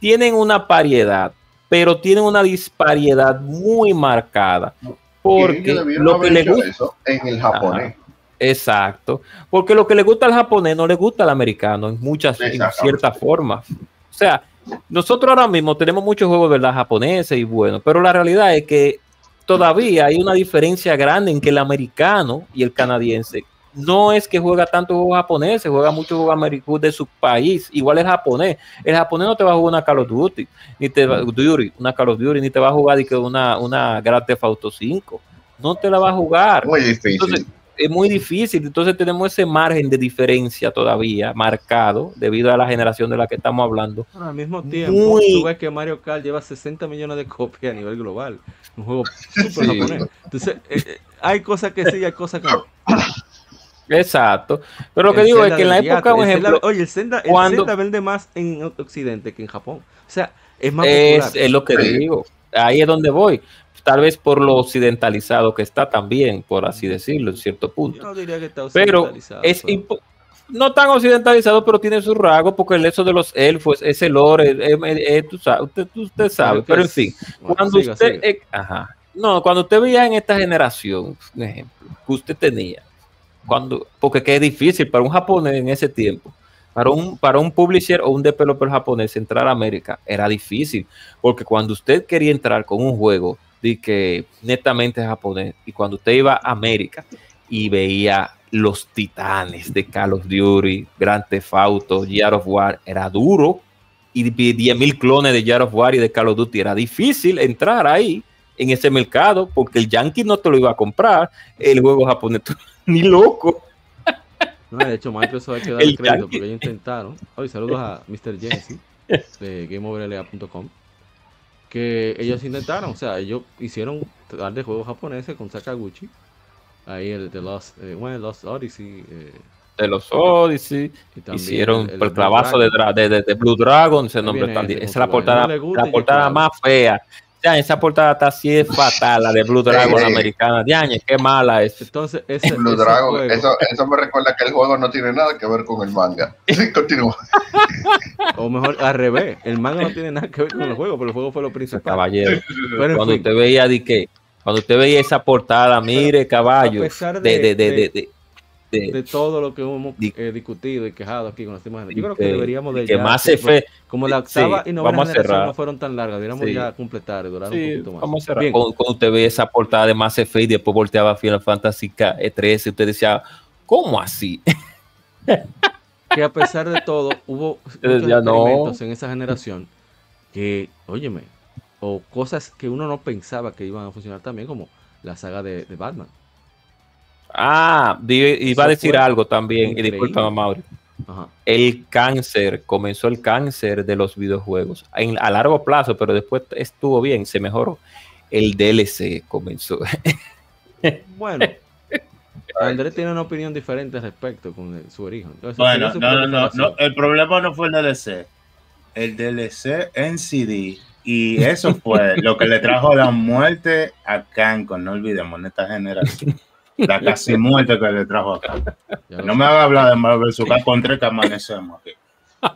Tienen una variedad, pero tienen una disparidad muy marcada. Porque lo que le gusta eso en el japonés. Exacto, porque lo que le gusta al japonés no le gusta al americano en muchas, en Exactamente. cierta forma. O sea, nosotros ahora mismo tenemos muchos juegos, ¿verdad? Japoneses y bueno, pero la realidad es que todavía hay una diferencia grande en que el americano y el canadiense no es que juega tanto juegos japoneses, juega muchos juegos americanos de su país, igual el japonés. El japonés no te va a jugar una Call of Duty, ni te va, Duty, una Call of Duty, ni te va a jugar que una, una Grand Theft Auto 5. No te la va a jugar Muy difícil. Entonces, es muy difícil. Entonces tenemos ese margen de diferencia todavía marcado debido a la generación de la que estamos hablando. Pero al mismo tiempo, Muy- tú ves que Mario Kart lleva 60 millones de copias a nivel global. Un juego súper Sí. japonés. Entonces, eh, eh, hay cosas que sí y hay cosas que no. Exacto. Pero lo que El digo es que en la época, por ejemplo, Zelda- oye, el Zelda, el cuando- Zelda vende más en Occidente que en Japón. O sea, es más es, popular. es lo que Sí. digo. Ahí es donde voy. Tal vez por lo occidentalizado que está también, por así decirlo, en cierto Yo punto. no diría que está Pero es pero- no tan occidentalizado, pero tiene su rasgo, porque el eso de los elfos, ese lore, eh, eh, eh, tú sabes, usted, usted sabe, pero en fin. Bueno, cuando siga, usted, siga. eh, ajá, no, cuando usted veía en esta generación, un ejemplo, que usted tenía, cuando, porque que es difícil para un japonés en ese tiempo, para un, para un publisher o un developer japonés entrar a América, era difícil, porque cuando usted quería entrar con un juego de que netamente japonés, y cuando usted iba a América y veía los titanes de Call of Duty, Grand Theft Auto, Gear of War, era duro, y 10.000 clones de Jar of War y de Call of Duty. Era difícil entrar ahí en ese mercado porque el Yankee no te lo iba a comprar, el juego japonés ni loco. No, de hecho, Microsoft hay que dar El crédito Yankee. porque ellos intentaron. Hoy saludos a Mr. Jensen de GameOverLA.com. Que ellos intentaron, o sea, ellos hicieron darle juegos japoneses con Sakaguchi. Ahí el de Lost, eh, bueno, Lost Odyssey. eh, De los Odyssey, y hicieron el- el clavazo de. Dra- de, de- de Blue Dragon, Ahí nombre ese esa es la portada. No gusta la portada más fea. Ya, esa portada está así de fatal, la de Blue Dragon americana. Diañe, qué mala es. Entonces, ese, Blue ese Dragon, juego- eso, eso me recuerda que el juego no tiene nada que ver con el manga. Continúa. o mejor al revés, el manga no tiene nada que ver con el juego, pero el juego fue lo principal. Caballero. Cuando fin, usted veía de que, cuando usted veía esa portada, mire, caballo, a pesar de, de- de, de, de- todo lo que hemos Di- eh, discutido y quejado aquí con las imágenes, yo creo que deberíamos de que ya- más F, Como la Sí, octava y novena generación no fueron tan largas, deberíamos Sí. ya completar y durar un poquito más. vamos a cerrar. Bien. Cuando, cuando usted ve esa portada de Mass Effect y después volteaba a Final Fantasy K- 13, usted decía, ¿cómo así? Que a pesar de todo, hubo muchos no. experimentos en esa generación que, óyeme, o cosas que uno no pensaba que iban a funcionar también, como la saga de, de Batman. Ah, iba a decir fue algo también, y disculpa, Mauri. Ajá. El cáncer, comenzó el cáncer de los videojuegos en- a largo plazo, pero después estuvo bien, se mejoró. El DLC comenzó. Bueno, Andrés tiene una opinión diferente al respecto con el- su origen. Eso- Bueno, no, no, no, no, el problema no fue el DLC. El DLC en CD Y eso fue lo que le trajo la muerte a Cancon, no olvidemos, en esta generación. La casi muerte que le trajo a lo No me haga hablar de Marvel Sucar con tres que amanecemos aquí.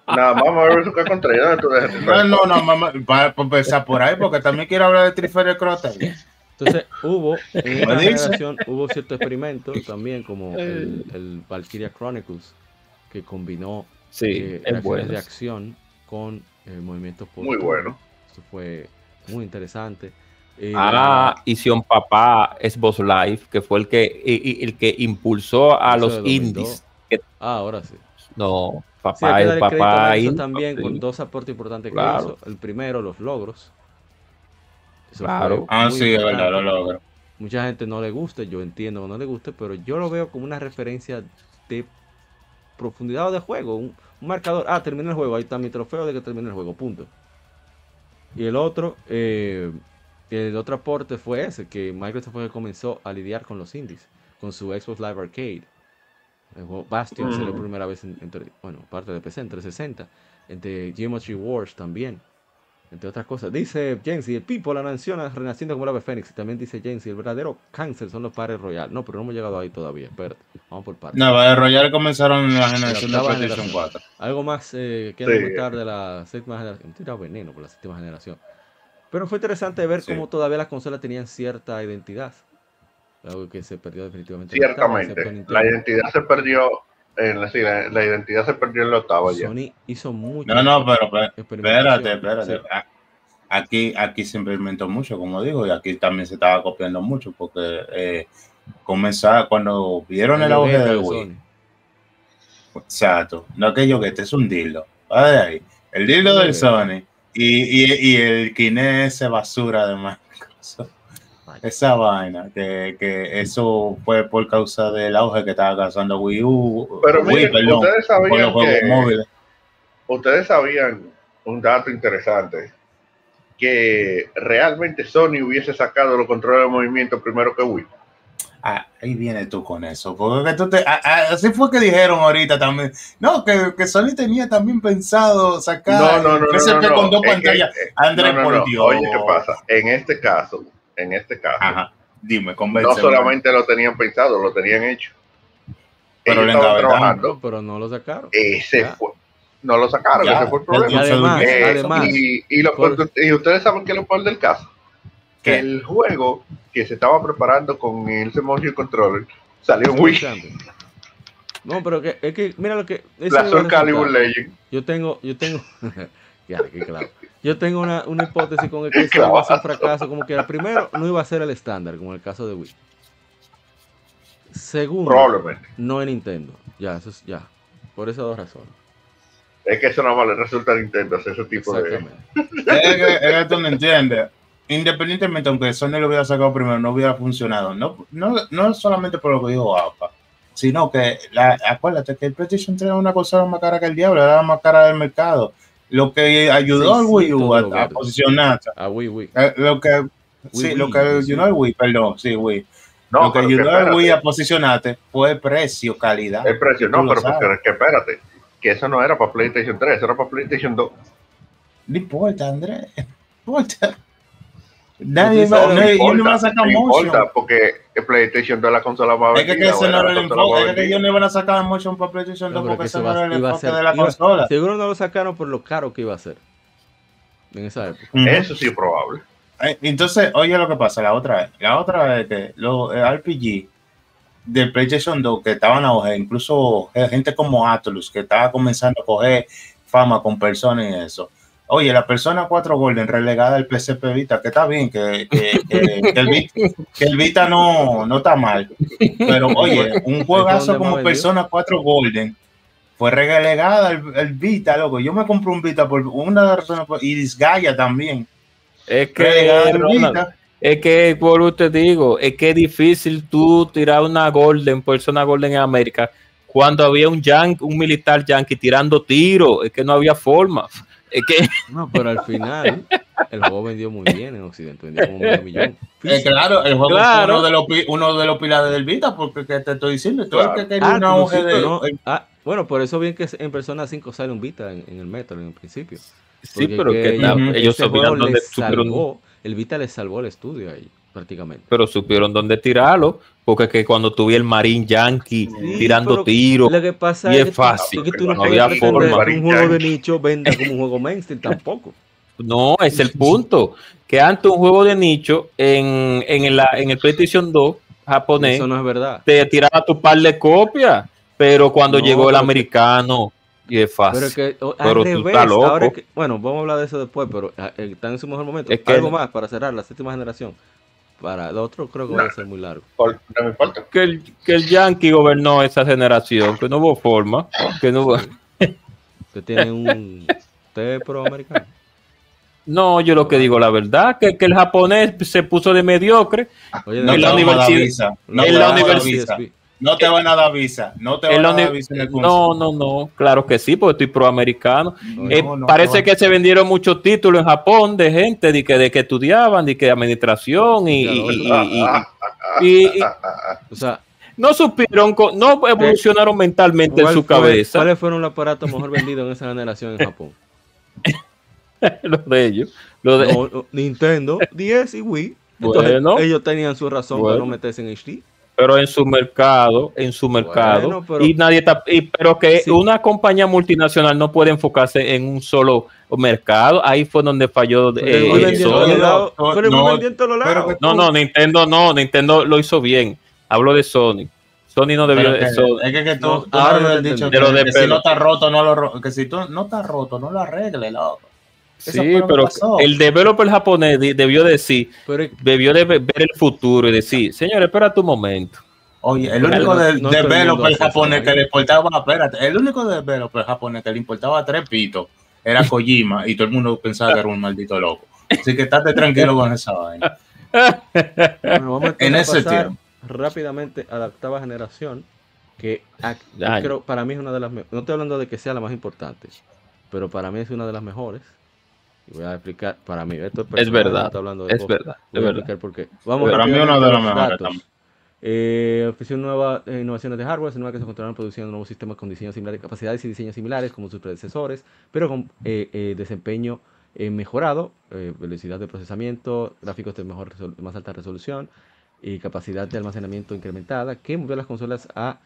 Nada más a contra ella. tú déjate No, no, no, mamá, para para empezar por ahí, porque también quiero hablar de Triferia Crote. Entonces hubo, en esta ¿Me dice? generación, hubo ciertos experimentos también, como el, el Valkyria Chronicles, que combinó Sí, eh, es reacciones bueno. de acción con eh, movimientos por Muy bueno. Eso fue muy interesante. Eh, Ah, y Sion Papá es Boss Life, que fue el que, y- y- el que impulsó a Eso los de 2002. indies. Que- ah, ahora sí. no, Sí, papá crédito a papá indie, también sí. con dos aportes importantes que Claro. hizo. El primero, los logros. Eso Claro. Ah, sí, es verdad, importante. lo logro. Mucha gente no le gusta, yo entiendo que no le guste, pero yo lo veo como una referencia de profundidad de juego, un, un marcador. Ah, terminé el juego, ahí está mi trofeo de que terminé el juego, punto. Y el otro, eh, el otro aporte fue ese, que Microsoft fue que comenzó a lidiar con los indies, con su Xbox Live Arcade. El juego Bastion Mm. salió por primera vez en, entre- bueno, parte de PC, en 360. Entre Geometry Wars también. Entre otras cosas. Dice Jensi, el Pipo, la nación renaciendo como el ave fénix. Y también dice Jensi, el verdadero cáncer son los pares royal. No, pero no hemos llegado ahí todavía. Espérate, vamos por partes. No, Battle Royale comenzaron en la generación de PlayStation generación. 4. Algo más eh, que Sí. comentar de la séptima generación. Tirado veneno por la séptima generación. Pero fue interesante ver Sí. cómo todavía las consolas tenían cierta identidad. Algo que se perdió definitivamente. Ciertamente. La identidad se perdió. En la, la, la identidad se perdió en la octava ya. Sony hizo mucho. No, no, pero pe- experimentación. espérate, espérate. Sí. Aquí, aquí se implementó mucho, como digo, y aquí también se estaba copiando mucho, porque eh, comenzaba cuando vieron el auge juguete del de Wii. Exacto. No que yo que este es un dildo. Ahí. El dildo del Sony y, y, y el Kinect ese basura de Microsoft. Esa vaina, que, que eso fue por causa del auge que estaba causando Wii U. Pero Wii, miren, perdón, ustedes sabían juegos que, móviles. ustedes sabían un dato interesante que realmente Sony hubiese sacado los controles de movimiento primero que Wii. Ah, ahí viene tú con eso. Porque que tú te, ah, ah, así fue que dijeron ahorita también. No, que, que Sony tenía también pensado sacar No, no, no, no, PSP no, no. con dos Es que- pantallas. eh, Andrés, no, no, por no. Dios. Oye, ¿qué pasa? En este caso, en este caso, Ajá, dime, no solamente lo tenían pensado, lo tenían hecho. Pero Ellos estaban trabajando. No, pero no lo sacaron. Ese Ya. fue. No lo sacaron, Ya, ese fue el Y problema. Entonces, además, Eh, además, y, y lo- por- y ustedes saben que es lo peor del caso. Que ¿Qué? el juego que se estaba preparando con ese motion controller salió en Wii. No, pero que, es que, mira lo que. La Soul Calibur. Legend. Yo tengo, yo tengo, ya, qué claro. Yo tengo una, una hipótesis con el que eso iba a ser un fracaso, como que el primero no iba a ser el estándar, como en el caso de Wii. Segundo, Probablemente. no en Nintendo. Ya, eso es, ya. Por esas dos razones. Es que eso nada más le resulta a Nintendo hacer ese tipo de. Exactamente. Es que, es que tú no entiendes. Independientemente, aunque Sony lo hubiera sacado primero, no hubiera funcionado. No, no, no solamente por lo que dijo APA, sino que, la, acuérdate que el PlayStation 3 era una consola más cara que el diablo, era la más cara del mercado. Lo que ayudó al Wii U a, a 600 posicionarse. A Wii, Wii. eh, Lo que, sí, Wii, lo que ayudó al Wii, perdón, sí, Wii. No, lo que ayudó al Wii a posicionarte fue precio, calidad. El precio, no, pero porque, que espérate. Que eso no era para PlayStation 3, eso era para PlayStation 2. No importa, Andrés. No importa. Nadie Eso va, no no, no van a sacar no motion. importa, porque el PlayStation 2 es la consola más Es que, que vendida, ese o era no era el enfoque, es que ellos no iban a sacar motion para PlayStation 2 No, pero que porque ese eso no era el a enfoque de la iba- consola. Seguro no lo sacaron por lo caro que iba a ser. En esa época. Ujú. Eso sí es probable. Eh, Entonces, oye lo que pasa, la otra vez. La otra vez que los eh, RPG del PlayStation 2 que estaban en auge, incluso eh, gente como Atlus que estaba comenzando a coger fama con personas y eso. Oye, la persona 4 Golden relegada al PSP Vita, que está bien, que, que, que- que el, Vita, que el Vita no, no está mal. Pero oye, un juegazo como persona 4 Golden fue relegada al, al Vita, loco. Yo me compré un Vita por una de las razones, por- y Disgaea también. Es que, al Ronald, es que, por te digo, es que es difícil tú tirar una Golden, persona Golden en América, cuando había un yan- un militar yankee tirando tiros, es que no había forma. Es que No, pero al final, el juego vendió muy bien en Occidente. Vendió como medio millón. Eh, claro, el juego Claro. fue uno de, los, pi- uno de los pilares del Vita, porque que te estoy diciendo, todo el que quería Ah, un tú auge pusiste, de. ¿no? Ah, bueno, por eso bien que en Persona 5 sale un Vita en, en el Metal en el principio. Sí, pero que que ellos- dónde supieron, salvó- el Vita les salvó el estudio ahí, prácticamente. pero supieron dónde tirarlo, porque que cuando tuve el Marine Yankee Sí, tirando tiros, Lo que pasa y es, es que tú- fácil, que tú no, había forma. que un juego de nicho venda como un juego mainstream tampoco. No, es el punto. Que antes un juego de nicho en, en, la, en el PlayStation 2 japonés Eso no es verdad. te tiraba tu par de copias, pero cuando No, llegó el que- americano, y es Pero fácil. que o- Pero al tú revés, estás loco. ahora que- bueno, vamos a hablar de eso después, pero ah, eh, está en su mejor momento. Es que- Algo más para cerrar la séptima generación. Para el otro creo que va a ser muy largo. Por- no me importa. que, el, que el Yankee gobernó esa generación, que no hubo forma, que no hubo- Que tiene un té pro americano. No, yo lo que digo la verdad, que, que el japonés se puso de mediocre Oye, No En te la universidad- visa. No en la universidad- visa. No te van a dar visa. No te van a dar visa en el No, no, no, claro que sí, porque estoy proamericano. No, Eh, no, parece no. que se vendieron muchos títulos en Japón de gente de que, de que estudiaban, de que administración y, O sea, no supieron, no evolucionaron mentalmente en ¿cuál su fue- cabeza ¿cuáles fueron los aparatos mejor vendidos en esa generación en Japón? los de ellos. Lo de, No, no, Nintendo, 10 y Wii. Entonces, Bueno. ellos tenían su razón Bueno. para no meterse en HD. Pero en su mercado, en su mercado, Bueno, pero- y nadie está, y, pero que Sí. una compañía multinacional no puede enfocarse en un solo mercado, ahí fue donde falló Pero eh, todos no, Pero no, No, no, Nintendo no, Nintendo lo hizo bien. Hablo de Sony. Sony no debió que- Sony. es que, que tú, No, tú ahora no habías te dicho que, De lo que si no está roto, no lo que si tú no está roto, no lo arregles, loco. Sí, pero el developer japonés de- debió decir, Pero debió de ver el futuro y decir, señor, espera tu momento. Oye, el único de, no developer japonés que le importaba, espérate, el único developer japonés que le importaba tres pitos era Kojima y todo el mundo pensaba que era un maldito loco. Así que estate tranquilo con esa vaina. Bueno, vamos En ese tiempo. rápidamente a la octava generación, que creo, para mí es una de las no estoy hablando de que sea la más importante, pero para mí es una de las mejores. Y voy a explicar, para mí, esto personal, verdad, no estoy hablando de Es cosas. verdad, Voy es a verdad. explicar por qué. Vamos Para mí rápidamente una de a las los mejores también. Eh, ofreció nuevas eh, innovaciones de hardware, se nueva que se encontrarán produciendo nuevos sistemas con diseños similares, capacidades y diseños similares como sus predecesores, pero con eh, eh, desempeño eh, mejorado, eh, velocidad de procesamiento, gráficos de mejor más alta resolución y capacidad de almacenamiento incrementada, que movió las consolas a,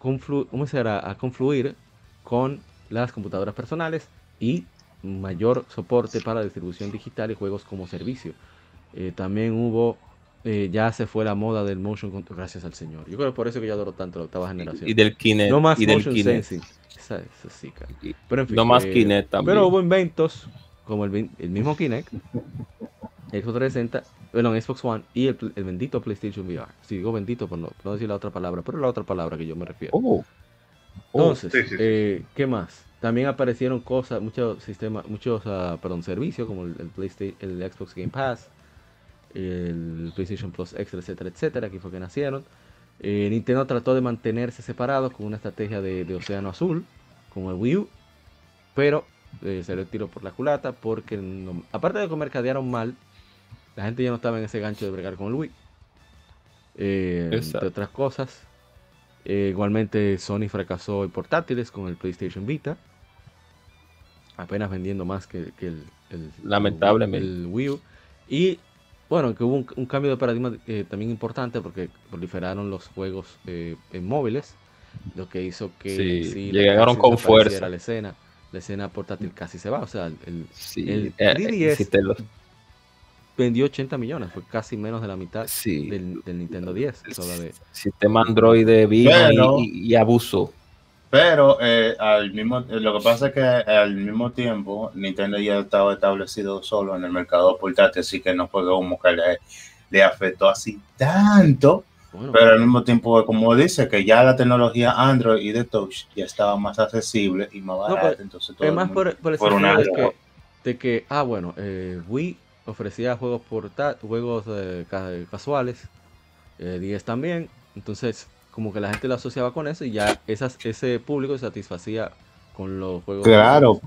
conflu- ¿cómo será? a confluir con las computadoras personales y mayor soporte para distribución digital y juegos como servicio. Eh, también hubo, eh, ya se fue la moda del motion control, gracias al señor. Yo creo que por eso que yo adoro tanto la octava generación. Y del Kinect. no más y del motion Kinect. sensing. Esa, esa sí, cara. Pero en fin, No más eh, Kinect también. Pero hubo inventos como el, mismo Kinect, Xbox 360, bueno, Xbox One y el, bendito PlayStation VR. Si digo bendito, por no, decir la otra palabra, pero es la otra palabra que yo me refiero. Oh. Oh, Entonces, sí, sí, sí. eh, ¿qué más? También aparecieron cosas, muchos sistemas, muchos, ah, perdón, servicios como el, el PlayStation, el Xbox Game Pass, el PlayStation Plus Extra, etcétera, etcétera. Aquí fue que nacieron. Eh, Nintendo trató de mantenerse separados con una estrategia de, de océano azul, con el Wii U, pero eh, se le tiró por la culata porque, no- aparte de que mercadearon mal, la gente ya no estaba en ese gancho de bregar con el Wii. Eh, entre otras cosas. Igualmente Sony fracasó en portátiles con el PlayStation Vita. Apenas vendiendo más que, que el, el- Lamentablemente. el Wii U. Y bueno, que hubo un, un cambio de paradigma eh, también importante porque proliferaron los juegos eh, en móviles. Lo que hizo que Sí, la llegaron con fuerza. La escena, la escena portátil casi se va. O sea, el, el- Sí, El eh, 3DS si te lo- vendió 80 millones, fue casi menos de la mitad sí. del, del Nintendo 10. solo de- Sistema Android vino Pero- y, y- y abusó. Pero eh, al mismo, eh, lo que pasa es que al mismo tiempo Nintendo ya estaba establecido solo en el mercado portátil, así que no fue como que le, le afectó así tanto. bueno, Pero al mismo tiempo, como dice, que ya la tecnología Android y de Touch ya estaba más accesible y más barata. pero entonces todo Es más por, por por una- de que, de que, ah, bueno, eh, Wii ofrecía juegos porta juegos eh, ca- casuales, eh, 10 también, entonces como que la gente lo asociaba con eso y ya esas, ese público se satisfacía con los juegos. Claro,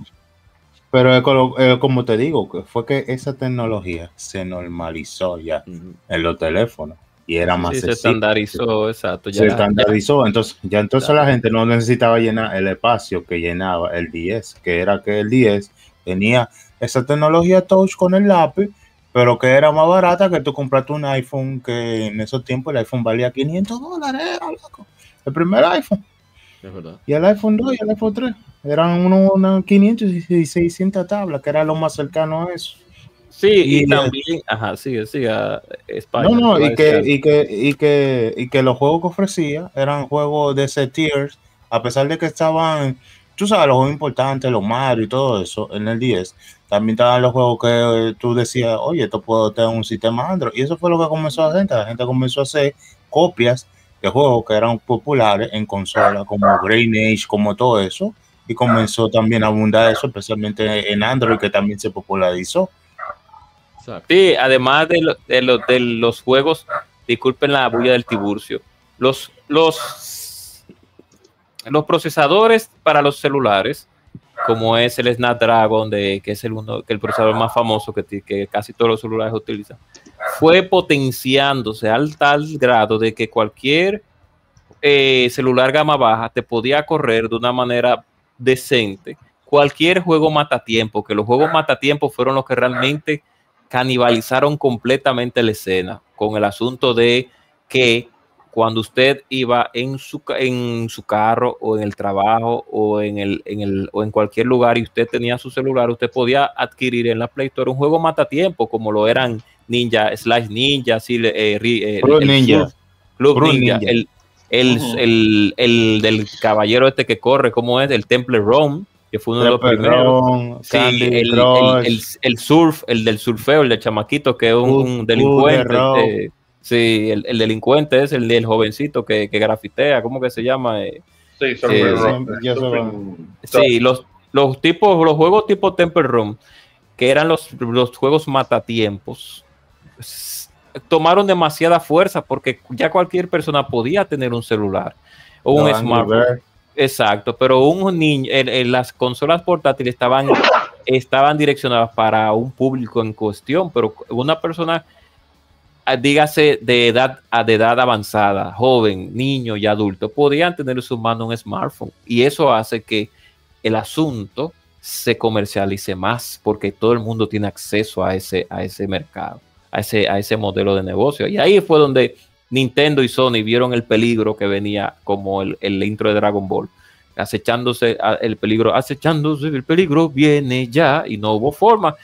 pero es como, eh, como te digo, fue que esa tecnología se normalizó ya en los teléfonos y era más Sí, se estandarizó, exacto. Ya se estandarizó, entonces ya entonces la gente no necesitaba llenar el espacio que llenaba el 10, que era que el 10 tenía esa tecnología touch con el lápiz, pero que era más barata que tú compraste un iPhone que en esos tiempos el iPhone valía 500 dólares, era loco. El primer iPhone. Es verdad. Y el iPhone 2 y el iPhone 3. Eran unos unos 500 y 600 tablas, que era lo más cercano a eso. Sí, y, Y, eh, también, ajá, sí, sí, a España. No, no, y que, y, que, y, que, y que los juegos que ofrecía eran juegos de ese tiers, a pesar de que estaban, tú sabes, los juegos importantes, los Mario y todo eso en el 10, también estaban los juegos que eh, tú decías, oye, esto puedo tener un sistema Android. Y eso fue lo que comenzó a hacer, la gente comenzó a hacer copias de juegos que eran populares en consolas, como Brain Age, como todo eso, y comenzó también a abundar eso, especialmente en Android, que también se popularizó. Sí, además de, lo- de lo- de los juegos, disculpen la bulla del Tiburcio, los, los, los procesadores para los celulares, como es el Snapdragon, de, que es el, uno, que el procesador más famoso que, casi todos los celulares utilizan, fue potenciándose al tal grado de que cualquier eh, celular gama baja te podía correr de una manera decente. Cualquier juego matatiempo, que los juegos matatiempo fueron los que realmente canibalizaron completamente la escena con el asunto de que cuando usted iba en su, en su carro o en el trabajo o en, el, en el, o en cualquier lugar y usted tenía su celular, usted podía adquirir en la Play Store un juego matatiempo como lo eran Ninja, Slash Ninja, así, eh, eh, el Ninja. Club- Ninja, Ninja. el, el, el, el del caballero este que corre, ¿cómo es? El Temple Run, que fue uno de los primeros. Sí, el, el, Crush, el- el surf, el del surfeo, el de chamaquito, que es un, un delincuente. eh, sí, el, el delincuente es el del jovencito que, que grafitea, ¿cómo que se llama? Eh, Sí, Sí, los, los tipos, los juegos tipo Temple Run, que eran los, los juegos matatiempos, tomaron demasiada fuerza porque ya cualquier persona podía tener un celular o un smartphone. Exacto, pero un niño, en, en las consolas portátiles estaban, estaban direccionadas para un público en cuestión, pero una persona, dígase de edad, a de edad avanzada, joven, niño y adulto, podían tener en sus manos un smartphone. Y eso hace que el asunto se comercialice más, porque todo el mundo tiene acceso a ese, a ese mercado, a ese, a ese modelo de negocio. Y ahí fue donde Nintendo y Sony vieron el peligro que venía como el, el intro de Dragon Ball, acechándose a- el peligro, acechándose el peligro viene ya y no hubo forma.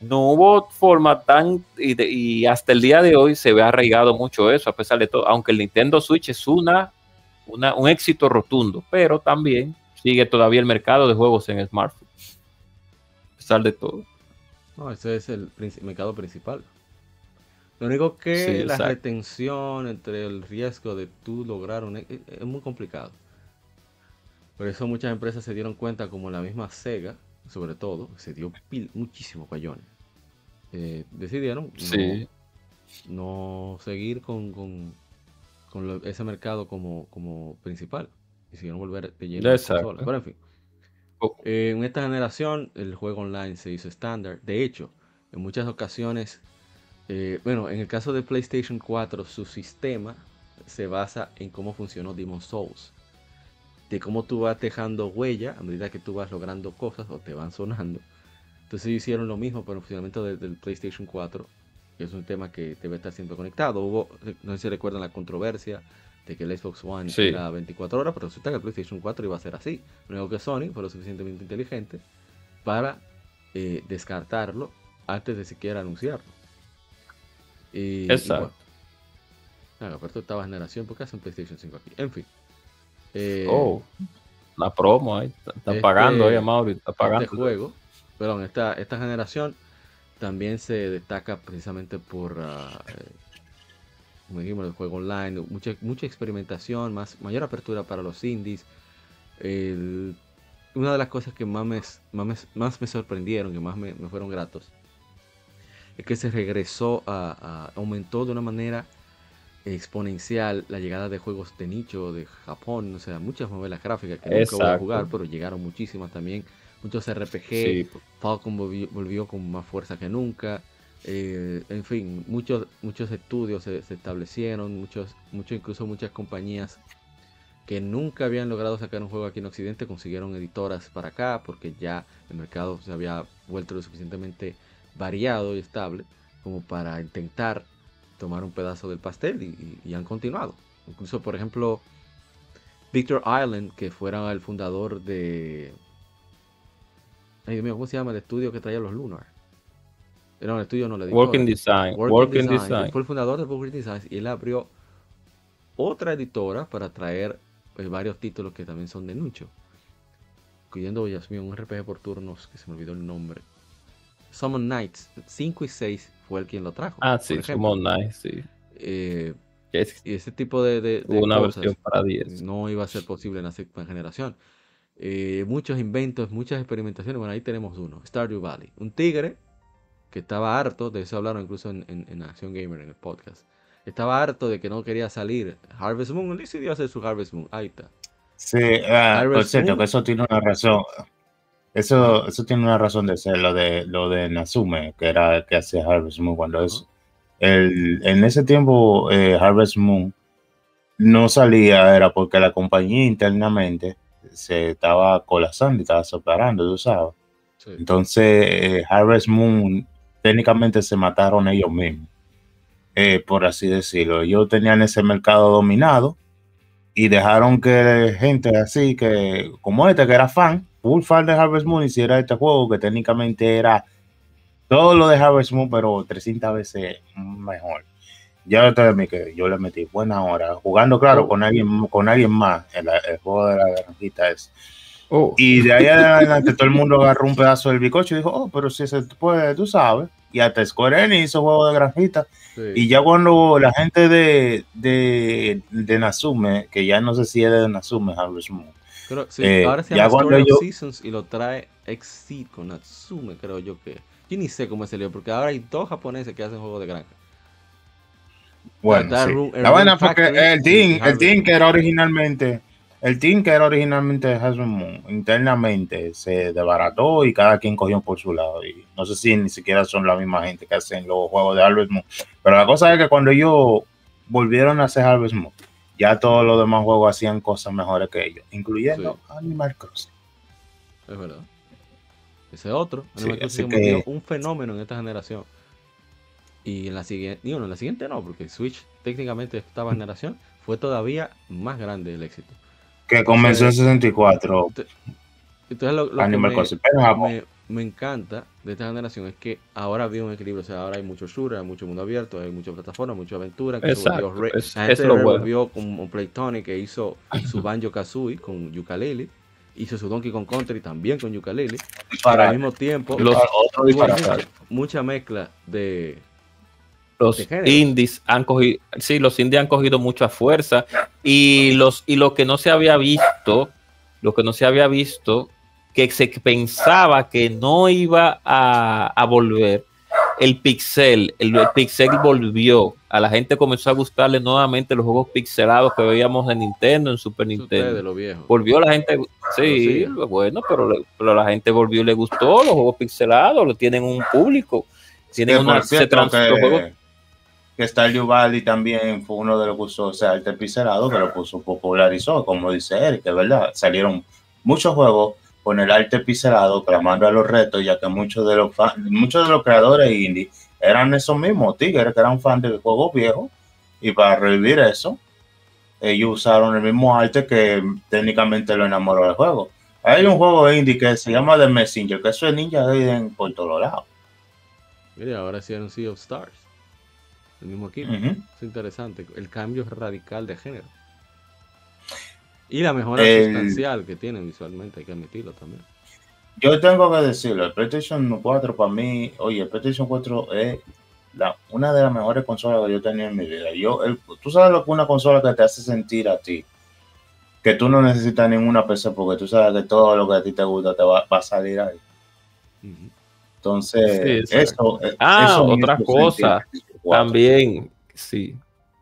No hubo forma tan y, de- y hasta el día de hoy se ve arraigado mucho eso, a pesar de todo, aunque el Nintendo Switch es una, una- un éxito rotundo, pero también sigue todavía el mercado de juegos en smartphone. A pesar de todo. No, ese es el mercado principal. Lo único que Sí, la exacto. retención entre el riesgo de tú lograr un... e- Es muy complicado. Por eso muchas empresas se dieron cuenta, como la misma Sega, sobre todo, se dio pil- muchísimo payones. Eh, decidieron no- Sí. no, seguir con, con- con lo- ese mercado como, como principal. Decidieron volver de lleno Exacto. Pero en fin. Oh. Eh, en esta generación el juego online se hizo estándar. De hecho, en muchas ocasiones, eh, bueno, en el caso de PlayStation 4, su sistema se basa en cómo funcionó Demon Souls. De cómo tú vas dejando huella a medida que tú vas logrando cosas o te van sonando. Entonces hicieron lo mismo para el funcionamiento de- del PlayStation 4. Que es un tema que debe estar siempre conectado. Hubo, no sé si recuerdan la controversia de que el Xbox One Sí. era 24 horas, pero resulta que el PlayStation 4 iba a ser así. Único que Sony fue lo suficientemente inteligente para eh, descartarlo antes de siquiera anunciarlo. Y, y Exacto. bueno. Ah, aparte de octava generación, ¿por qué hacen PlayStation 5 aquí? En fin. Eh, Oh, la promo ahí. Están Este- pagando ahí, Mauri. Está pagando. este juego, perdón, esta, esta generación también se destaca precisamente por, eh, como dijimos, el juego online, mucha, mucha experimentación, más, mayor apertura para los indies. El- una de las cosas que más me, más más me sorprendieron, que más me, me fueron gratos, es que se regresó a, a- aumentó de una manera exponencial la llegada de juegos de nicho de Japón, o sea, muchas novelas gráficas que nunca voy a Exacto. jugar, pero llegaron muchísimas también, muchos RPG, Sí, Falcon volvió, volvió con más fuerza que nunca. eh, en fin, muchos, muchos estudios se, se establecieron, muchos, muchos, incluso muchas compañías que nunca habían logrado sacar un juego aquí en Occidente, consiguieron editoras para acá porque ya el mercado se había vuelto lo suficientemente variado y estable como para intentar tomar un pedazo del pastel y, y han continuado. Incluso, por ejemplo, Victor Island, que fuera el fundador de... Ay, Dios mío, ¿cómo se llama el estudio que traía los Lunar? Era un estudio, no le digo. Working Design. Working, Design. Fue el fundador de Working Design y él abrió otra editora para traer pues, varios títulos que también son de nicho. Incluyendo, Dios mío, un RPG por turnos que se me olvidó el nombre. Summon Knights 5 y 6 fue el quien lo trajo. Ah, sí, ejemplo. Night, sí. Eh, y ese tipo de, de- una cosas versión para 10. no iba a ser posible en la séptima generación. Eh, muchos inventos, muchas experimentaciones. Bueno, ahí tenemos uno, Stardew Valley. Un tigre que estaba harto, de eso hablaron incluso en, en, en Acción Gamer en el podcast. Estaba harto de que no quería salir. Harvest Moon él decidió hacer su Harvest Moon. Ahí está. Sí, ah, por cierto, Moon. que eso tiene una razón. Eso, eso tiene una razón de ser lo de lo de Natsume, que era el que hacía Harvest Moon cuando es el, en ese tiempo eh, Harvest Moon no salía, era porque la compañía internamente se estaba colapsando y estaba separando, tú sabes. Sí. Entonces, eh, Harvest Moon técnicamente se mataron ellos mismos, eh, por así decirlo. Ellos tenían ese mercado dominado y dejaron que gente así, que como este, que era fan, full fan de Harvest Moon, hiciera este juego que técnicamente era todo lo de Harvest Moon, pero 300 veces mejor. Ya que yo le metí buena hora jugando, claro, Oh. con alguien con alguien más, el, el juego de la granjita es. Oh, Y de ahí adelante todo el mundo agarró un pedazo del bicocho y dijo, oh, pero si se puede, tú sabes. Y hasta Square Enix hizo juego de granjita. Sí. Y ya cuando la gente de, de, de Natsume, que ya no sé si es de Natsume, Harvest Moon, Sí, eh, ahora se llama of Seasons y lo trae Exceed con Natsume, creo yo que. Yo ni sé cómo se lío, porque ahora hay dos japoneses que hacen juegos de granja. Bueno, Está sí. Room- el la vaina Room fue que Factory el team, el team que era originalmente, el team que era originalmente de Harvest Moon, internamente se desbarató y cada quien cogió por su lado. Y no sé si ni siquiera son la misma gente que hacen los juegos de Harvest Moon. Pero la cosa es que cuando ellos volvieron a hacer Harvest Moon, ya todos los demás juegos hacían cosas mejores que ellos, incluyendo Animal Crossing. Es verdad. Ese otro. Sí, Animal Crossing se convirtió que- un fenómeno en esta generación. Y en la siguiente, digo, no, en la siguiente no, porque Switch técnicamente esta generación fue todavía más grande el éxito. Que comenzó en 64, Entonces lo, lo que Animal me- Crossing. Pero me, me encanta de esta generación es que ahora había un equilibrio. O sea, ahora hay mucho shooter, hay mucho mundo abierto, hay mucha plataforma, mucha aventura. que se Exacto, volvió re- es- la gente es lo bueno. revolvió con un Playtonic que hizo su Banjo Kazooie con Ukulele. Hizo su Donkey Kong Country también con Ukulele. Pero para al mismo tiempo, Los- otro tuvo disparate. mucha, mucha mezcla de. los indies han cogido, sí, los indies han cogido mucha fuerza y los y lo que no se había visto, lo que no se había visto, que se pensaba que no iba a, a volver, el pixel, el, el pixel volvió, a la gente comenzó a gustarle nuevamente los juegos pixelados que veíamos en Nintendo, en Super de Nintendo. lo viejo. Volvió la gente, sí, Pero bueno, pero, le- pero la gente volvió y le gustó los juegos pixelados, lo tienen un público, tienen Que, una, se trans- que, los juegos que Stardew Valley también fue uno de los que usó, o sea, el pixelado que lo puso, popularizó, como dice Eric, que es verdad, salieron muchos juegos con el arte pixelado clamando a los retos, ya que muchos de los fan- muchos de los creadores indie eran esos mismos tigres que eran fans de juegos viejos, y para revivir eso, ellos usaron el mismo arte que técnicamente lo enamoró del juego. Hay un juego indie que se llama The Messenger, que eso es Ninja Gaiden por todos lados. Mire, ahora hicieron Sea of Stars. El mismo equipo. Ujú. Es interesante. El cambio radical de género. Y la mejora El- sustancial que tienen visualmente, hay que admitirlo también. Yo tengo que decirlo, el PlayStation 4 para mí, oye, el PlayStation 4 es la, una de las mejores consolas que yo he tenido en mi vida. Yo, el- tú sabes lo que una consola que te hace sentir a ti, que tú no necesitas ninguna PC porque tú sabes que todo lo que a ti te gusta te va, va a salir ahí. Entonces, Sí, eso, eh, Ah, eso me otra cosa, sentir el 4. También, sí.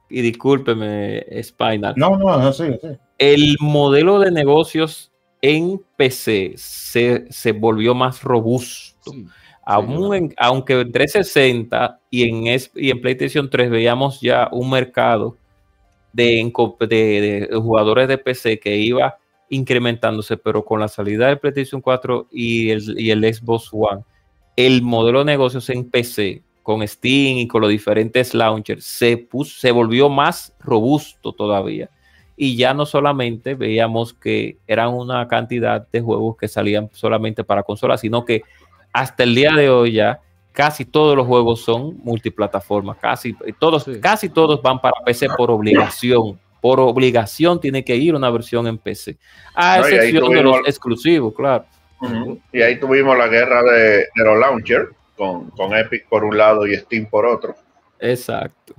Y discúlpeme, Spinal. No, no, no, sí, sí. El modelo de negocios en PC se, se volvió más robusto. Sí. Aún yo- en- aunque en 360 y en, es- y en PlayStation 3 veíamos ya un mercado de, jugadores de PC que iba incrementándose, pero con la salida del PlayStation 4 y el, y el Xbox One, el modelo de negocios en PC con Steam y con los diferentes launchers se, puso, se volvió más robusto todavía. Y ya no solamente veíamos que eran una cantidad de juegos que salían solamente para consolas, sino que hasta el día de hoy ya casi todos los juegos son multiplataformas, casi todos, Sí. casi todos van para PC por obligación. Por obligación tiene que ir una versión en PC. A No, excepción de los exclusivos, claro. Y ahí tuvimos la guerra de, de los launchers, con, con Epic por un lado y Steam por otro. Exacto.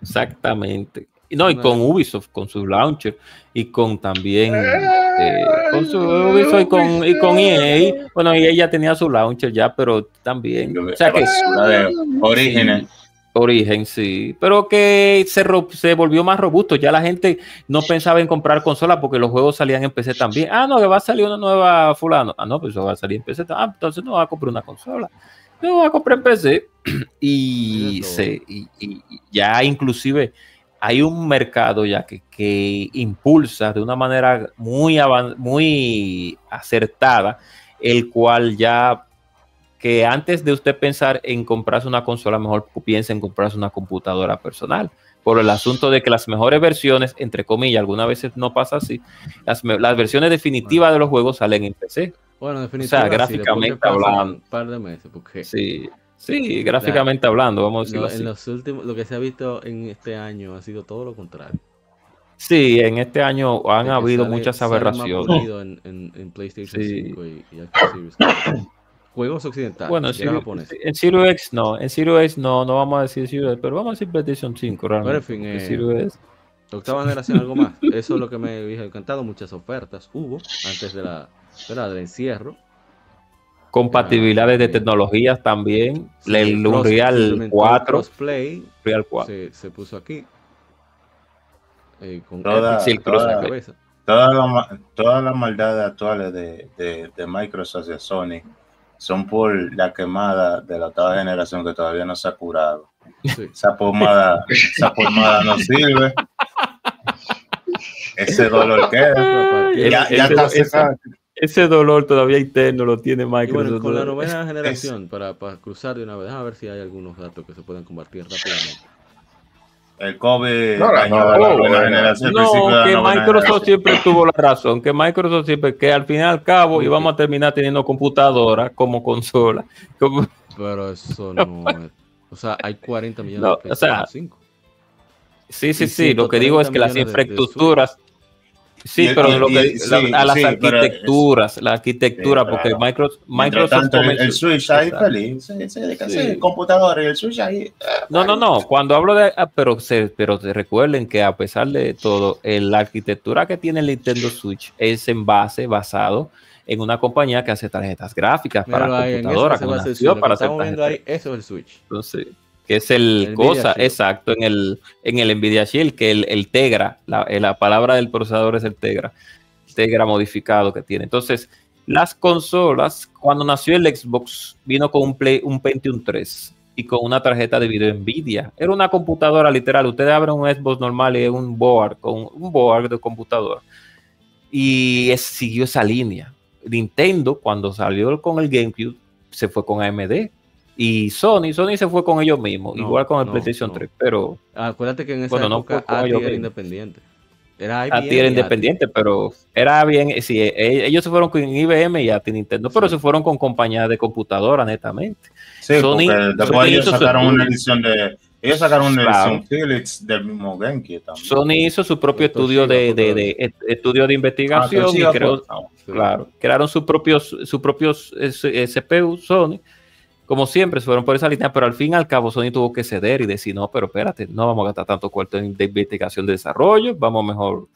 Exactamente. Y no, y con Ubisoft, con su launcher, y con también Eh, eh, con su Ubisoft y con, y con EA. Bueno, y ella tenía su launcher ya, pero también. O sea que La de Orígenes. Origen, sí. Pero que se, se volvió más robusto. Ya la gente no pensaba en comprar consolas porque los juegos salían en PC también. Ah, no, que va a salir una nueva fulano. Ah, no, pues eso va a salir en PC. Ah, entonces no va a comprar una consola. No va a comprar en PC. Y, se, y ya inclusive hay un mercado ya que, que impulsa de una manera muy, muy acertada, el cual ya que antes de usted pensar en comprarse una consola, mejor piense en comprarse una computadora personal. Por el asunto de que las mejores versiones, entre comillas, algunas veces no pasa así, las, las versiones definitivas de los juegos salen en PC. Bueno, definitivamente. gráficamente hablando. Un par de meses, porque Sí, sí, gráficamente hablando, vamos a decirlo lo- así. en los últimos, lo que se ha visto en este año ha sido todo lo contrario. Sí, en este año han De habido sale- muchas aberraciones. En, en, en PlayStation Sí. 5 y, y Series. Juegos occidentales, Bueno, en en X no, en X no, no vamos a decir X, pero vamos a decir PlayStation 5 realmente. en fin, eh, Octava generación, algo más. Eso es lo que me dije encantado. Muchas ofertas hubo antes de la, ¿verdad? del encierro. Compatibilidades de sí. tecnologías también, Sí, el Unreal implementó el 4, Crossplay Unreal 4. se, se puso aquí. Eh, con Toda- el toda la crossplay. cabeza. Todas las ma- todas las maldades actuales de, de, de Microsoft y de Sony son por la quemada de la octava generación que todavía no se ha curado. Sí. Esa pomada, esa pomada no sirve. Ese dolor queda. Ya, ya está secado. Ese dolor todavía interno lo tiene Y Microsoft. bueno, con la ¿no? novena generación, para, para cruzar de una vez, a ver si hay algunos datos que se puedan compartir rápidamente. El COVID No, dañó a la generación. que Microsoft generación. siempre tuvo la razón, que Microsoft siempre, que al fin y al cabo íbamos a terminar teniendo computadora como consola. Como- Pero eso no es. O sea, hay 40 millones No, de o sea, PlayStation 5. Sí, sí, sí, lo que digo es que las 130 millones de- de infraestructuras, sí, Y- pero y- lo que, y- la- sí, a las sí, pero es- arquitecturas, la arquitectura, Sí, porque claro. Microsoft, Microsoft tanto, el, el Switch ahí feliz. Sí. computadora y el Switch ahí. eh, No, no, no. Cuando hablo de, ah, pero se, pero recuerden que a pesar de todo, el- la arquitectura que tiene el Nintendo Switch es en base, basado en una compañía que hace tarjetas gráficas para Míralo ahí, en eso computadora, se que basa el nació Switch. Lo que para hacer estamos viendo tarjetas. ahí, eso es el Switch. Entonces, que es el, El cosa, Shield. exacto, en el, en el Nvidia Shield, que el, el Tegra, la, eh, la palabra del procesador es el Tegra, Tegra modificado que tiene. Entonces, las consolas, cuando nació el Xbox, vino con un, Play, un Pentium 3 y con una tarjeta de video Nvidia. Era una computadora literal. Ustedes abren un Xbox normal y es un board, con un board de computadora. Y es- siguió esa línea. Nintendo, cuando salió con el GameCube, se fue con AMD. Y Sony, Sony se fue con ellos mismos, No, igual con el no, PlayStation no. 3, pero Acuérdate que en esa Bueno, no época fue con ATI ellos era independiente. Era a IBM ti era y independiente, pero era bien, sí, e- ellos se fueron con IBM y a ti Nintendo, pero Sí. se fueron con compañías de computadora, netamente. Sí, Sony- después ellos sacaron una edición de. Ellos sacaron una Claro. edición Philips del mismo Genki también. Sony hizo su propio estudio de, de- de- et- estudio de Ah, investigación y ah, creó, ah, Sí. claro, crearon sus propios, sus propios eh, CPU Sony. Como siempre, fueron por esa línea, pero al fin y al cabo Sony tuvo que ceder y decir, no, pero espérate, no vamos a gastar tanto cuarto en de investigación de desarrollo, vamos mejor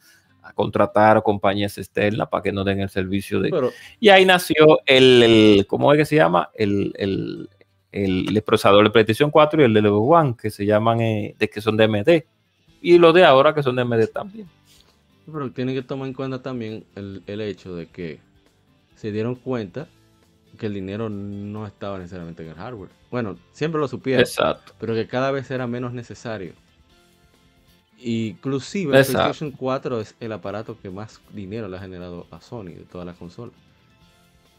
a contratar compañías externas para que nos den el servicio de... Pero Y ahí nació el, el- ¿cómo es que se llama? El, el, el, procesador de PlayStation 4 y el de Level One, que se llaman, eh, de que son de AMD. Y los de ahora que son de AMD también. Pero tienen que tomar en cuenta también el, el hecho de que se dieron cuenta que el dinero no estaba necesariamente en el hardware. Bueno, siempre lo supieron, Exacto. pero que cada vez era menos necesario. Inclusive el. PlayStation 4 es el aparato que más dinero le ha generado a Sony de todas las consolas.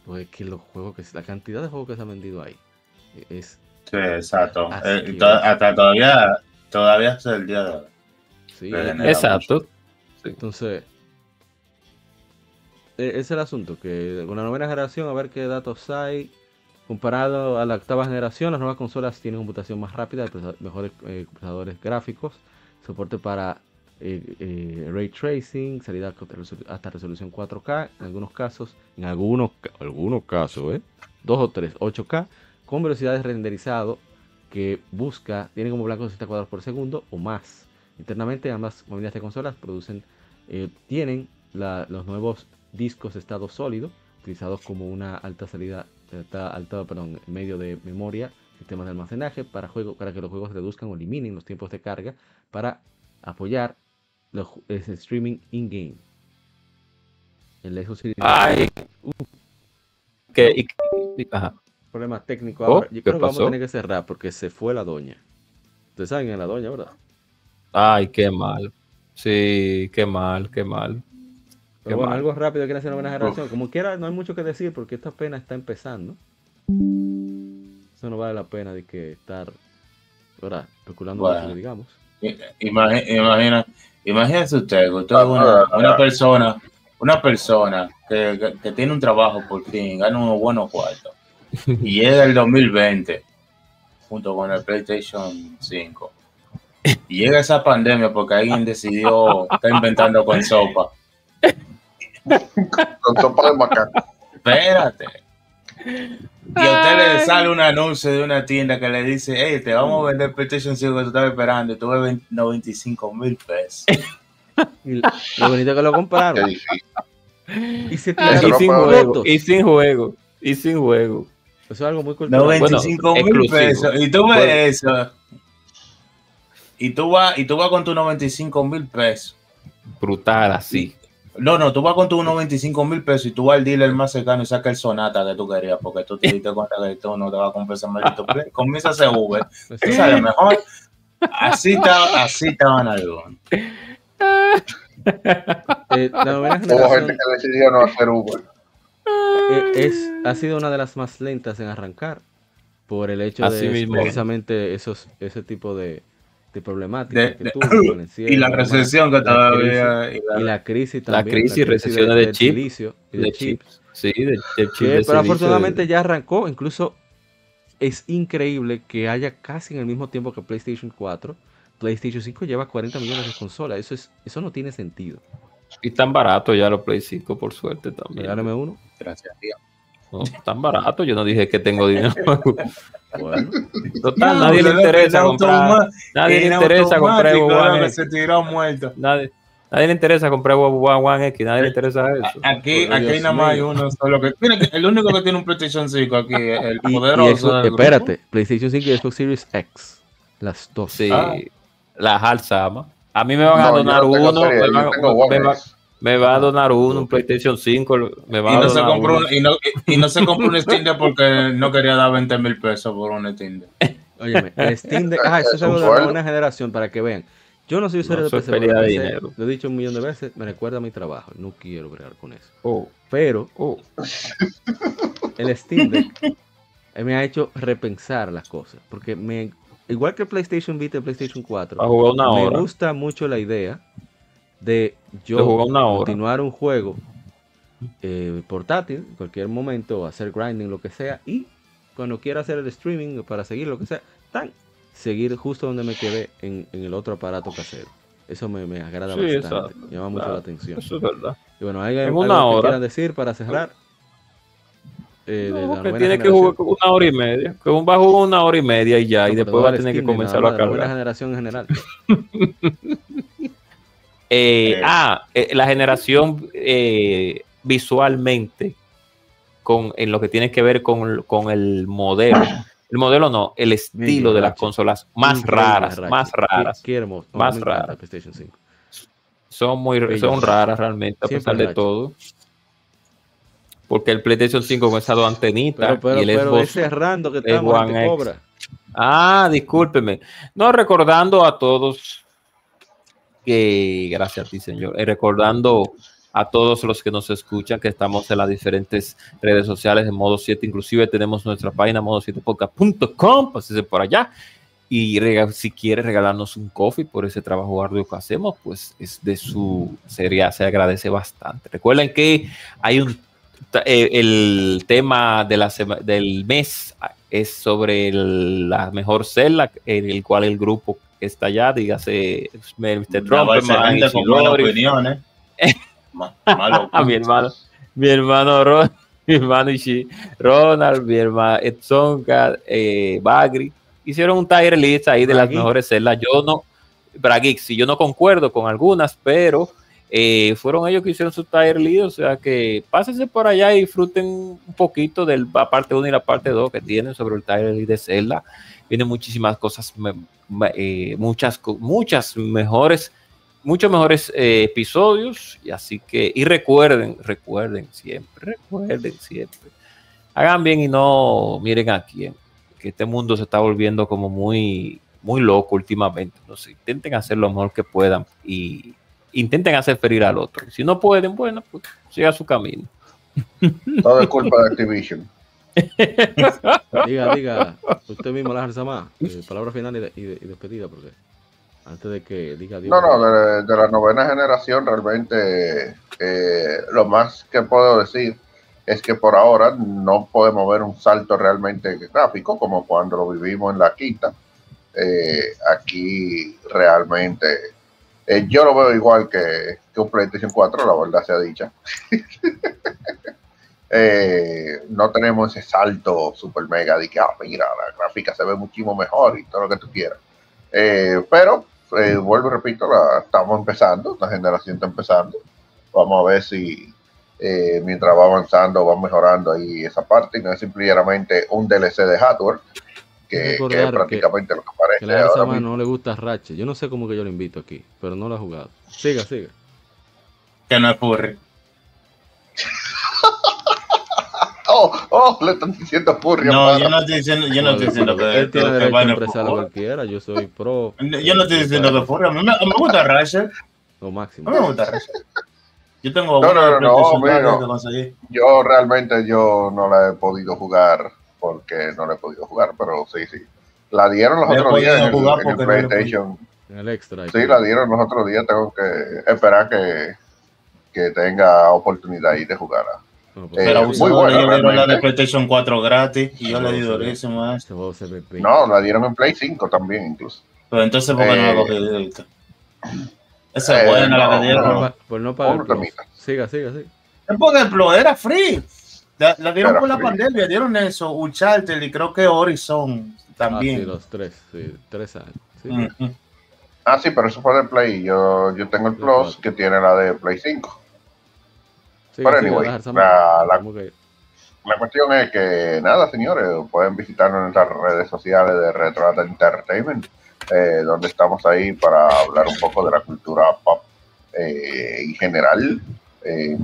Pues es que los juegos que la cantidad de juegos que se han vendido ahí es Sí, exacto. Eh, to- hasta todavía, todavía es el día de hoy. sí, Exacto. Entonces, e- ese es el asunto, que con la novena generación, a ver qué datos hay. Comparado a la octava generación, las nuevas consolas tienen computación más rápida, mejores eh, procesadores gráficos, soporte para eh, eh, ray tracing, salida hasta resolución 4K, en algunos casos, en algunos, algunos casos, ¿eh? 2 o 3, 8K, con velocidad de renderizado que busca, tiene como blanco 60 cuadros por segundo o más. Internamente ambas familias de consolas producen, eh, tienen los nuevos discos de estado sólido, utilizados como una alta salida, alta, alta, perdón, medio de memoria, sistemas de almacenaje para, juego, para que los juegos reduzcan o eliminen los tiempos de carga para apoyar los, ese streaming in-game. El Xbox Series Ay. Que, y- y- ajá. problema técnico Oh. Yo ¿qué creo que vamos a pasó? tener que cerrar porque se fue la doña. Ustedes saben a la doña, ¿verdad? Ay, qué mal. Sí, qué mal, qué mal. Pero bueno, algo rápido que hacer una buena generación. Como quiera, no hay mucho que decir porque esta pena está empezando. Eso no vale la pena de que estar ¿verdad? especulando Bueno. mucho, digamos. Imagina, imagínese usted que usted es una, una persona, una persona que, que- que tiene un trabajo por fin, gana unos buenos cuartos, y llega el 2020 junto con el PlayStation 5. Y llega esa pandemia porque alguien decidió estar inventando con sopa. Con sopa de macaco. Espérate. Y a usted le sale un anuncio de una tienda que le dice, hey, te vamos a vender PlayStation 5 que tú estabas esperando y tuve 20 95 mil pesos. Lo bonito es que lo compraron. Y se sin juego, y sin juego, y sin juego. Eso es algo muy cultural. 95 mil pesos. Y tú ves Bueno. eso. Y tú vas, y tú vas con tus 95 mil pesos. Brutal así. No, no, tú vas con tus 95 mil pesos y tú vas al dealer más cercano y sacas el sonata que tú querías porque tú te diste cuenta que tú no te vas a comprar ese maldito play. Comienza a hacer Uber. Te sale mejor. Así estaba, así estaban algunos. eh, la novena Hubo generación gente que decidió no hacer Uber. eh, es, ha sido una de las más lentas en arrancar por el hecho Así de mismo. precisamente esos, ese tipo de, de problemáticas De- que de- tuvo el encierro, Y la recesión que todavía. y la- y la crisis La crisis, recesiones de del chip, silicio y de, De chip, chips. Sí, de, de que- de pero afortunadamente de- ya arrancó, incluso es increíble que haya casi en el mismo tiempo que PlayStation 4, PlayStation 5 lleva 40 millones de consolas, eso es eso no tiene sentido. Y tan barato ya los Play 5, por suerte también. Regálame uno. Gracias a Dios. No, tan barato, yo no dije que tengo dinero. Bueno, Total, nadie le interesa comprar. Nadie le interesa comprar muerto. Nadie, nadie le interesa comprar One X. Nadie le interesa eso. Aquí, aquí Dios nada más hay uno solo que. Mira, el único que tiene un PlayStation 5 aquí es el y, y poderoso. Espérate, PlayStation 5 y Xbox Series X, las dos. Sí, Ah. la Alzama. A mí me van a No, donar uno. serie, Me, van- me. Me va a donar uno, un PlayStation 5. Me va Y a no, se donar compró uno. un- y, no, y no se compró un Steam Deck porque no quería dar 20 mil pesos por un Steam Deck. Óyeme, el Steam Deck, ah, eso es algo de la nueva generación para que vean. Yo no soy usuario No, de PC, de PC, dinero. Lo he dicho un millón de veces, me recuerda a mi trabajo. No quiero bregar con eso. Oh, Pero oh. el Steam Deck me ha hecho repensar las cosas. Porque me, igual que el PlayStation Vita y el PlayStation 4, A jugar una me hora. gusta mucho la idea de yo De jugar una hora. continuar un juego eh, portátil en cualquier momento, hacer grinding, lo que sea, y cuando quiera hacer el streaming para seguir lo que sea, tan seguir justo donde me quedé en, en el otro aparato casero. Eso me, me agrada Sí, bastante, exacto. llama mucho Claro. la atención. Eso es verdad. Y bueno, ¿hay En algo una que hora. quieran decir para cerrar? Eh, de No, la novena tiene que generación. jugar una hora y media. Que un va a jugar una hora y media y ya, y No, después pero va a tener que comenzarlo a de la cargar. generación en general. Eh, ah, eh, la generación eh, visualmente, con, en lo que tiene que ver con, con el modelo. El modelo no, el estilo de las Ratchet. consolas más Increíble, raras, Ratchet. más raras. qué hermoso. Más raras. PlayStation 5. Son muy son raras realmente, a pesar de todo. Porque el PlayStation 5 con esa dos antenitas Pero, y el pero Xbox ese rando que estamos, One gente X. cobra. Ah, discúlpeme. No, recordando a todos gracias a ti, señor. Y recordando a todos los que nos escuchan que estamos en las diferentes redes sociales de Modo 7, inclusive tenemos nuestra página modo7podcast.com, pásese por allá. Y si quiere regalarnos un coffee por ese trabajo arduo que hacemos, pues es de su sería, se agradece bastante. Recuerden que hay un eh, el tema de la del mes es sobre la mejor celda en el cual el grupo está allá, dígase Mr. Trump, opiniones. mi hermano, mi hermano Ron, mi hermano Ishi, Ronald, mi hermano Edson, eh, Bagri, hicieron un tier list ahí de las mejores celdas. Yo no, Braguix, si yo no concuerdo con algunas, pero eh, fueron ellos que hicieron su tier list, o sea que pásense por allá y disfruten un poquito de la parte 1 y la parte 2 que tienen sobre el tier list de Zelda. Vienen muchísimas cosas, eh, muchas, muchas mejores, muchos mejores eh, episodios, y así que, y recuerden, recuerden siempre, recuerden siempre, hagan bien y no miren a quién, que este mundo se está volviendo como muy, muy loco últimamente, intenten hacer lo mejor que puedan y intenten hacer ferir al otro. Si no pueden, bueno, pues siga su camino. Todo es culpa de Activision. diga, diga, usted mismo la más. Eh, palabra final y, despedida, porque antes de que diga No, no, de, la novena generación realmente eh, lo más que puedo decir es que por ahora no podemos ver un salto realmente gráfico como cuando lo vivimos en la quinta. Eh, aquí realmente eh, yo lo veo igual que, un PlayStation 4, la verdad sea dicha. Eh, no tenemos ese salto super mega de que, ah, mira, la gráfica se ve muchísimo mejor y todo lo que tú quieras. Eh, pero, vuelvo y repito, estamos empezando, la generación está empezando. Vamos a ver si mientras va avanzando va mejorando ahí esa parte y no es simplemente un DLC de hardware que, es prácticamente lo que parece. Que la ahora no le gusta Ratchet. Yo no sé cómo que yo lo invito aquí, pero no lo ha jugado. Siga, siga. Que no es furry. oh, oh, le están diciendo furry. No, yo no estoy diciendo, yo no, estoy diciendo que, él tiene derecho a expresar lo que quiera. Yo soy pro. Yo no estoy diciendo que furry. A mí me, me gusta Ratchet. Lo máximo. A mí me gusta Ratchet. Yo tengo no, no, no, no, Yo realmente yo no la he podido jugar porque no le he podido jugar, pero sí, sí. La dieron los otros días en el, PlayStation. En el extra. Sí, la dieron los otros días. Tengo que esperar que, que tenga oportunidad ahí de jugar. Pues, eh, pero muy dieron la de PlayStation 4 gratis y yo le di durísimo a No, la dieron en Play 5 también, incluso. Pero entonces, ¿por qué no la cogí directo? Esa es buena la que dieron. Por no pagar. Siga, siga, siga. Por ejemplo, era free. La, dieron por la pandemia, dieron eso, Uncharted y creo que Horizon también. Ah, sí, los tres, sí, tres años. Ah, sí, pero eso fue de Play. Yo, yo tengo el Plus que tiene la de Play 5. pero anyway, la, la, cuestión es que nada, señores, pueden visitarnos en nuestras redes sociales de Retro Entertainment, eh, donde estamos ahí para hablar un poco de la cultura pop eh, en general. Eh,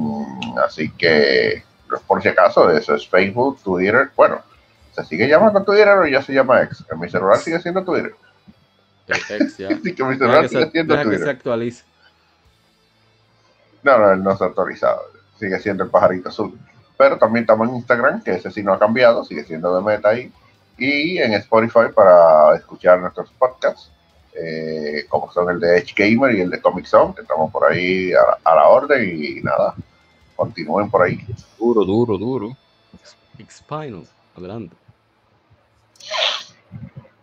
así que por si acaso, eso es Facebook, Twitter. Bueno, ¿se sigue llamando Twitter o ya se llama X? En mi celular sigue siendo Twitter. X ya. que mi celular sigue siendo Twitter. Que se actualice. No, no, él no está actualizado. Sigue siendo el pajarito azul. Pero también estamos en Instagram, que ese sí no ha cambiado, sigue siendo de meta ahí. Y en Spotify para escuchar nuestros podcasts, eh, como son el de Edge Gamer y el de Comic Zone, que estamos por ahí a la orden y nada continúen por ahí. Duro, duro, duro. Spinal, adelante.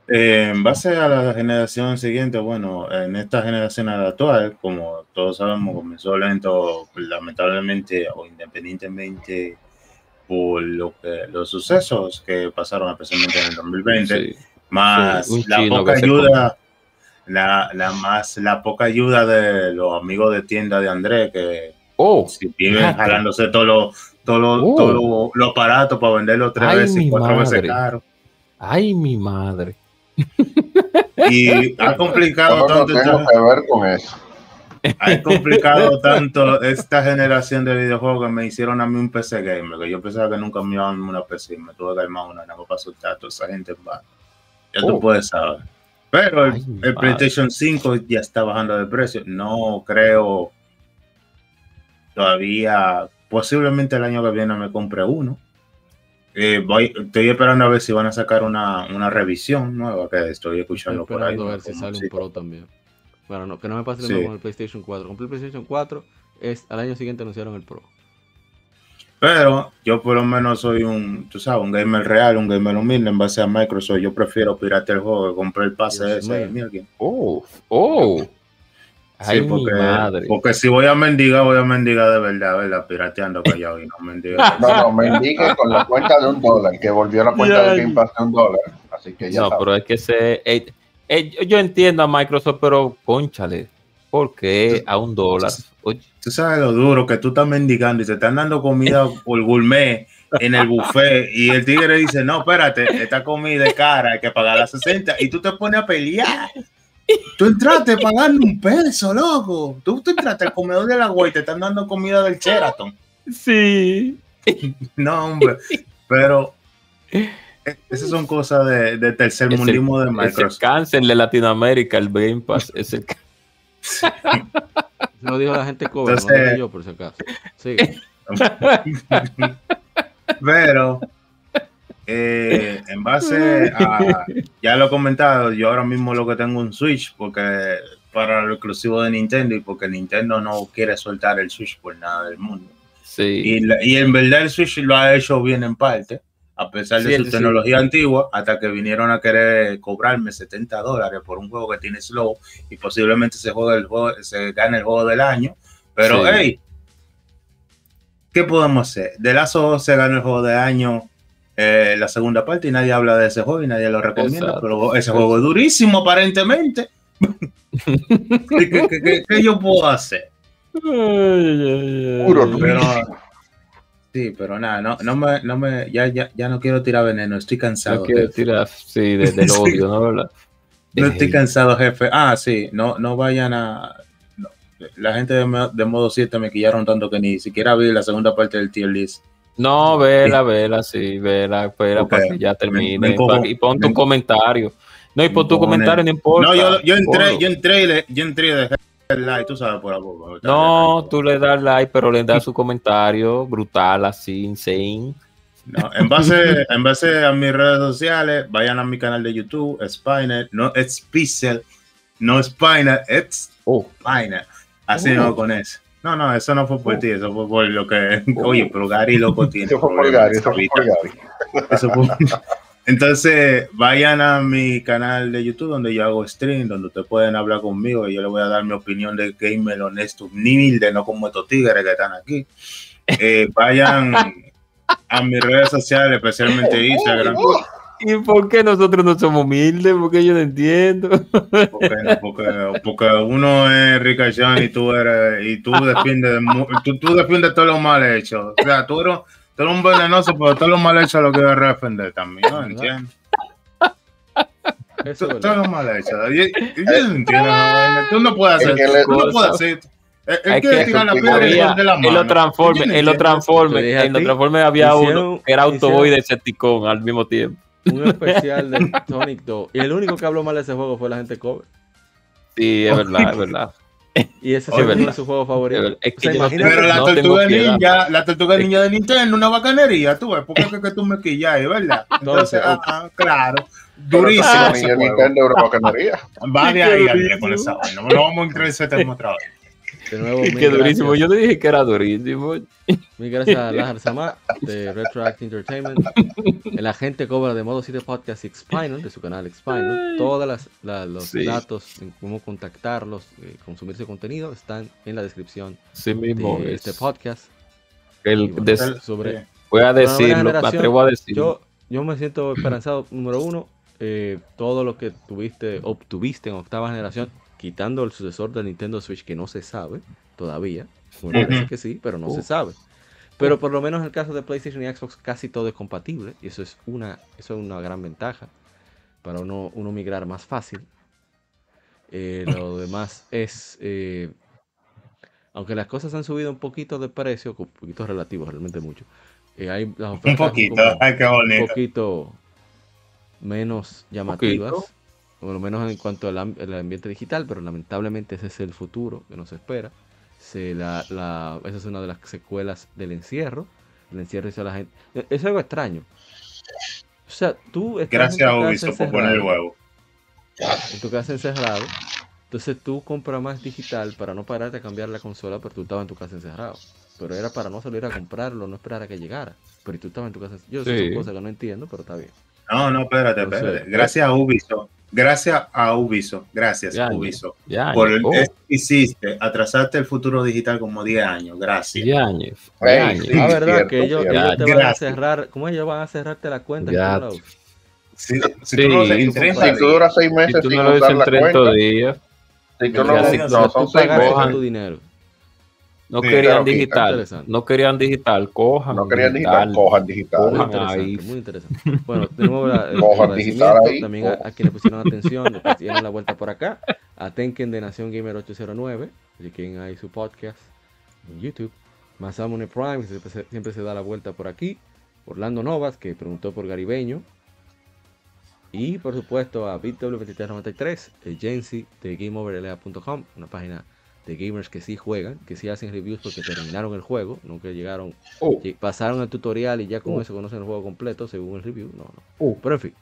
Eh, en base a la generación siguiente, bueno, en esta generación actual, como todos sabemos, comenzó lento, lamentablemente o independientemente por lo que, los sucesos que pasaron, especialmente en el 2020, más la poca ayuda, la, la, más la poca ayuda de los amigos de tienda de Andrés que Oh, si viven jalándose todos los todo lo, oh. todo lo, aparatos para venderlo tres veces, cuatro veces caro. Ay, mi madre. Y ha complicado tanto. ver con eso. Ha complicado tanto esta generación de videojuegos que me hicieron a mí un PC gamer, que yo pensaba que nunca me iban a una PC, me tuve que armar una, no para soltar a toda esa gente en Ya tú oh. puedes saber. Pero el, Ay. PlayStation 5 ya está bajando de precio. No creo todavía, posiblemente el año que viene me compre uno. Eh, voy, estoy esperando a ver si van a sacar una, una revisión nueva que estoy Estoy escuchando por ahí. esperando a ver si sale un sí. Pro también. Bueno, no, que no me pase lo Sí. con el PlayStation 4. Con el PlayStation 4, es, al año siguiente anunciaron el Pro. Pero yo por lo menos soy un, tú sabes, un gamer real, un gamer humilde en base a Microsoft. Yo prefiero piratear el juego que comprar el pase Dios ese. Oh, oh. Ay, Sí, porque, mi madre. porque si voy a mendigar, voy a mendigar de verdad, ¿verdad? Pirateando callado y no mendigar. No, no, me indique con la cuenta de un dólar, que volvió la cuenta de Game Pass de un dólar. Así que ya No, sabes. pero es que se. eh, eh, yo- yo entiendo a Microsoft, pero conchale, ¿por qué a un dólar? Oye, Tú sabes lo duro que tú estás mendigando y te están dando comida por gourmet en el buffet y el tigre dice, no, espérate, esta comida es cara, hay que pagar las 60 y tú te pones a pelear. Tú entraste pagando un peso, loco. Tú, tú entraste al comedor de la agua y te están dando comida del Sheraton. sí. No, hombre. Pero esas son cosas de, de tercer Es el, mundismo de es el Microsoft. cáncer de Latinoamérica, el Game Pass. Es el, Eso lo dijo la gente cover, no lo dije yo por si acaso. Sí. Pero eh, en base a, ya lo he comentado, yo ahora mismo lo que tengo un Switch porque para lo exclusivo de Nintendo y porque Nintendo no quiere soltar el Switch por nada del mundo. sí. Y, la- y en verdad el Switch lo ha hecho bien en parte, a pesar de Sí, su sí. tecnología antigua, hasta que vinieron a querer cobrarme 70 dólares por un juego que tiene slow y posiblemente se juegue el juego, se gane el juego del año. Pero, Sí. hey, ¿qué podemos hacer? De Lazo se ganó el juego del año eh, la segunda parte y nadie habla de ese juego y nadie lo recomienda, Exacto. pero ese juego es durísimo aparentemente. ¿Qué, qué- qué- qué- qué yo puedo hacer? Puro Pero, durísimo. sí, pero nada, no, no me, no me, ya, ya, ya no quiero tirar veneno, estoy cansado. No quiero jefe. tirar, sí, de- del odio, ¿no? ¿Verdad? No estoy cansado, jefe. Ah, sí, no, no vayan a. no. La gente de, de modo 7 me quillaron tanto que ni siquiera vi la segunda parte del tier list. No, vela, vela, sí, vela, espera Ok. para que ya termine. Me- me y pon tu me- comentario. No, y pon tu comentario, no importa. No, yo, yo entré, yo entré, y le- yo entré y dejé el like, tú sabes, por la boca. No, tú le das like, pero le das su comentario brutal, así, insane. No, en base, en base a mis redes sociales, vayan a mi canal de YouTube, Spiner, no es Pixel, no Spiner, es Oh, Spiner. Así Oh. no con eso. No, no, eso no fue por ti, eso fue por lo que. Oye, pero Gary loco tiene. Eso fue por Gary, eso fue por Gary. Eso fue- Entonces, vayan a mi canal de YouTube donde yo hago stream, donde ustedes pueden hablar conmigo y yo les voy a dar mi opinión de gamer honesto, humilde, no como estos tigres que están aquí. Eh, vayan a mis redes sociales, especialmente Instagram. ¿Y por qué nosotros no somos humildes? Porque yo no entiendo. Porque, porque, porque uno es ricachón y tú eres y tú defiendes mu- tú, tú defiendes todo lo mal hecho. O sea, tú eres, tú eres un venenoso, pero todo lo mal hecho lo quieres defender también, ¿no? ¿Entiendes? Eso es Todo lo mal hecho. Yo, yo no entiendo, tú no puedes hacer, que tú no puedes hacer. Él, él Hay quiere que- tirar la había- esconder la mano. los entiendo. Te transformes, dije a en los ti, transformes había hicieron- uno que era Autoboy hicieron- de Decepticon al mismo tiempo. Un especial de Sonic 2. Y el único que habló mal de ese juego fue la gente cover. Sí, es verdad, es verdad. Y ese es de sus juegos Es. Es O que sea, Pero la no tortuga ninja, la tortuga ninja de Nintendo, una bacanería, tú ves, porque es que, que tú me quillas, ¿verdad? Entonces, Entonces, ah, ah, claro, durísimo. juego. Nintendo era bacanería. Va de ahí. Andrés, con esa vaina. No vamos a entrar en ese tema otra vez. De nuevo, Qué mil durísimo. gracias. Yo te dije que era durísimo. Mil gracias a Lahar Sama de Retroact Entertainment, el agente cobra de modo 7 podcast Xpinal, de su canal Xpinal. Todos las, los Sí. datos en cómo contactarlos, eh, consumir su contenido, están en la descripción Sí mismo. de es. este podcast. El Y bueno, des- sobre, voy a decirlo, me atrevo a decirlo. Yo, yo me siento esperanzado, número uno, eh, todo lo que tuviste, obtuviste en octava generación, quitando el sucesor del Nintendo Switch que no se sabe todavía. Bueno, parece que sí, pero no se sabe. Pero por lo menos en el caso de PlayStation y Xbox casi todo es compatible y eso es una, eso es una gran ventaja para uno, uno migrar más fácil. Eh, lo demás es, eh, aunque las cosas han subido un poquito de precio, un poquito relativo, realmente mucho. eh, hay las Un poquito, como ay, qué un poquito menos llamativas. Poquito. Por lo menos en cuanto al, am- al ambiente digital, pero lamentablemente ese es el futuro que nos espera. Se la, la- esa es una de las secuelas del encierro. El encierro hizo a la gente. e- Es algo extraño. O sea, tú estás en Gracias Ubisoft por poner el encerrado, huevo. En tu casa encerrado. Entonces tú compras más digital para no pararte a cambiar la consola, pero tú estabas en tu casa encerrado. Pero era para no salir a comprarlo, no esperar a que llegara. Pero tú estabas en tu casa. Yo sé son cosas que no entiendo, pero está bien. No, no, espérate, Entonces, espérate. Gracias a Ubisoft. Gracias a Ubisoft. Gracias Ya, a ya. Ubisoft. Ya, Por oh, eso hiciste, atrasaste el futuro digital como 10 años. Gracias. Yañez, Ey, Yañez. sí. Ah, verdad, cierto, que ellos, cierto. ellos te van a cerrar. ¿Cómo ellos van a cerrarte la cuenta? Ya. en lados? Si, si Sí, tú no lo en si 30 Si tú días, duras seis meses Si tú no lo dices usar en la 30 cuenta, días, si tú Ya, no, si- no, si son tú seis pagaste meses. con tu dinero. No querían digital, no querían digital, cojan No querían digital, cojan digital. Muy interesante, ahí. muy interesante. Bueno, tenemos la, el Cojan agradecimiento digital ahí, también a, cojan. a quienes pusieron atención, dieron la vuelta por acá. A Tenken de Nación Gamer 809, de quien hay su podcast en YouTube. Masamune Prime, siempre se, siempre se da la vuelta por aquí. Orlando Novas, que preguntó por Garibeño. Y por supuesto a BitW2393, el Jensi de GameOverLA.com, una página de gamers que sí juegan, que sí hacen reviews porque terminaron el juego, no que llegaron Oh, pasaron el tutorial y ya con Oh. eso conocen el juego completo según el review. No, no. Oh. Pero en fin.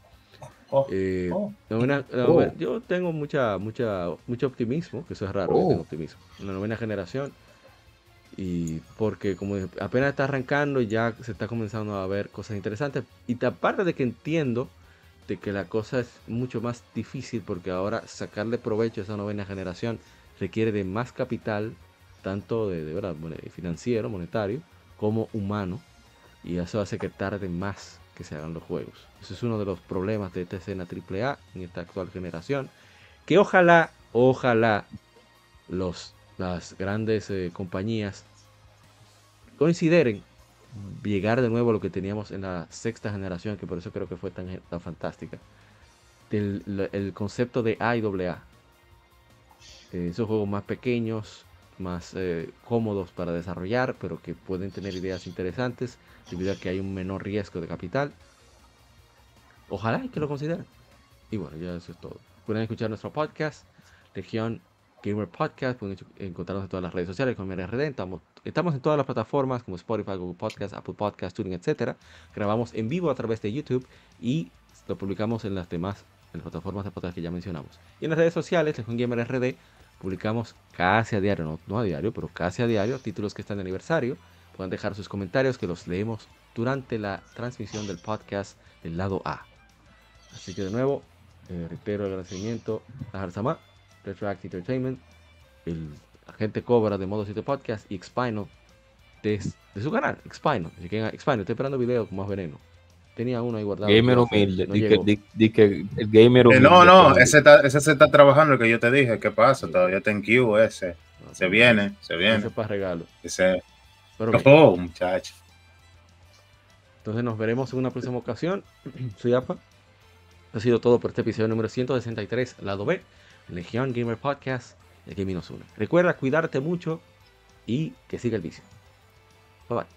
Oh, eh, oh. novena- la novena- yo tengo mucha, mucha, mucho optimismo, que eso es raro, Oh. tengo optimismo. La novena generación. Y porque como apenas está arrancando ya se está comenzando a ver cosas interesantes. Y te- aparte de que entiendo de que la cosa es mucho más difícil porque ahora sacarle provecho a esa novena generación requiere de más capital, tanto de, de verdad, financiero, monetario, como humano. Y eso hace que tarde más que se hagan los juegos. Eso es uno de los problemas de esta escena AAA en esta actual generación. Que ojalá, ojalá los, las grandes eh, compañías consideren llegar de nuevo a lo que teníamos en la sexta generación, que por eso creo que fue tan, tan fantástica. La- el concepto de AAA. Eh, esos juegos más pequeños, más eh, cómodos para desarrollar, pero que pueden tener ideas interesantes debido a que hay un menor riesgo de capital. Ojalá y que lo consideren. Y bueno, ya eso es todo. Pueden escuchar nuestro podcast, Legión Gamer Podcast. Pueden encontrarnos en todas las redes sociales como RD. Estamos, en todas las plataformas como Spotify, Google Podcast, Apple Podcast, Tuning, etc. Grabamos en vivo a través de YouTube y lo publicamos en las demás plataformas de podcast que ya mencionamos. Y en las redes sociales, Legión Gamer RD, publicamos casi a diario, no, no a diario, pero casi a diario, títulos que están de aniversario. Pueden dejar sus comentarios que los leemos durante la transmisión del podcast del lado A. Así que de nuevo, eh, reitero el agradecimiento a Harzama, Retroact Entertainment, el agente Cobra de Modo 7 Podcast y Expino de, su canal, Expino. Así que Expino, estoy esperando video con más veneno. Tenía uno ahí guardado. gamer humilde, no di que, llegó. di- di que el gamer Eh, humilde. no, no, ese, está- ese se está trabajando, el que yo te dije. ¿Qué pasa? Todavía está en queue ese. Se viene, se Ese viene. es para regalo. Ese. Pero Oh, muchacho. entonces nos veremos en una próxima ocasión. Soy APA. Ha sido todo por este episodio número 163, lado B, Legión Gamer Podcast, el Gaming. Recuerda cuidarte mucho y que siga el vicio. Bye bye.